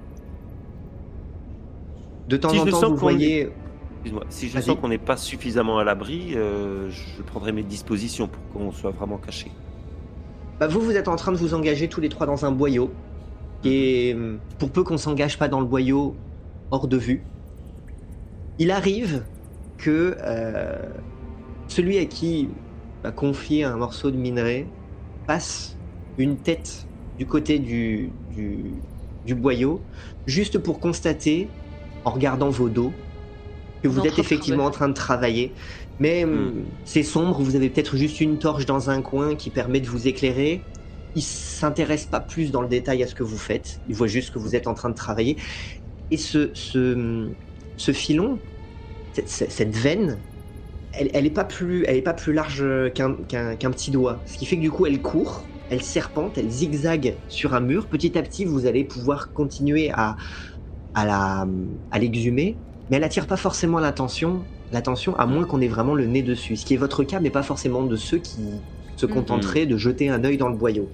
S1: De temps
S3: Si
S1: en temps, vous voyez.
S3: Excuse-moi, si je
S1: Vas-y.
S3: sens qu'on n'est pas suffisamment à l'abri, euh, je prendrai mes dispositions pour qu'on soit vraiment caché.
S1: Bah, vous, vous êtes en train de vous engager tous les trois dans un boyau. Et hum, pour peu qu'on s'engage pas dans le boyau, hors de vue, il arrive que euh, celui à qui a confié un morceau de minerai passe une tête du côté du, du, du boyau, juste pour constater, en regardant vos dos, que vous êtes effectivement en train de travailler. Mais hum,
S3: Hmm.
S1: c'est sombre, vous avez peut-être juste une torche dans un coin qui permet de vous éclairer. Il s'intéresse pas plus dans le détail à ce que vous faites. Il voit juste que vous êtes en train de travailler. Et ce, ce, ce filon, cette, veine, elle, elle est pas plus, elle est pas plus large qu'un petit doigt. Ce qui fait que du coup, elle court, elle serpente, elle zigzague sur un mur. Petit à petit, vous allez pouvoir continuer à, à la, à l'exhumer, mais elle attire pas forcément l'attention, l'attention à moins qu'on ait vraiment le nez dessus. Ce qui est votre cas, mais pas forcément de ceux qui se
S4: Mhm.
S1: contenteraient de jeter un œil dans le boyau.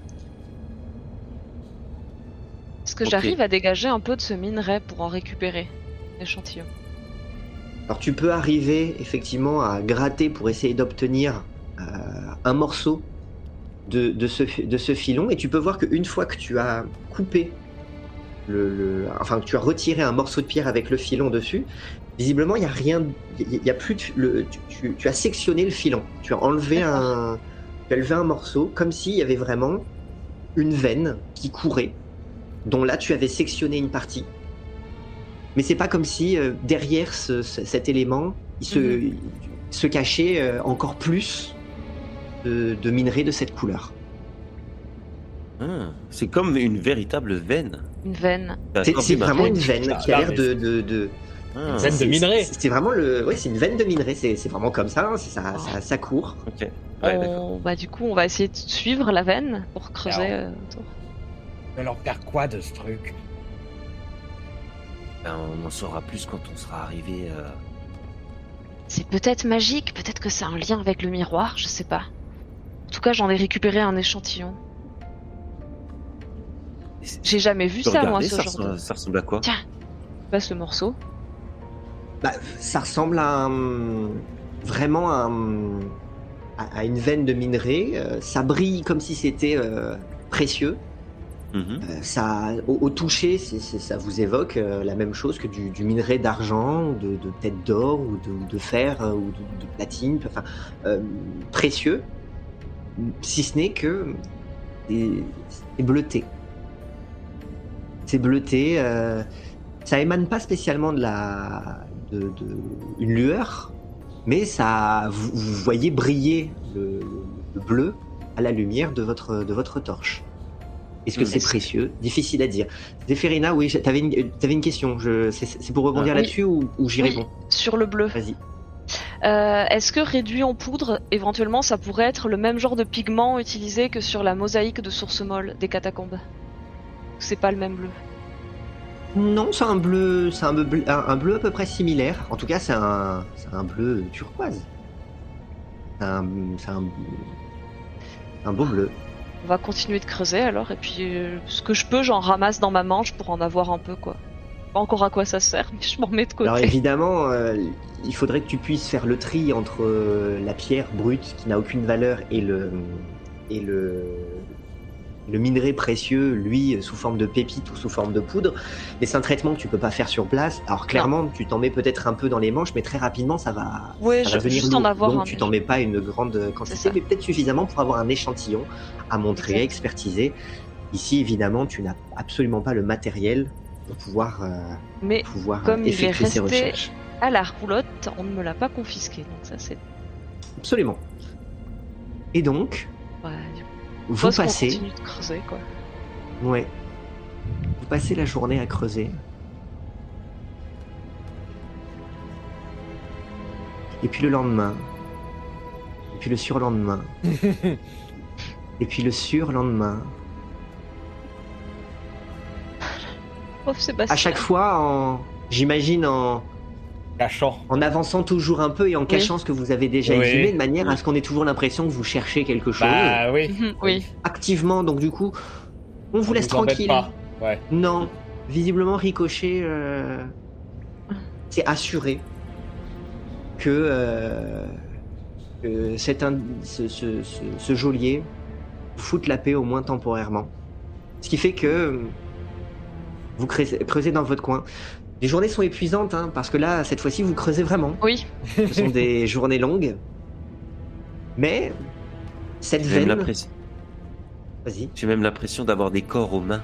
S4: Est-ce que j'arrive à dégager un peu de ce minerai pour en récupérer l'échantillon?
S1: Alors tu peux arriver effectivement à gratter pour essayer d'obtenir euh, un morceau de, de ce, fi- de ce filon et tu peux voir qu'une fois que tu as coupé, le, le- enfin que tu as retiré un morceau de pierre avec le filon dessus, visiblement il n'y a rien, il y a plus de, le, tu, tu- tu as sectionné le filon, tu as enlevé un, tu as levé un morceau comme s'il y avait vraiment une veine qui courait, dont là tu avais sectionné une partie. Mais c'est pas comme si euh, derrière ce- ce- cet élément, il se,
S4: Mhm.
S1: il se cachait euh, encore plus de, de minerais de cette couleur.
S3: Ah, c'est comme une véritable veine.
S4: Une veine.
S1: C'est
S3: D'accord,
S1: c'est
S3: bah,
S1: vraiment une veine
S2: Ah,
S1: qui a l'air
S2: mais
S1: de, de, de-
S3: ah,
S2: Veine de
S1: c'est-
S2: minerai.
S1: C'est vraiment le, ouais, c'est une veine de minerai. C'est c'est vraiment comme ça. hein, c'est ça, ça, ça court.
S3: Ok. Ouais.
S4: On- bah, du coup, on va essayer de suivre la veine pour creuser
S2: Alors.
S4: euh, autour.
S2: Je vais leur faire quoi de ce truc?
S3: Ben, on en saura plus quand on sera arrivé. euh,
S4: C'est peut-être magique, peut-être que c'est un lien avec le miroir, je sais pas. En tout cas, j'en ai récupéré un échantillon. J'ai jamais vu ça, moi, ce
S3: ça,
S4: genre
S3: ressemble,
S4: de...
S3: ça ressemble à quoi?
S4: Tiens, passe le morceau.
S1: Bah, ça ressemble à un- vraiment à, un- à- à une veine de minerai. euh, ça brille comme si c'était euh, précieux.
S3: Mhm.
S1: Euh, ça, au, toucher, ça vous évoque euh, la même chose que du, minerai d'argent, de, de peut-être d'or ou de, fer euh, ou de, platine, enfin euh, précieux, si ce n'est que c'est bleuté. C'est bleuté. ça émane pas spécialement de la une lueur, mais ça vous, vous voyez briller le, le bleu à la lumière de votre de votre torche. Est-ce que c'est précieux? Difficile à dire. Zéphérina, oui, t'avais une, euh, t'avais une question. C'est, pour rebondir
S4: oui.
S1: là-dessus ou, ou j'y
S4: Oui.
S1: réponds?
S4: Sur le bleu.
S1: Vas-y.
S4: Euh, Est-ce que réduit en poudre, éventuellement, ça pourrait être le même genre de pigment utilisé que sur la mosaïque de source molle des catacombes? C'est pas le même bleu?
S1: Non, c'est un bleu, c'est un un, un bleu à peu près similaire. En tout cas, c'est un, un bleu turquoise. C'est un, c'est un, un beau bleu.
S4: On va continuer de creuser alors, et puis euh, ce que je peux, j'en ramasse dans ma manche pour en avoir un peu, quoi. Pas encore à quoi ça sert, mais je m'en mets de côté.
S1: Alors évidemment, euh, il faudrait que tu puisses faire le tri entre euh, la pierre brute qui n'a aucune valeur et le et le le minerai précieux, lui, sous forme de pépite ou sous forme de poudre. Mais c'est un traitement que tu peux pas faire sur place. Alors clairement, tu t'en mets peut-être un peu dans les manches, mais très rapidement, ça va,
S4: Ouais,
S1: ça
S4: je-
S1: va devenir
S4: juste en avoir
S1: Donc
S4: un,
S1: tu t'en mets pas une grande quantité, mais peut-être suffisamment pour avoir un échantillon à montrer, à expertiser. Ici, évidemment, tu n'as absolument pas le matériel pour pouvoir, euh,
S4: Mais
S1: pouvoir
S4: Comme il est
S1: ces
S4: resté-
S1: recherches.
S4: à la roulotte, on ne me l'a pas confisqué, donc ça c'est.
S1: Absolument. Et donc, vous passez,
S4: continue de creuser, quoi.
S1: ouais, vous passez la journée à creuser. Et puis le lendemain, et puis le surlendemain, et puis le surlendemain. À chaque fois, en, j'imagine en,
S2: Cachant.
S1: en avançant toujours un peu et en cachant ce que vous avez déjà
S2: Oui.
S1: exhumé, de manière à ce qu'on ait toujours l'impression que vous cherchez quelque chose
S2: Bah oui.
S4: Mhm, oui.
S1: activement. Donc du coup, on vous
S2: On
S1: laisse
S2: embête
S1: tranquille.
S2: pas. Ouais.
S1: Non, visiblement Ricochet euh, s'est assuré que, euh, que cet ind- ce, ce- ce- ce geôlier foute la paix au moins temporairement. Ce qui fait que euh, vous creusez, creusez dans votre coin. Les journées sont épuisantes, hein, parce que là, cette fois-ci, vous creusez vraiment.
S4: Oui.
S1: Ce sont des journées longues. Mais cette
S3: J'ai même
S1: veine...
S3: l'impression-
S1: Vas-y.
S3: j'ai même l'impression d'avoir des corps aux mains.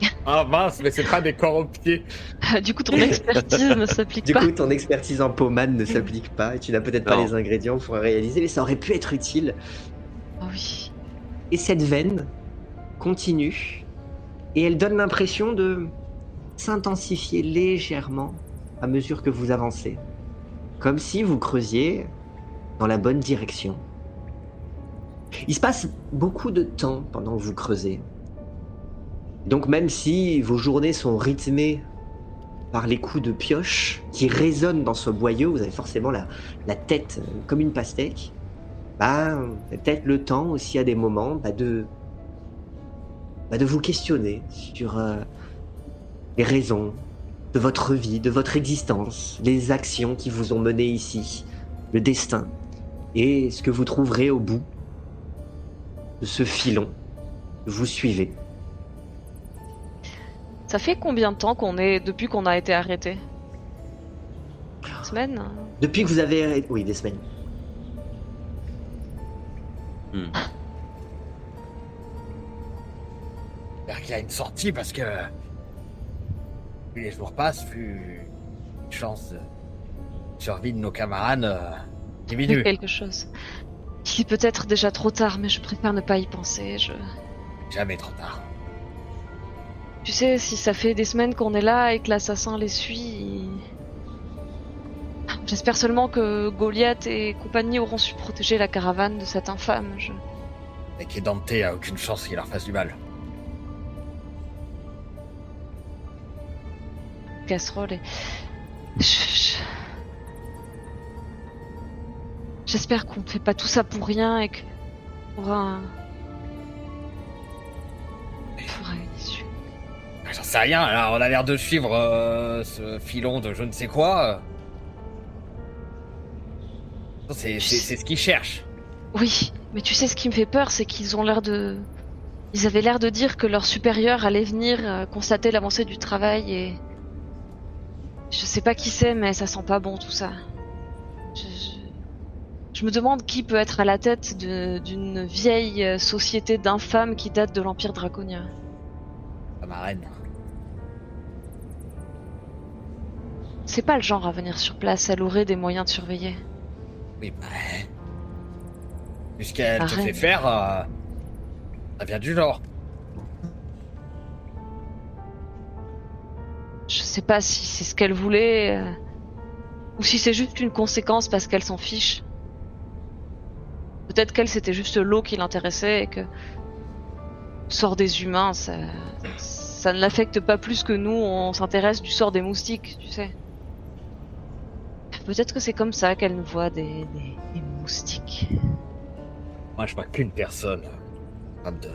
S2: Ah mince, mais c'est pas des corps aux pieds.
S4: du coup, ton expertise ne s'applique
S1: Du
S4: pas.
S1: coup, ton expertise en pommade ne s'applique pas et tu n'as peut-être pas les ingrédients pour réaliser, mais ça aurait pu être utile.
S4: Ah oui.
S1: Et cette veine continue et elle donne l'impression de s'intensifier légèrement à mesure que vous avancez. Comme si vous creusiez dans la bonne direction. Il se passe beaucoup de temps pendant que vous creusez. Donc même si vos journées sont rythmées par les coups de pioche qui résonnent dans ce boyau, vous avez forcément la, la tête comme une pastèque, bah, peut-être le temps aussi à des moments bah, de, bah, de vous questionner sur euh, les raisons de votre vie, de votre existence, les actions qui vous ont mené ici, le destin, et ce que vous trouverez au bout de ce filon que vous suivez.
S4: Ça fait combien de temps qu'on est depuis qu'on a été arrêté? Une Semaine?
S1: Depuis que vous avez... Oui, des semaines.
S2: J'espère qu'il y a une sortie parce que plus les jours passent, plus les chances de survie de nos camarades euh, diminuent.
S4: quelque chose. Il est peut-être déjà trop tard, mais je préfère ne pas y penser. Je...
S2: Jamais trop tard.
S4: Tu sais, si ça fait des semaines qu'on est là et que l'assassin les suit, j'espère seulement que Goliath et compagnie auront su protéger la caravane de cette infâme. Je...
S2: Et que Dante a aucune chance qu'il leur fasse du mal.
S4: Casserole et... Je- je- J'espère qu'on ne fait pas tout ça pour rien et que on aura un... on aura une issue.
S2: J'en sais rien, là, on a l'air de suivre euh, ce filon de je ne sais quoi. C'est ce qu'ils cherchent.
S4: Oui, mais tu sais ce qui me fait peur, c'est qu'ils ont l'air de... Ils avaient l'air de dire que leur supérieur allait venir euh, constater l'avancée du travail et... Je sais pas qui c'est, mais ça sent pas bon tout ça. Je, je- je me demande qui peut être à la tête d'une vieille société d'infâmes qui date de l'Empire draconien.
S2: La marraine.
S4: C'est pas le genre à venir sur place, elle aurait des moyens de surveiller.
S2: Oui, bah. Vu ce qu'elle te fait faire, euh, ça vient du genre.
S4: Je sais pas si c'est ce qu'elle voulait, euh, ou si c'est juste une conséquence parce qu'elle s'en fiche. Peut-être qu'elle c'était juste l'eau qui l'intéressait et que sort des humains, ça, ça ne l'affecte pas plus que nous, on s'intéresse du sort des moustiques, tu sais. Peut-être que c'est comme ça qu'elle nous voit des, des- moustiques.
S2: Moi, je vois qu'une personne capable de.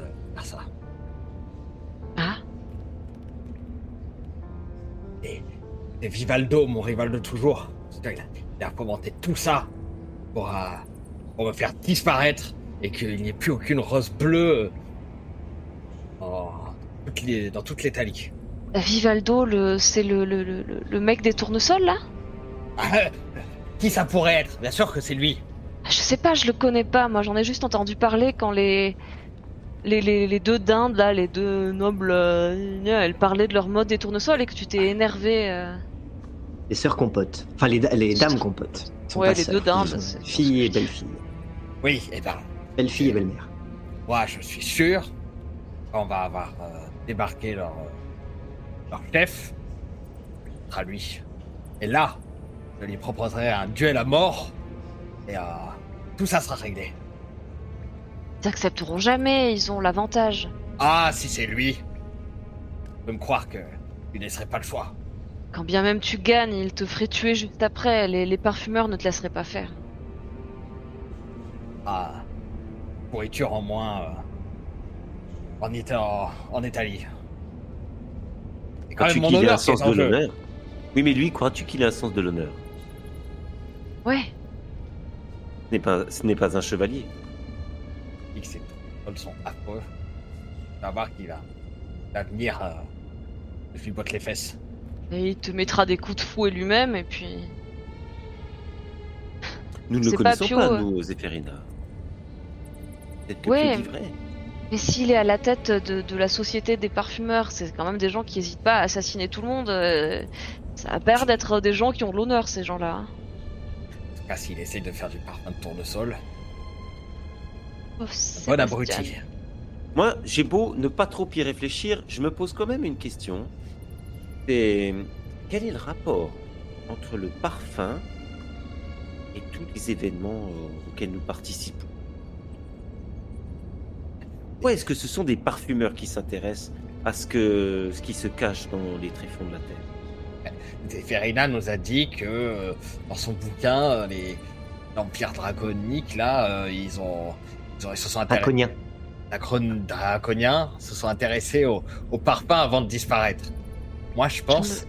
S2: Vivaldo, mon rival de toujours. Il a, il a fomenté tout ça pour, euh, pour me faire disparaître et qu'il n'y ait plus aucune rose bleue toutes les- dans toutes les taliques.
S4: Vivaldo, le, c'est le, le, le, le- le mec des tournesols là?
S2: Ah, Qui ça pourrait être? Bien sûr que c'est lui.
S4: Je sais pas, je le connais pas. Moi, j'en ai juste entendu parler quand les les, les, les deux dindes là, les deux nobles, euh, elles parlaient de leur mode des tournesols et que tu t'es énervé. euh.
S1: Les sœurs compotes. Enfin, les, da- les dames compotes.
S4: Ouais, les
S1: sœurs,
S4: deux c'est-
S1: Fille et belle-fille.
S2: Oui, et ben,
S1: Belle-fille et belle-mère.
S2: moi je suis sûr qu'on va avoir euh, débarqué leur, euh, leur chef. Ce sera lui. Et là, je lui proposerai un duel à mort. Et euh, tout ça sera réglé.
S4: Ils accepteront jamais, ils ont l'avantage.
S2: Ah, si c'est lui, tu peux me croire que tu ne laisserais pas le choix.
S4: Quand bien même tu gagnes, ils te feraient tuer juste après. Les, les parfumeurs ne te laisseraient pas faire.
S2: Ah, pourriture en moins euh, en, Ita- en, en Italie. C'est quand
S3: Crois-tu qu'il ait un sens de l'honneur Oui, mais lui, crois-tu qu'il a un sens de l'honneur?
S4: Ouais.
S3: Ce n'est pas, ce n'est pas un chevalier.
S2: Il dit que ces trolls sont affreux. Tu vas voir qu'il a l'avenir. Euh, je lui botte les fesses.
S4: Et il te mettra des coups de fouet lui-même, et puis.
S3: Nous ne le
S4: pas
S3: connaissons
S4: Pio,
S3: pas,
S4: euh.
S3: nous, Zéphérina. Peut-être que
S4: Ouais.
S3: Pio dit vrai.
S4: Mais s'il est à la tête de, de la société des parfumeurs, c'est quand même des gens qui hésitent pas à assassiner tout le monde. euh, ça a l'air d'être des gens qui ont de l'honneur, ces gens-là.
S2: En tout cas, s'il essaye de faire du parfum de tournesol,
S4: Oh,
S2: bon abruti.
S3: Moi, j'ai beau ne pas trop y réfléchir, je me pose quand même une question. C'est quel est le rapport entre le parfum et tous les événements euh, auxquels nous participons? Pourquoi est-ce que ce sont des parfumeurs qui s'intéressent à ce, que, ce qui se cache dans les tréfonds de la terre?
S2: Zéphérina nous a dit que euh, dans son bouquin, euh, les l'Empire draconique, là, euh, ils ont. Ils, ont- ils se sont intéressés.
S1: Draconien.
S2: Dracon- draconiens se sont intéressés au, au parfum avant de disparaître. Moi, je pense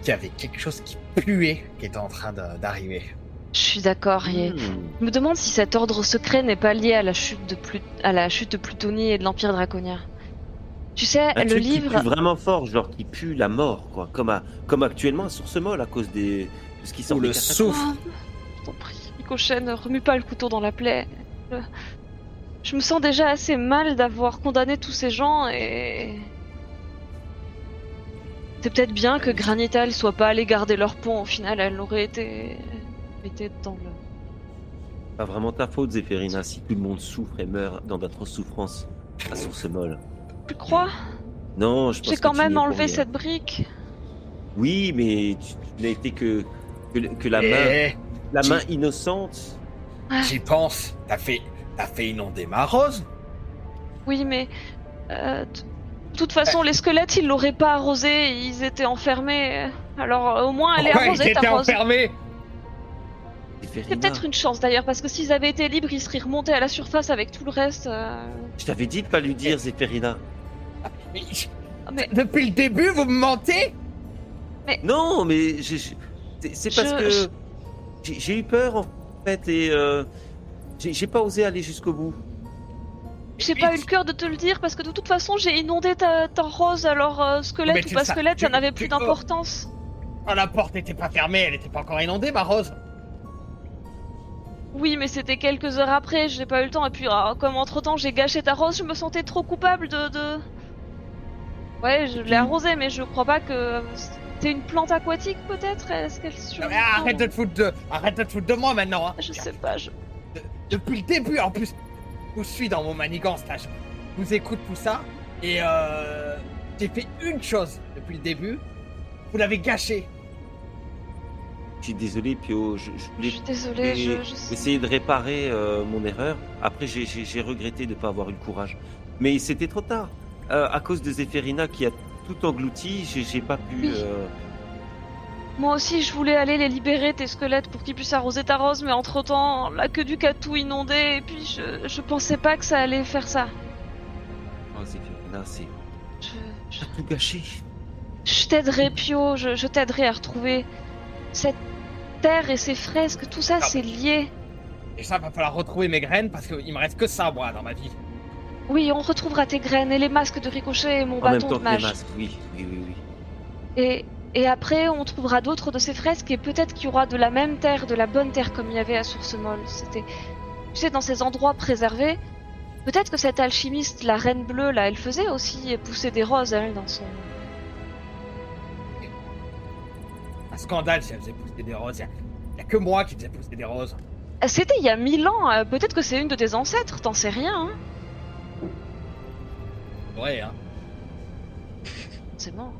S2: qu'il y avait quelque chose qui puait qui était en train de- d'arriver.
S4: Je suis d'accord. et
S3: Hmm.
S4: Je me demande si cet ordre secret n'est pas lié à la chute de, Plut- à la chute de Plutonie et de l'Empire draconien. Tu sais,
S3: Un
S4: le
S3: truc qui
S4: livre.
S3: pue vraiment fort, genre qui pue la mort, quoi. Comme, à, comme actuellement à Source Molle à cause des, de ce qui sort
S2: Ou le
S3: catacombes.
S2: souffle.
S4: Oh, je t'en prie, Nicochen, ne remue pas le couteau dans la plaie. Je... je me sens déjà assez mal d'avoir condamné tous ces gens et. C'est peut-être bien que Granital soit pas allé garder leur pont. Au final, elle aurait été. été dans le.
S3: Pas vraiment ta faute, Zéphérina, si tout le monde souffre et meurt dans d'atroces souffrances à Source Molle.
S4: Tu crois?
S3: Non, je pense
S4: J'ai quand même enlevé cette brique.
S3: Oui, mais tu, tu n'as été que, que, la main,
S2: Eh,
S3: la
S2: tu-
S3: main innocente.
S2: J'y pense. T'as fait, t'as fait inonder ma rose?
S4: Oui, mais. euh, toute façon, les squelettes, ils l'auraient pas arrosé, ils étaient enfermés. Alors, au moins, elle est
S2: ils
S4: arrosée, ta
S2: étaient
S4: rose.
S2: enfermés
S4: C'est peut-être une chance d'ailleurs, parce que s'ils avaient été libres, ils seraient remontés à la surface avec tout le reste. euh.
S3: je t'avais dit de pas lui dire, Zéphérina.
S2: Mais-
S4: Ah, Mais
S2: Depuis le début, vous me mentez?
S3: Non, mais je- je- c'est parce
S4: Je-
S3: que j'ai eu peur, en fait, et euh, j'ai pas osé aller jusqu'au bout.
S4: J'ai pas eu le cœur de te le dire, parce que de toute façon, j'ai inondé ta, ta rose, alors euh, squelette ou pas squelette, ça n'avait plus d'importance.
S2: Oh, la porte n'était pas fermée, elle n'était pas encore inondée, ma rose.
S4: Oui, mais c'était quelques heures après, j'ai pas eu le temps, et puis ah, comme entre temps j'ai gâché ta rose, je me sentais trop coupable de. de... Ouais, je l'ai arrosée, mais je crois pas que. C'est une plante aquatique peut-être Est-ce qu'elle
S2: mais arrête de te foutre de, arrête de te foutre de moi maintenant. hein.
S4: Je sais pas, je.
S2: Depuis le début, en plus, je vous suis dans mon manigance là. Je vous écoute tout ça et euh, j'ai fait une chose depuis le début. Vous l'avez gâché.
S3: Je suis désolé, Pio. Je, je
S4: Je
S3: voulais
S4: suis désolée, je. je sais-
S3: essayer de réparer euh, mon erreur. Après, j'ai- regretté de ne pas avoir eu le courage. Mais c'était trop tard. Euh, à cause de Zéphérina qui a tout englouti, j'ai j'ai pas pu.
S4: Oui. Moi aussi, je voulais aller les libérer, tes squelettes, pour qu'ils puissent arroser ta rose, mais entre temps, la queue du a tout inondé, et puis je, je pensais pas que ça allait faire ça.
S3: Oh, Zéphérina, c'est
S4: Je, je,
S3: tout gâché.
S4: je t'aiderai, Pio, je, je t'aiderai à retrouver cette terre et ces fresques, tout ça,
S2: Ah.
S4: c'est lié.
S2: Et ça, va falloir retrouver mes graines parce qu'il me reste que ça, moi, dans ma vie.
S4: Oui, on retrouvera tes graines et les masques de ricochet et mon
S3: En même
S4: bâton
S3: temps
S4: de
S3: que les
S4: mage.
S3: masques, oui, oui, oui, oui.
S4: Et, et après, on trouvera d'autres de ces fresques et peut-être qu'il y aura de la même terre, de la bonne terre comme il y avait à Source Molle. C'était, tu sais, dans ces endroits préservés. Peut-être que cette alchimiste, la reine bleue, là, elle faisait aussi pousser des roses, elle, dans son.
S2: Un scandale si elle faisait pousser des roses. Il n'y a, que moi qui faisais pousser des roses.
S4: C'était il y a mille ans. euh, Peut-être que c'est une de tes ancêtres. T'en sais rien, hein.
S2: Ouais, hein.
S4: C'est mort.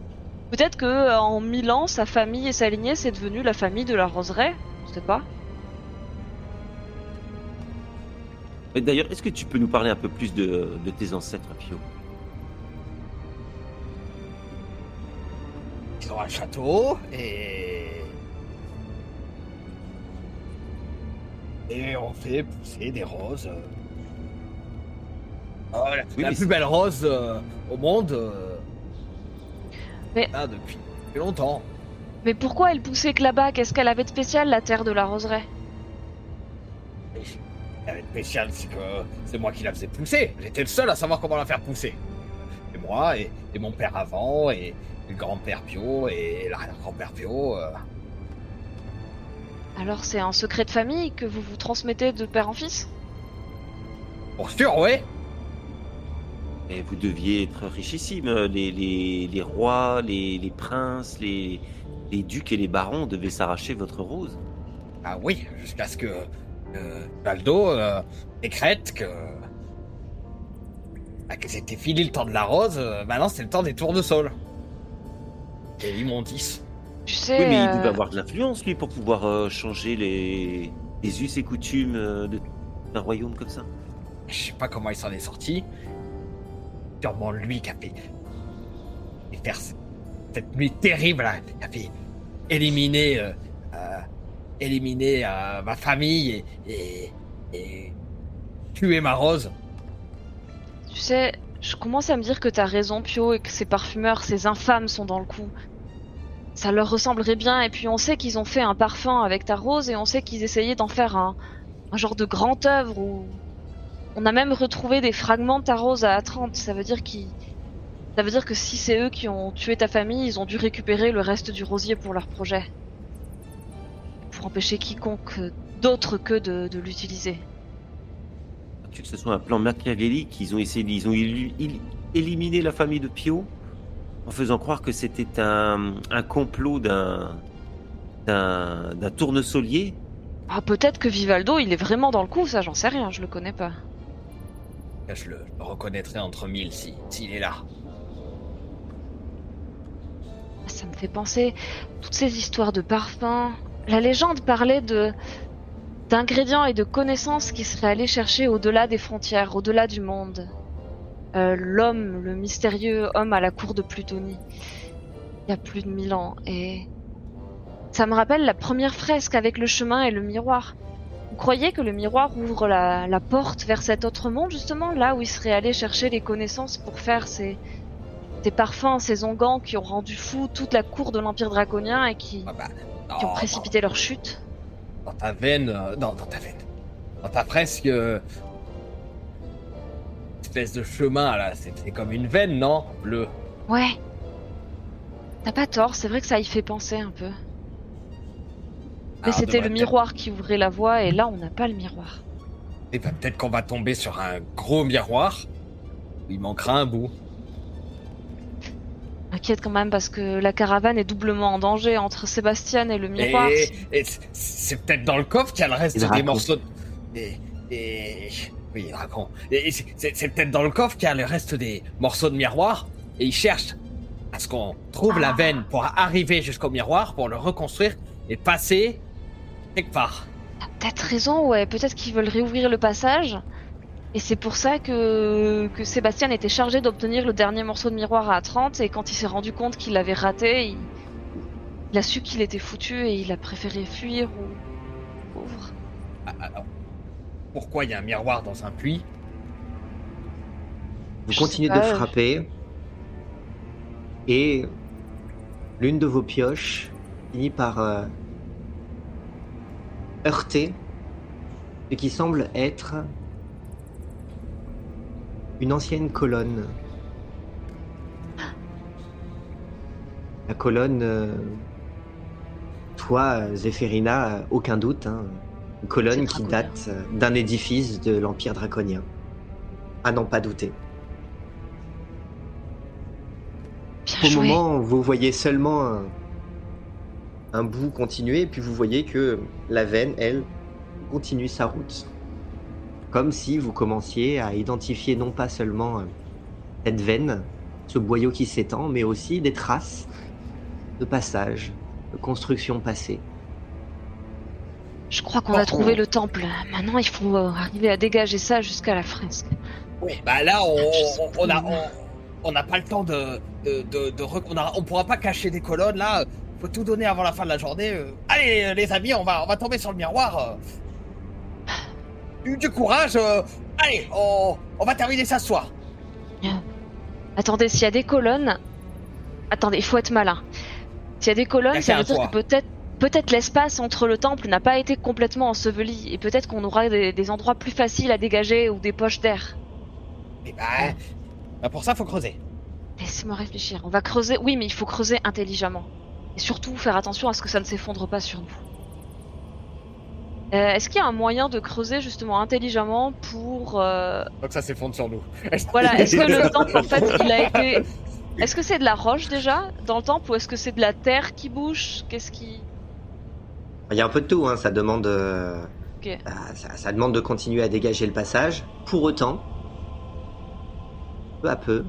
S4: Peut-être que euh, en mille ans, sa famille et sa lignée, c'est devenu la famille de la roseraie. Je sais pas.
S3: D'ailleurs, est-ce que tu peux nous parler un peu plus de, de tes ancêtres, Pio
S2: ils ont un château et. Et on fait pousser des roses. Oh, la,
S3: Oui,
S2: la
S3: mais
S2: plus belle rose euh, au monde. euh,
S4: Mais-
S2: là, depuis, depuis longtemps.
S4: Mais pourquoi elle poussait que là-bas? Qu'est-ce qu'elle avait de spécial, la terre de la roseraie?
S2: Elle est spéciale, c'est que c'est moi qui la faisais pousser. J'étais le seul à savoir comment la faire pousser. Et moi, et, et mon père avant, et, le grand-père Pio, et l'arrière-grand-père Pio. euh,
S4: Alors c'est un secret de famille que vous vous transmettez de père en fils?
S2: Pour sûr, ouais.
S3: Et vous deviez être richissime. Les, les, les rois, les, les princes, les, les ducs et les barons devaient s'arracher votre rose.
S2: Ah oui, jusqu'à ce que euh, Baldo euh, décrète que. bah, que c'était fini le temps de la rose, euh, maintenant c'est le temps des tournesols. Et l'immondice.
S4: Tu sais,
S3: Oui, mais il
S4: euh,
S3: devait avoir de l'influence, lui, pour pouvoir euh, changer les, les us et coutumes euh, de- d'un royaume comme ça.
S2: Je sais pas comment il s'en est sorti. Sûrement lui qui a fait. faire ce- cette nuit terrible là, qui a fait éliminer. euh, euh, éliminer euh, ma famille et, tuer ma rose.
S4: tu sais, je commence à me dire que t'as raison, Pio, et que ces parfumeurs, ces infâmes sont dans le coup. Ça leur ressemblerait bien, et puis on sait qu'ils ont fait un parfum avec ta rose, et on sait qu'ils essayaient d'en faire un, un genre de grande œuvre où on a même retrouvé des fragments de ta rose à Atrante. Ça veut dire qu'ils, ça veut dire que si c'est eux qui ont tué ta famille, ils ont dû récupérer le reste du rosier pour leur projet, pour empêcher quiconque d'autre que de, de l'utiliser.
S3: Que ce soit un plan machiavélique, ils ont essayé, ils ont il- éliminé la famille de Pio en faisant croire que c'était un, un complot d'un d'un d'un tournesolier.
S4: Ah, peut-être que Vivaldo, il est vraiment dans le coup, ça j'en sais rien, je le connais pas.
S2: Je le, reconnaîtrai entre mille si s'il est là.
S4: Ça me fait penser toutes ces histoires de parfums. La légende parlait de d'ingrédients et de connaissances qui seraient allés chercher au-delà des frontières, au-delà du monde. Euh, L'homme, le mystérieux homme à la cour de Plutonie, il y a plus de mille ans, et ça me rappelle la première fresque avec le chemin et le miroir. Vous croyez que le miroir ouvre la, la porte vers cet autre monde, justement, là où il serait allé chercher les connaissances pour faire ces, ces parfums, ces onguents qui ont rendu fou toute la cour de l'Empire draconien et qui,
S2: Ah bah,
S4: qui ont
S2: non,
S4: précipité leur chute?
S2: Dans ta veine, euh, non, dans ta veine, dans ta presque euh, espèce de chemin là, c'est comme une veine, non? Bleu.
S4: Ouais. T'as pas tort, c'est vrai que ça y fait penser un peu. Mais
S2: Alors,
S4: c'était le miroir qui ouvrait la voie et là on n'a pas le miroir.
S2: peut-être- Eh ben, peut-être qu'on va tomber sur un gros miroir. où Il manquera un bout.
S4: Inquiète quand même parce que la caravane est doublement en danger entre Sébastien et le miroir.
S2: Et, et c'est- peut-être dans le coffre qu'il y a le reste
S1: Et
S2: des morceaux. de- Et, et oui, Dracon. Et, et c'est- peut-être dans le coffre qu'il y a le reste des morceaux de miroir. Et ils cherchent à ce qu'on trouve la
S4: Ah.
S2: veine pour arriver jusqu'au miroir, pour le reconstruire et passer quelque part.
S4: T'as peut-être raison, ouais. Peut-être qu'ils veulent réouvrir le passage. Et c'est pour ça que, que Sébastien était chargé d'obtenir le dernier morceau de miroir à 30 et quand il s'est rendu compte qu'il l'avait raté, il, il a su qu'il était foutu et il a préféré fuir ou... Pauvre.
S2: Ah, alors, pourquoi il y a un miroir dans un puits?
S1: Vous
S4: Je
S1: continuez de frapper. Et l'une de vos pioches finit par euh, heurter ce qui semble être une ancienne colonne. La colonne, euh, toi, Zéphérina, aucun doute, hein, une colonne qui date d'un édifice de l'Empire draconien. À n'en pas douter.
S4: Bien
S1: Au
S4: joué.
S1: moment, vous voyez seulement un, un bout continuer, et puis vous voyez que la veine, elle, continue sa route. Comme si vous commenciez à identifier non pas seulement euh, cette veine, ce boyau qui s'étend, mais aussi des traces de passage, de construction passée.
S4: Je crois qu'on a trouvé le temple. Maintenant, il faut euh, arriver à dégager ça jusqu'à la fresque.
S2: Oui, bah là, on, on- on a, on, on n'a pas le temps de, de, de, de rec- on, a- on pourra pas cacher des colonnes là. Faut tout donner avant la fin de la journée. euh. Allez, les amis, on va, on va tomber sur le miroir. euh. Du, du courage. euh. Allez, on, on va terminer ça ce soir.
S4: Attendez, s'il y a des colonnes. Attendez, il faut être malin. S'il y a des
S2: a
S4: colonnes, ça veut dire que peut-être. Peut-être l'espace entre le temple n'a pas été complètement enseveli et peut-être qu'on aura des, des endroits plus faciles à dégager ou des poches d'air.
S2: Et bah, bah, pour ça, faut creuser.
S4: Laissez-moi réfléchir. On va creuser. Oui, mais il faut creuser intelligemment. Et surtout faire attention à ce que ça ne s'effondre pas sur nous. Euh, Est-ce qu'il y a un moyen de creuser justement intelligemment pour... euh,
S2: Donc ça s'effondre sur nous.
S4: Voilà, est-ce que le temple en fait il a été... Est-ce que c'est de la roche déjà dans le temple ou est-ce que c'est de la terre qui bouge? Qu'est-ce qui...
S1: Il y a un peu de tout, hein, ça demande, euh,
S4: Ok.
S1: euh, ça, ça demande de continuer à dégager le passage. Pour autant, peu à peu,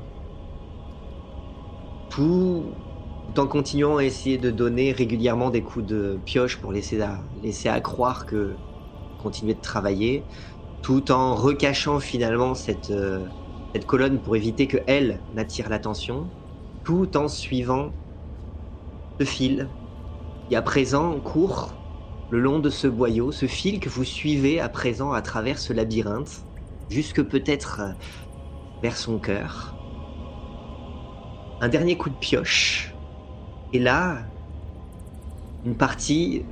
S1: tout en continuant à essayer de donner régulièrement des coups de pioche pour laisser à, laisser à croire que continuer de travailler, tout en recachant finalement cette, euh, cette colonne pour éviter que elle n'attire l'attention, tout en suivant ce fil qui à présent court le long de ce boyau, ce fil que vous suivez à présent à travers ce labyrinthe, jusque peut-être vers son cœur. Un dernier coup de pioche. Et là, une partie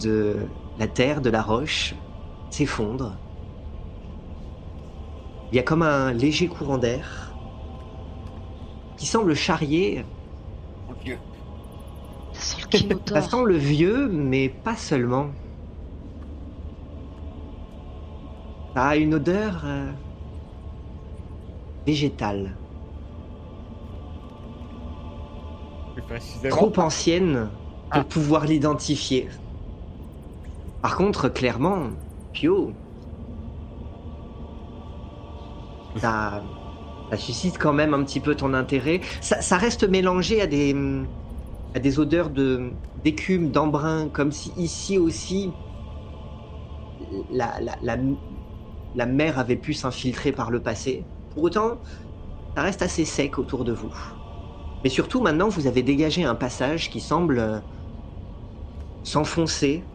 S1: de la terre, de la roche, s'effondre. Il y a comme un léger courant d'air qui semble charrier
S2: Mon Dieu.
S4: Ça sent le
S1: ça sent le vieux, mais pas seulement. Ça a une odeur euh, végétale,
S2: précisément.
S1: trop ancienne pour
S2: Ah.
S1: pouvoir l'identifier. Par contre, clairement, Pio, ça, ça suscite quand même un petit peu ton intérêt. Ça, ça reste mélangé à des, à des odeurs de d'écume, d'embrun, comme si ici aussi la, la, la, la mer avait pu s'infiltrer par le passé. Pour autant, ça reste assez sec autour de vous. Mais surtout, maintenant, vous avez dégagé un passage qui semble euh, s'enfoncer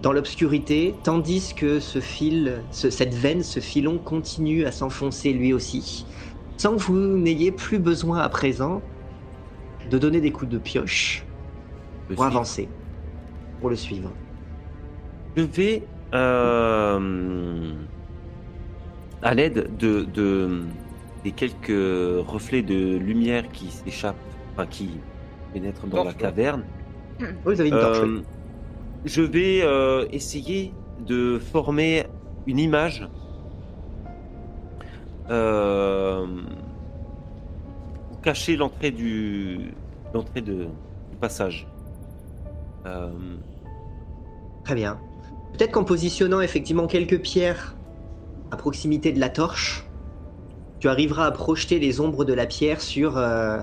S1: dans l'obscurité, tandis que ce fil, ce- cette veine, ce filon continue à s'enfoncer lui aussi, sans que vous n'ayez plus besoin à présent de donner des coups de pioche pour avancer, pour le suivre.
S3: Je vais, euh, à l'aide de, de- des quelques reflets de lumière qui s'échappent, enfin qui pénètrent dans la caverne,
S1: Vous avez une torche.
S3: euh, je vais euh, essayer de former une image euh, pour cacher l'entrée du l'entrée de, du passage. Euh,
S1: Très bien. Peut-être qu'en positionnant effectivement quelques pierres à proximité de la torche, tu arriveras à projeter les ombres de la pierre sur euh,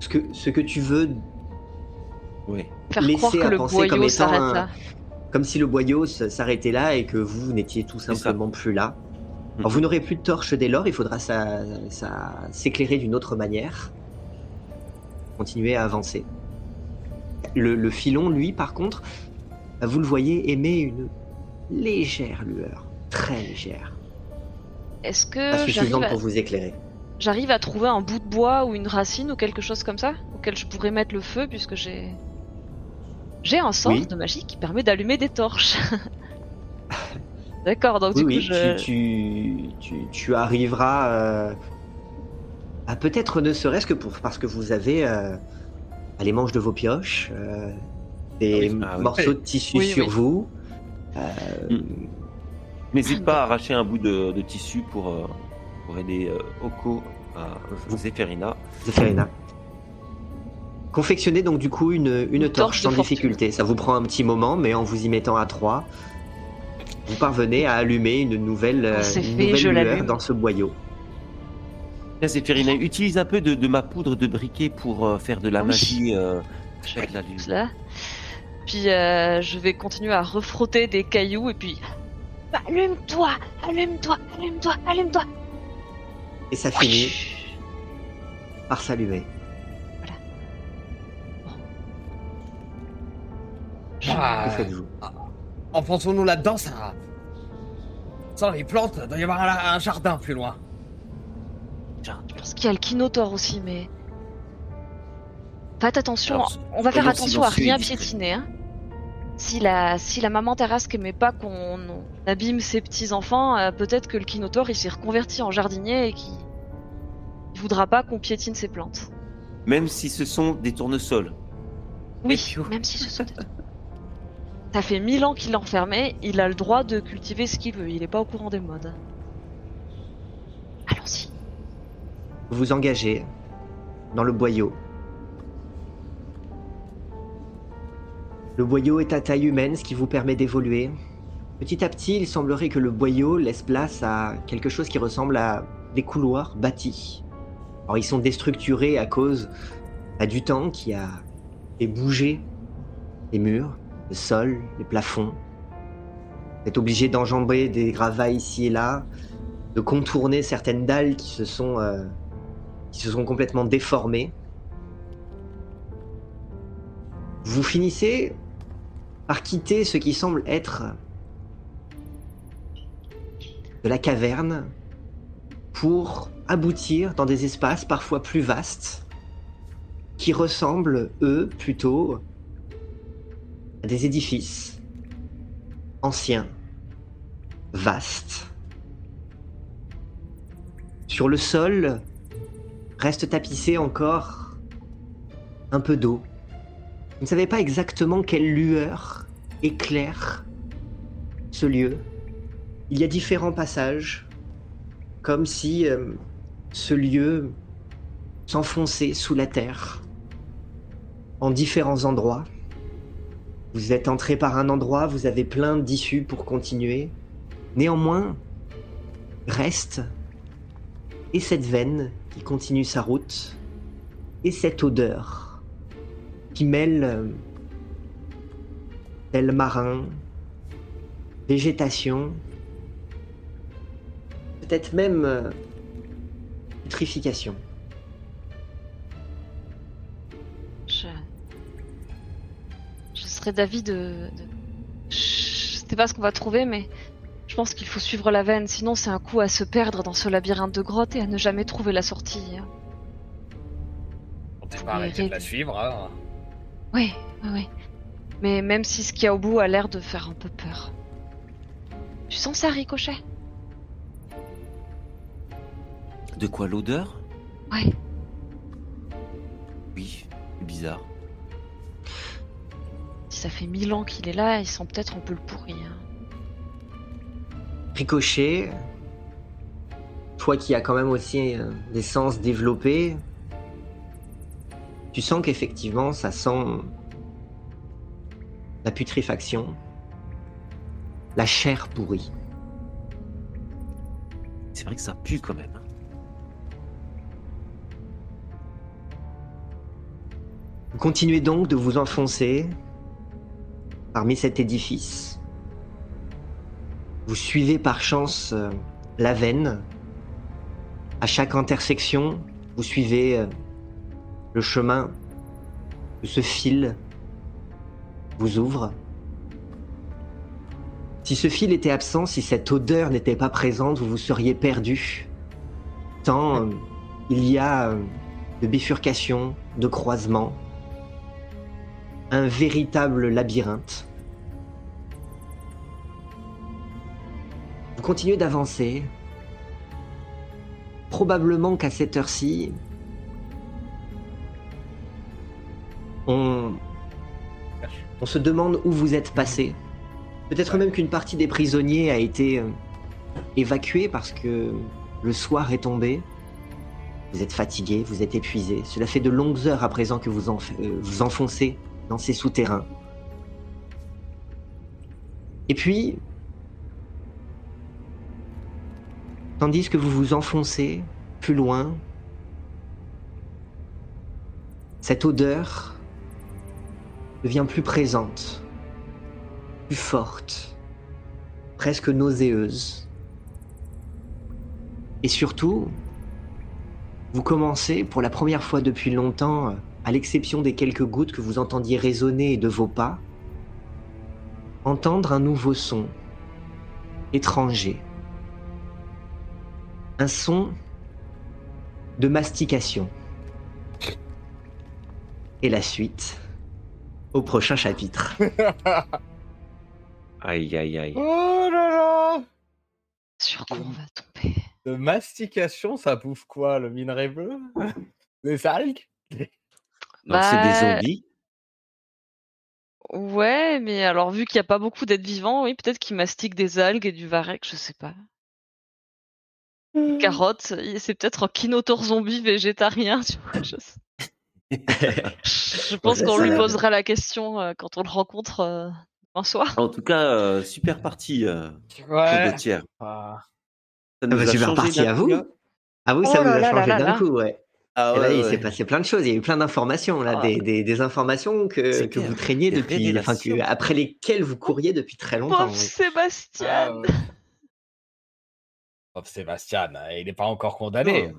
S1: ce, que, ce que tu veux,
S3: oui.
S4: Faire
S1: laisser
S4: croire que
S1: à
S4: le
S1: penser comme
S4: boyau
S1: étant
S4: s'arrête
S1: un-
S4: là.
S1: comme si le boyau s'arrêtait là et que vous n'étiez tout simplement plus là. Alors, vous n'aurez plus de torche dès lors, il faudra ça, ça s'éclairer d'une autre manière. Continuer à avancer. Le, le filon, lui, par contre, vous le voyez émet une légère lueur, très légère,
S4: Est-ce que j'arrive à...
S1: pour vous éclairer.
S4: j'arrive à trouver un bout de bois ou une racine ou quelque chose comme ça auquel je pourrais mettre le feu puisque j'ai j'ai un sort
S1: Oui.
S4: de magie qui permet d'allumer des torches. D'accord, donc
S1: Oui,
S4: du
S1: oui,
S4: coup je...
S1: tu, tu, tu, arriveras euh, à peut-être ne serait-ce que pour, parce que vous avez euh, les manches de vos pioches, euh, des
S3: Ah oui, ah oui.
S1: morceaux de tissu
S4: Oui,
S1: sur
S4: oui.
S1: vous. euh,
S3: Mm. N'hésite pas à arracher un bout de, de tissu pour, euh, pour aider euh, Oko à Zéphérina.
S1: Zéphérina. Confectionnez donc du coup une, une
S4: Une torche
S1: sans
S4: fortune.
S1: difficulté. Ça vous prend un petit moment, mais en vous y mettant à trois, vous parvenez à allumer une nouvelle, euh,
S4: c'est
S1: une
S4: fait,
S1: nouvelle
S4: je
S1: lueur dans ce boyau.
S3: Zéphérina, utilise un peu de, de ma poudre de briquet pour euh, faire de la
S4: Oui.
S3: magie euh, avec la lune.
S4: là. Puis euh, je vais continuer à refrotter des cailloux et puis... Allume-toi Allume-toi Allume-toi Allume-toi
S1: Et ça finit par saluer.
S2: Ah,
S1: Que faites-vous?
S2: Enfonçons-nous là-dedans, ça. Sans les plantes, il doit y avoir un, un jardin plus loin.
S4: Je pense qu'il y a le Kinotor aussi, mais. Faites attention,
S3: Alors,
S4: on va faire attention à rien piétiner. Hein. Si la, si la maman Tarasque aimait pas qu'on on abîme ses petits-enfants, euh, peut-être que le Kinotor il s'est reconverti en jardinier et qu'il il voudra pas qu'on piétine ses plantes.
S3: Même si ce sont des tournesols.
S4: Oui, même si ce sont des... Ça fait mille ans qu'il l'a enfermé, il a le droit de cultiver ce qu'il veut, il est pas au courant des modes. Allons-y.
S1: Vous vous engagez dans le boyau. Le boyau est à taille humaine, ce qui vous permet d'évoluer. Petit à petit, il semblerait que le boyau laisse place à quelque chose qui ressemble à des couloirs bâtis. Alors, ils sont déstructurés à cause bah, du temps qui a fait bouger les murs, le sol, les plafonds. Vous êtes obligé d'enjamber des gravats ici et là, de contourner certaines dalles qui se sont euh, qui se sont complètement déformés. Vous finissez par quitter ce qui semble être de la caverne pour aboutir dans des espaces parfois plus vastes qui ressemblent, eux, plutôt à des édifices anciens, vastes. Sur le sol, reste tapissé encore un peu d'eau. Vous ne savez pas exactement quelle lueur éclaire ce lieu. Il y a différents passages, comme si euh, ce lieu s'enfonçait sous la terre, en différents endroits. Vous êtes entré par un endroit, vous avez plein d'issues pour continuer. Néanmoins, reste et cette veine qui continue sa route, et cette odeur qui mêle euh, sel marin, végétation, peut-être même euh, putréfication.
S4: Je... Je serais d'avis de... de- Je sais pas ce qu'on va trouver, mais je pense qu'il faut suivre la veine, sinon c'est un coup à se perdre dans ce labyrinthe de grottes et à ne jamais trouver la sortie.
S2: On peut pas arrêter de la suivre. Hein.
S4: Oui, oui, oui. Mais même si ce qu'il y a au bout a l'air de faire un peu peur. Tu sens ça, Ricochet
S3: De quoi l'odeur?
S4: Ouais.
S3: Oui, c'est bizarre.
S4: Si ça fait mille ans qu'il est là, il sent peut-être un peu le pourri. hein.
S1: Ricochet, toi qui as quand même aussi euh, des sens développés, tu sens qu'effectivement ça sent la putréfaction, la chair pourrie.
S3: C'est vrai que ça pue quand même.
S1: Vous continuez donc de vous enfoncer parmi cet édifice. Vous suivez par chance euh, la veine. À chaque intersection, vous suivez euh, le chemin que ce fil vous ouvre. Si ce fil était absent, si cette odeur n'était pas présente, vous vous seriez perdu. Tant euh, il y a euh, de bifurcations, de croisements, un véritable labyrinthe. Vous continuez d'avancer. Probablement qu'à cette heure-ci, on, se demande où vous êtes passé. Peut-être même qu'une partie des prisonniers a été euh, évacuée parce que le soir est tombé. Vous êtes fatigué, vous êtes épuisé. Cela fait de longues heures à présent que vous euh, vous enfoncez dans ces souterrains. Et puis, tandis que vous vous enfoncez plus loin, cette odeur devient plus présente, plus forte, presque nauséeuse. Et surtout, vous commencez pour la première fois depuis longtemps, à l'exception des quelques gouttes que vous entendiez résonner de vos pas, entendre un nouveau son, étranger. Un son de mastication. Et la suite au prochain chapitre.
S3: Aïe, aïe, aïe.
S2: Oh là là
S4: Sur quoi on va tomber?
S2: De mastication, ça bouffe quoi Le minerai bleu? Des algues?
S3: Donc, c'est des
S4: Bah,
S3: zombies.
S4: Ouais, mais alors vu qu'il n'y a pas beaucoup d'êtres vivants, oui, peut-être qu'ils mastiquent des algues et du varech, je sais pas. Carottes, il- c'est peut-être un kinotaure zombie végétarien, tu vois. Je, sais- je pense
S1: Ouais,
S4: qu'on lui posera la question euh, quand on le rencontre euh, un soir.
S3: En tout cas, euh, super partie, euh,
S2: Ouais.
S3: tiers.
S2: Ah.
S3: Ça
S1: bah,
S3: a
S1: super
S3: changé
S1: parti
S3: d'un
S1: à vous.
S3: là.
S1: Ah
S4: Oh
S1: ça vous a
S4: là
S1: changé d'un coup, ouais.
S3: Ah
S1: Et là,
S3: ouais,
S1: il
S3: ouais.
S1: s'est passé plein de choses. Il y a eu plein d'informations, là,
S4: Ah.
S1: des, des- des informations que, que vous traîniez depuis, enfin, que,
S3: révélations.
S1: après lesquelles vous couriez depuis très longtemps.
S4: Pauvre. Sébastien
S2: Ah, ouais. Pauvre Sébastien, il n'est pas encore condamné.
S3: Non.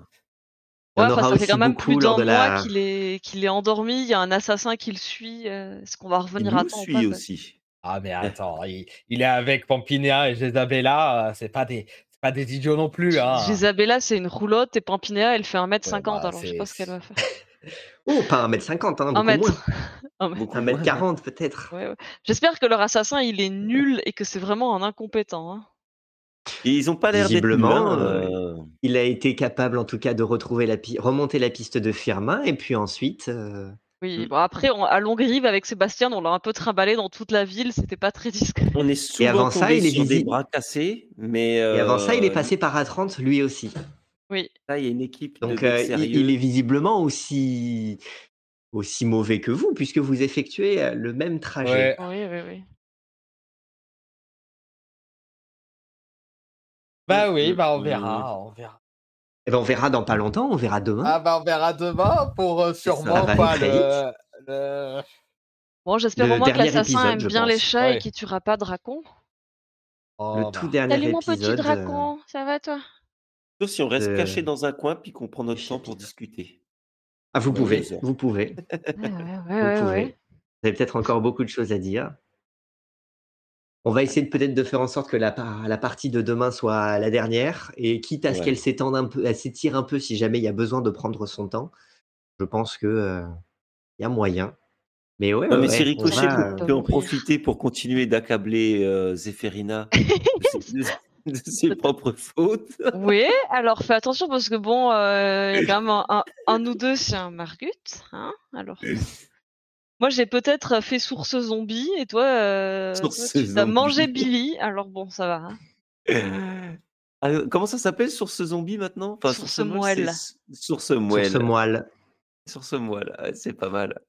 S1: Il
S4: Ouais, enfin, ça fait quand même plus d'un mois
S1: la.
S4: qu'il est, qu'il est endormi, il y a un assassin qui le suit. euh, Est-ce qu'on va
S3: Il
S4: revenir à
S3: nous
S4: temps
S3: suit aussi.
S2: Ah mais attends, il, il est avec Pampinéa et Jezabella, euh, c'est pas des pas des idiots non plus hein.
S4: Isabella, c'est une roulotte et Pampinéa, elle fait 1m50,
S2: Ouais, bah,
S4: alors je sais pas ce qu'elle va faire.
S1: Oh, pas 1m50, hein,
S4: 1
S1: beaucoup
S4: mètre.
S1: moins.
S4: Un mètre.
S3: Beaucoup moins,
S1: 1m40 peut-être.
S4: Ouais, ouais. J'espère que leur assassin, il est nul et que c'est vraiment un incompétent. hein.
S3: Et ils ont pas l'air
S1: Visiblement, euh,
S3: euh,
S1: Il a été capable en tout cas de retrouver la pi- remonter la piste de Firmin et puis ensuite. euh,
S4: Oui,
S3: Mm.
S4: bon, après, on- à Longrive, avec Sébastien, on l'a un peu trimballé dans toute la ville, c'était pas très discret.
S3: On est souvent
S1: avant ça, il est
S3: sur des bras cassés, mais
S1: Et avant ça, il est passé par A30 lui aussi.
S4: Oui,
S3: Là, il y a une équipe
S1: Donc
S3: de
S1: euh, il, est visiblement aussi aussi mauvais que vous puisque vous effectuez le même trajet.
S2: Ouais.
S4: oui, oui, oui.
S2: Bah oui,
S3: Mm,
S2: bah on verra, on verra.
S1: Eh ben, on verra dans pas longtemps, on verra demain.
S2: Ah bah on verra demain pour euh, sûrement
S1: ça
S2: pas le, le-
S4: Bon, j'espère au moins que l'assassin
S1: épisode,
S4: aime bien les chats et qu'il tuera pas Dracon.
S2: Oh,
S1: le
S2: bah.
S1: tout dernier
S4: Salut mon petit
S1: épisode. euh,
S4: Dracon, ça va toi?
S3: Sauf si on reste caché dans un coin puis qu'on prend notre temps pour discuter.
S1: Ah, vous
S3: Ouais,
S1: pouvez, vous pouvez,
S4: Ouais, ouais, ouais,
S1: vous
S4: ouais,
S1: pouvez.
S4: ouais.
S1: Vous avez peut-être encore beaucoup de choses à dire. On va essayer de peut-être de faire en sorte que la, par- la partie de demain soit la dernière, et quitte à ce qu'elle s'étende un peu, elle s'étire un peu si jamais il y a besoin de prendre son temps. Je pense que euh, il y a moyen. Mais ouais,
S3: Non, mais
S1: ouais,
S3: si
S1: on
S3: Ricochet
S1: va,
S3: peut,
S1: euh,
S3: peut en profiter pour continuer d'accabler euh, Zéphérina de, ses- de- de ses propres fautes.
S4: Oui, alors fais attention parce que bon, euh, il y a quand même un, un, un ou deux, c'est un Margut, hein Alors, moi j'ai peut-être fait source zombie et toi, euh, toi,
S3: Source
S4: tu as mangé Billy. Alors bon, ça va. hein.
S3: Ah, euh, comment ça s'appelle Source zombie maintenant? Enfin,
S4: Source moelle.
S3: Source moelle.
S1: ce moelle.
S3: Source moelle, ouais, c'est pas mal.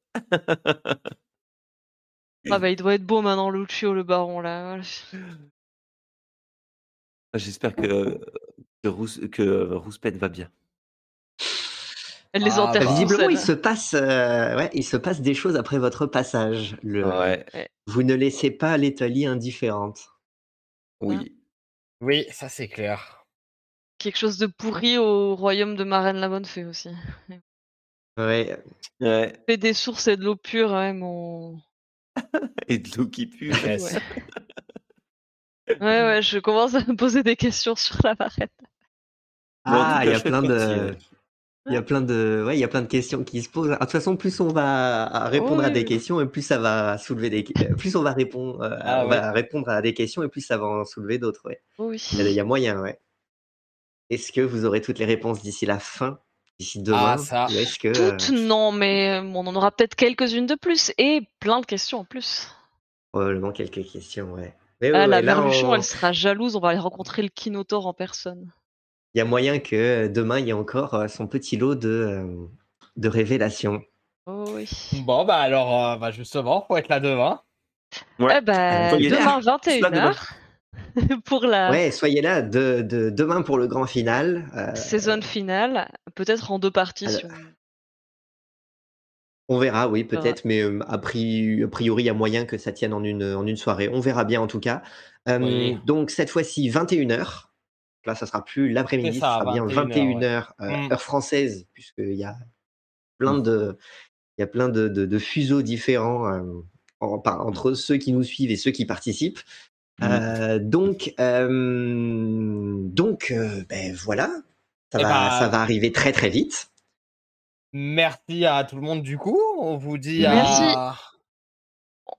S4: Ah bah il doit être beau maintenant Lucio le baron là.
S3: J'espère que, que, Rouspette va bien.
S4: Elle les
S2: Ah,
S4: enterre
S2: bah.
S1: Visiblement, il se passe, euh, ouais, il se passe des choses après votre passage. Le,
S3: Ouais,
S1: Vous ne laissez pas l'Italie indifférente.
S3: oui.
S2: Oui, ça c'est clair.
S4: Quelque chose de pourri au royaume de Marraine la Bonne Fée aussi.
S1: Ouais.
S3: Ouais.
S4: Fait des sources et de l'eau pure, ouais, mon.
S3: Et de l'eau qui pue.
S2: Yes.
S4: Ouais. Ouais, ouais, je commence à me poser des questions sur la marraine.
S1: Ah, il y a plein de. Il y a plein de, ouais, il y a plein de questions qui se posent. De toute façon, plus on va répondre à
S4: Oui.
S1: des questions et plus ça va soulever des, plus on va répondre, euh,
S2: Ah,
S1: on va répondre à des questions et plus ça va en soulever d'autres. Ouais.
S4: Oui.
S1: Il y a- moyen, ouais. Est-ce que vous aurez toutes les réponses d'ici la fin, d'ici demain,
S2: Ah, ça.
S1: ou est-ce que euh,
S4: Toutes, non, mais euh, on en aura peut-être quelques-unes de plus et plein de questions en plus.
S1: probablement quelques questions, ouais. Mais
S4: Ah,
S1: ouais,
S4: la
S1: ouais, là,
S4: Verluchon,
S1: on-
S4: elle sera jalouse, on va aller rencontrer le Kinotaur en personne.
S1: Il y a moyen que euh, demain il y ait encore euh, son petit lot de, euh, de révélations.
S4: Oh oui.
S2: Bon bah alors euh, bah justement, faut être là demain.
S3: Ouais.
S4: Eh ben,
S1: Soyez là.
S4: demain
S3: Soyez là demain.
S4: 21h pour la
S1: Ouais, soyez là de, de- demain pour le grand final. euh,
S4: saison finale, peut-être en deux parties.
S1: alors-
S4: si on-
S1: On verra, oui, peut-être, mais euh, a, pri- a priori, il y a moyen que ça tienne en une, en une soirée. On verra bien en tout cas. Euh,
S2: Oui.
S1: Donc, cette fois-ci, 21h. Là, ça sera plus l'après-midi, ça
S2: ça,
S1: sera bien
S2: 21
S1: 21h,
S2: Mm.
S1: heure française, puisqu'il y a plein de, il y a plein de, de- de fuseaux différents euh, en- par- entre ceux qui nous suivent et ceux qui participent.
S3: Mm.
S1: Euh, donc, euh, donc euh, ben voilà, ça
S2: Eh
S1: va,
S2: ben,
S1: ça va arriver très très vite.
S2: Merci à tout le monde du coup. On vous dit
S4: Merci.
S2: à.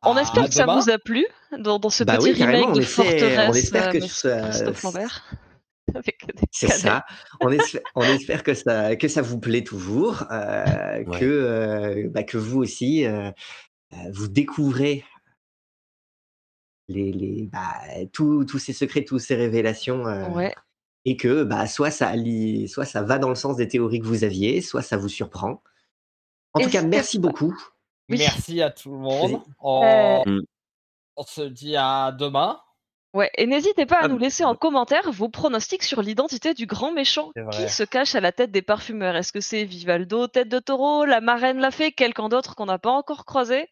S4: On
S2: à
S4: espère que ça vous a plu dans, dans ce
S1: Bah
S4: petit
S1: oui,
S4: remake
S1: on
S4: de
S1: espère- on
S4: Forteresse
S1: espère que
S4: euh,
S1: C'est ça. On espère, on espère que ça, que ça vous plaît toujours, euh,
S3: Ouais.
S1: que, euh, bah, que vous aussi, euh, vous découvrez les, les, bah, tous tous ces secrets, toutes ces révélations, euh,
S4: Ouais.
S1: et que bah, soit, ça allie- soit ça va dans le sens des théories que vous aviez, soit ça vous surprend. En tout cas, merci
S4: pas.
S1: beaucoup.
S4: Oui.
S2: Merci à tout le monde.
S3: Euh,
S2: on se dit à demain.
S4: Ouais, et n'hésitez pas à
S3: Ah,
S4: nous laisser en commentaire vos pronostics sur l'identité du grand méchant. Qui se cache à la tête des parfumeurs Est-ce que c'est Vivaldo, tête de taureau, la marraine l'a fait, quelqu'un d'autre qu'on n'a pas encore croisé?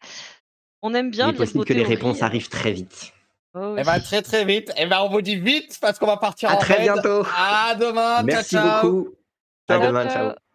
S4: On aime bien
S1: Il est possible que les réponses arrivent très vite.
S4: Oh oui.
S2: Eh ben, très très vite. Eh ben, on vous dit vite parce qu'on va partir
S1: À
S2: en
S1: très
S2: raid.
S1: bientôt.
S2: À demain.
S1: Merci
S2: ciao, ciao.
S1: beaucoup. À demain.
S4: ciao.
S1: Ciao.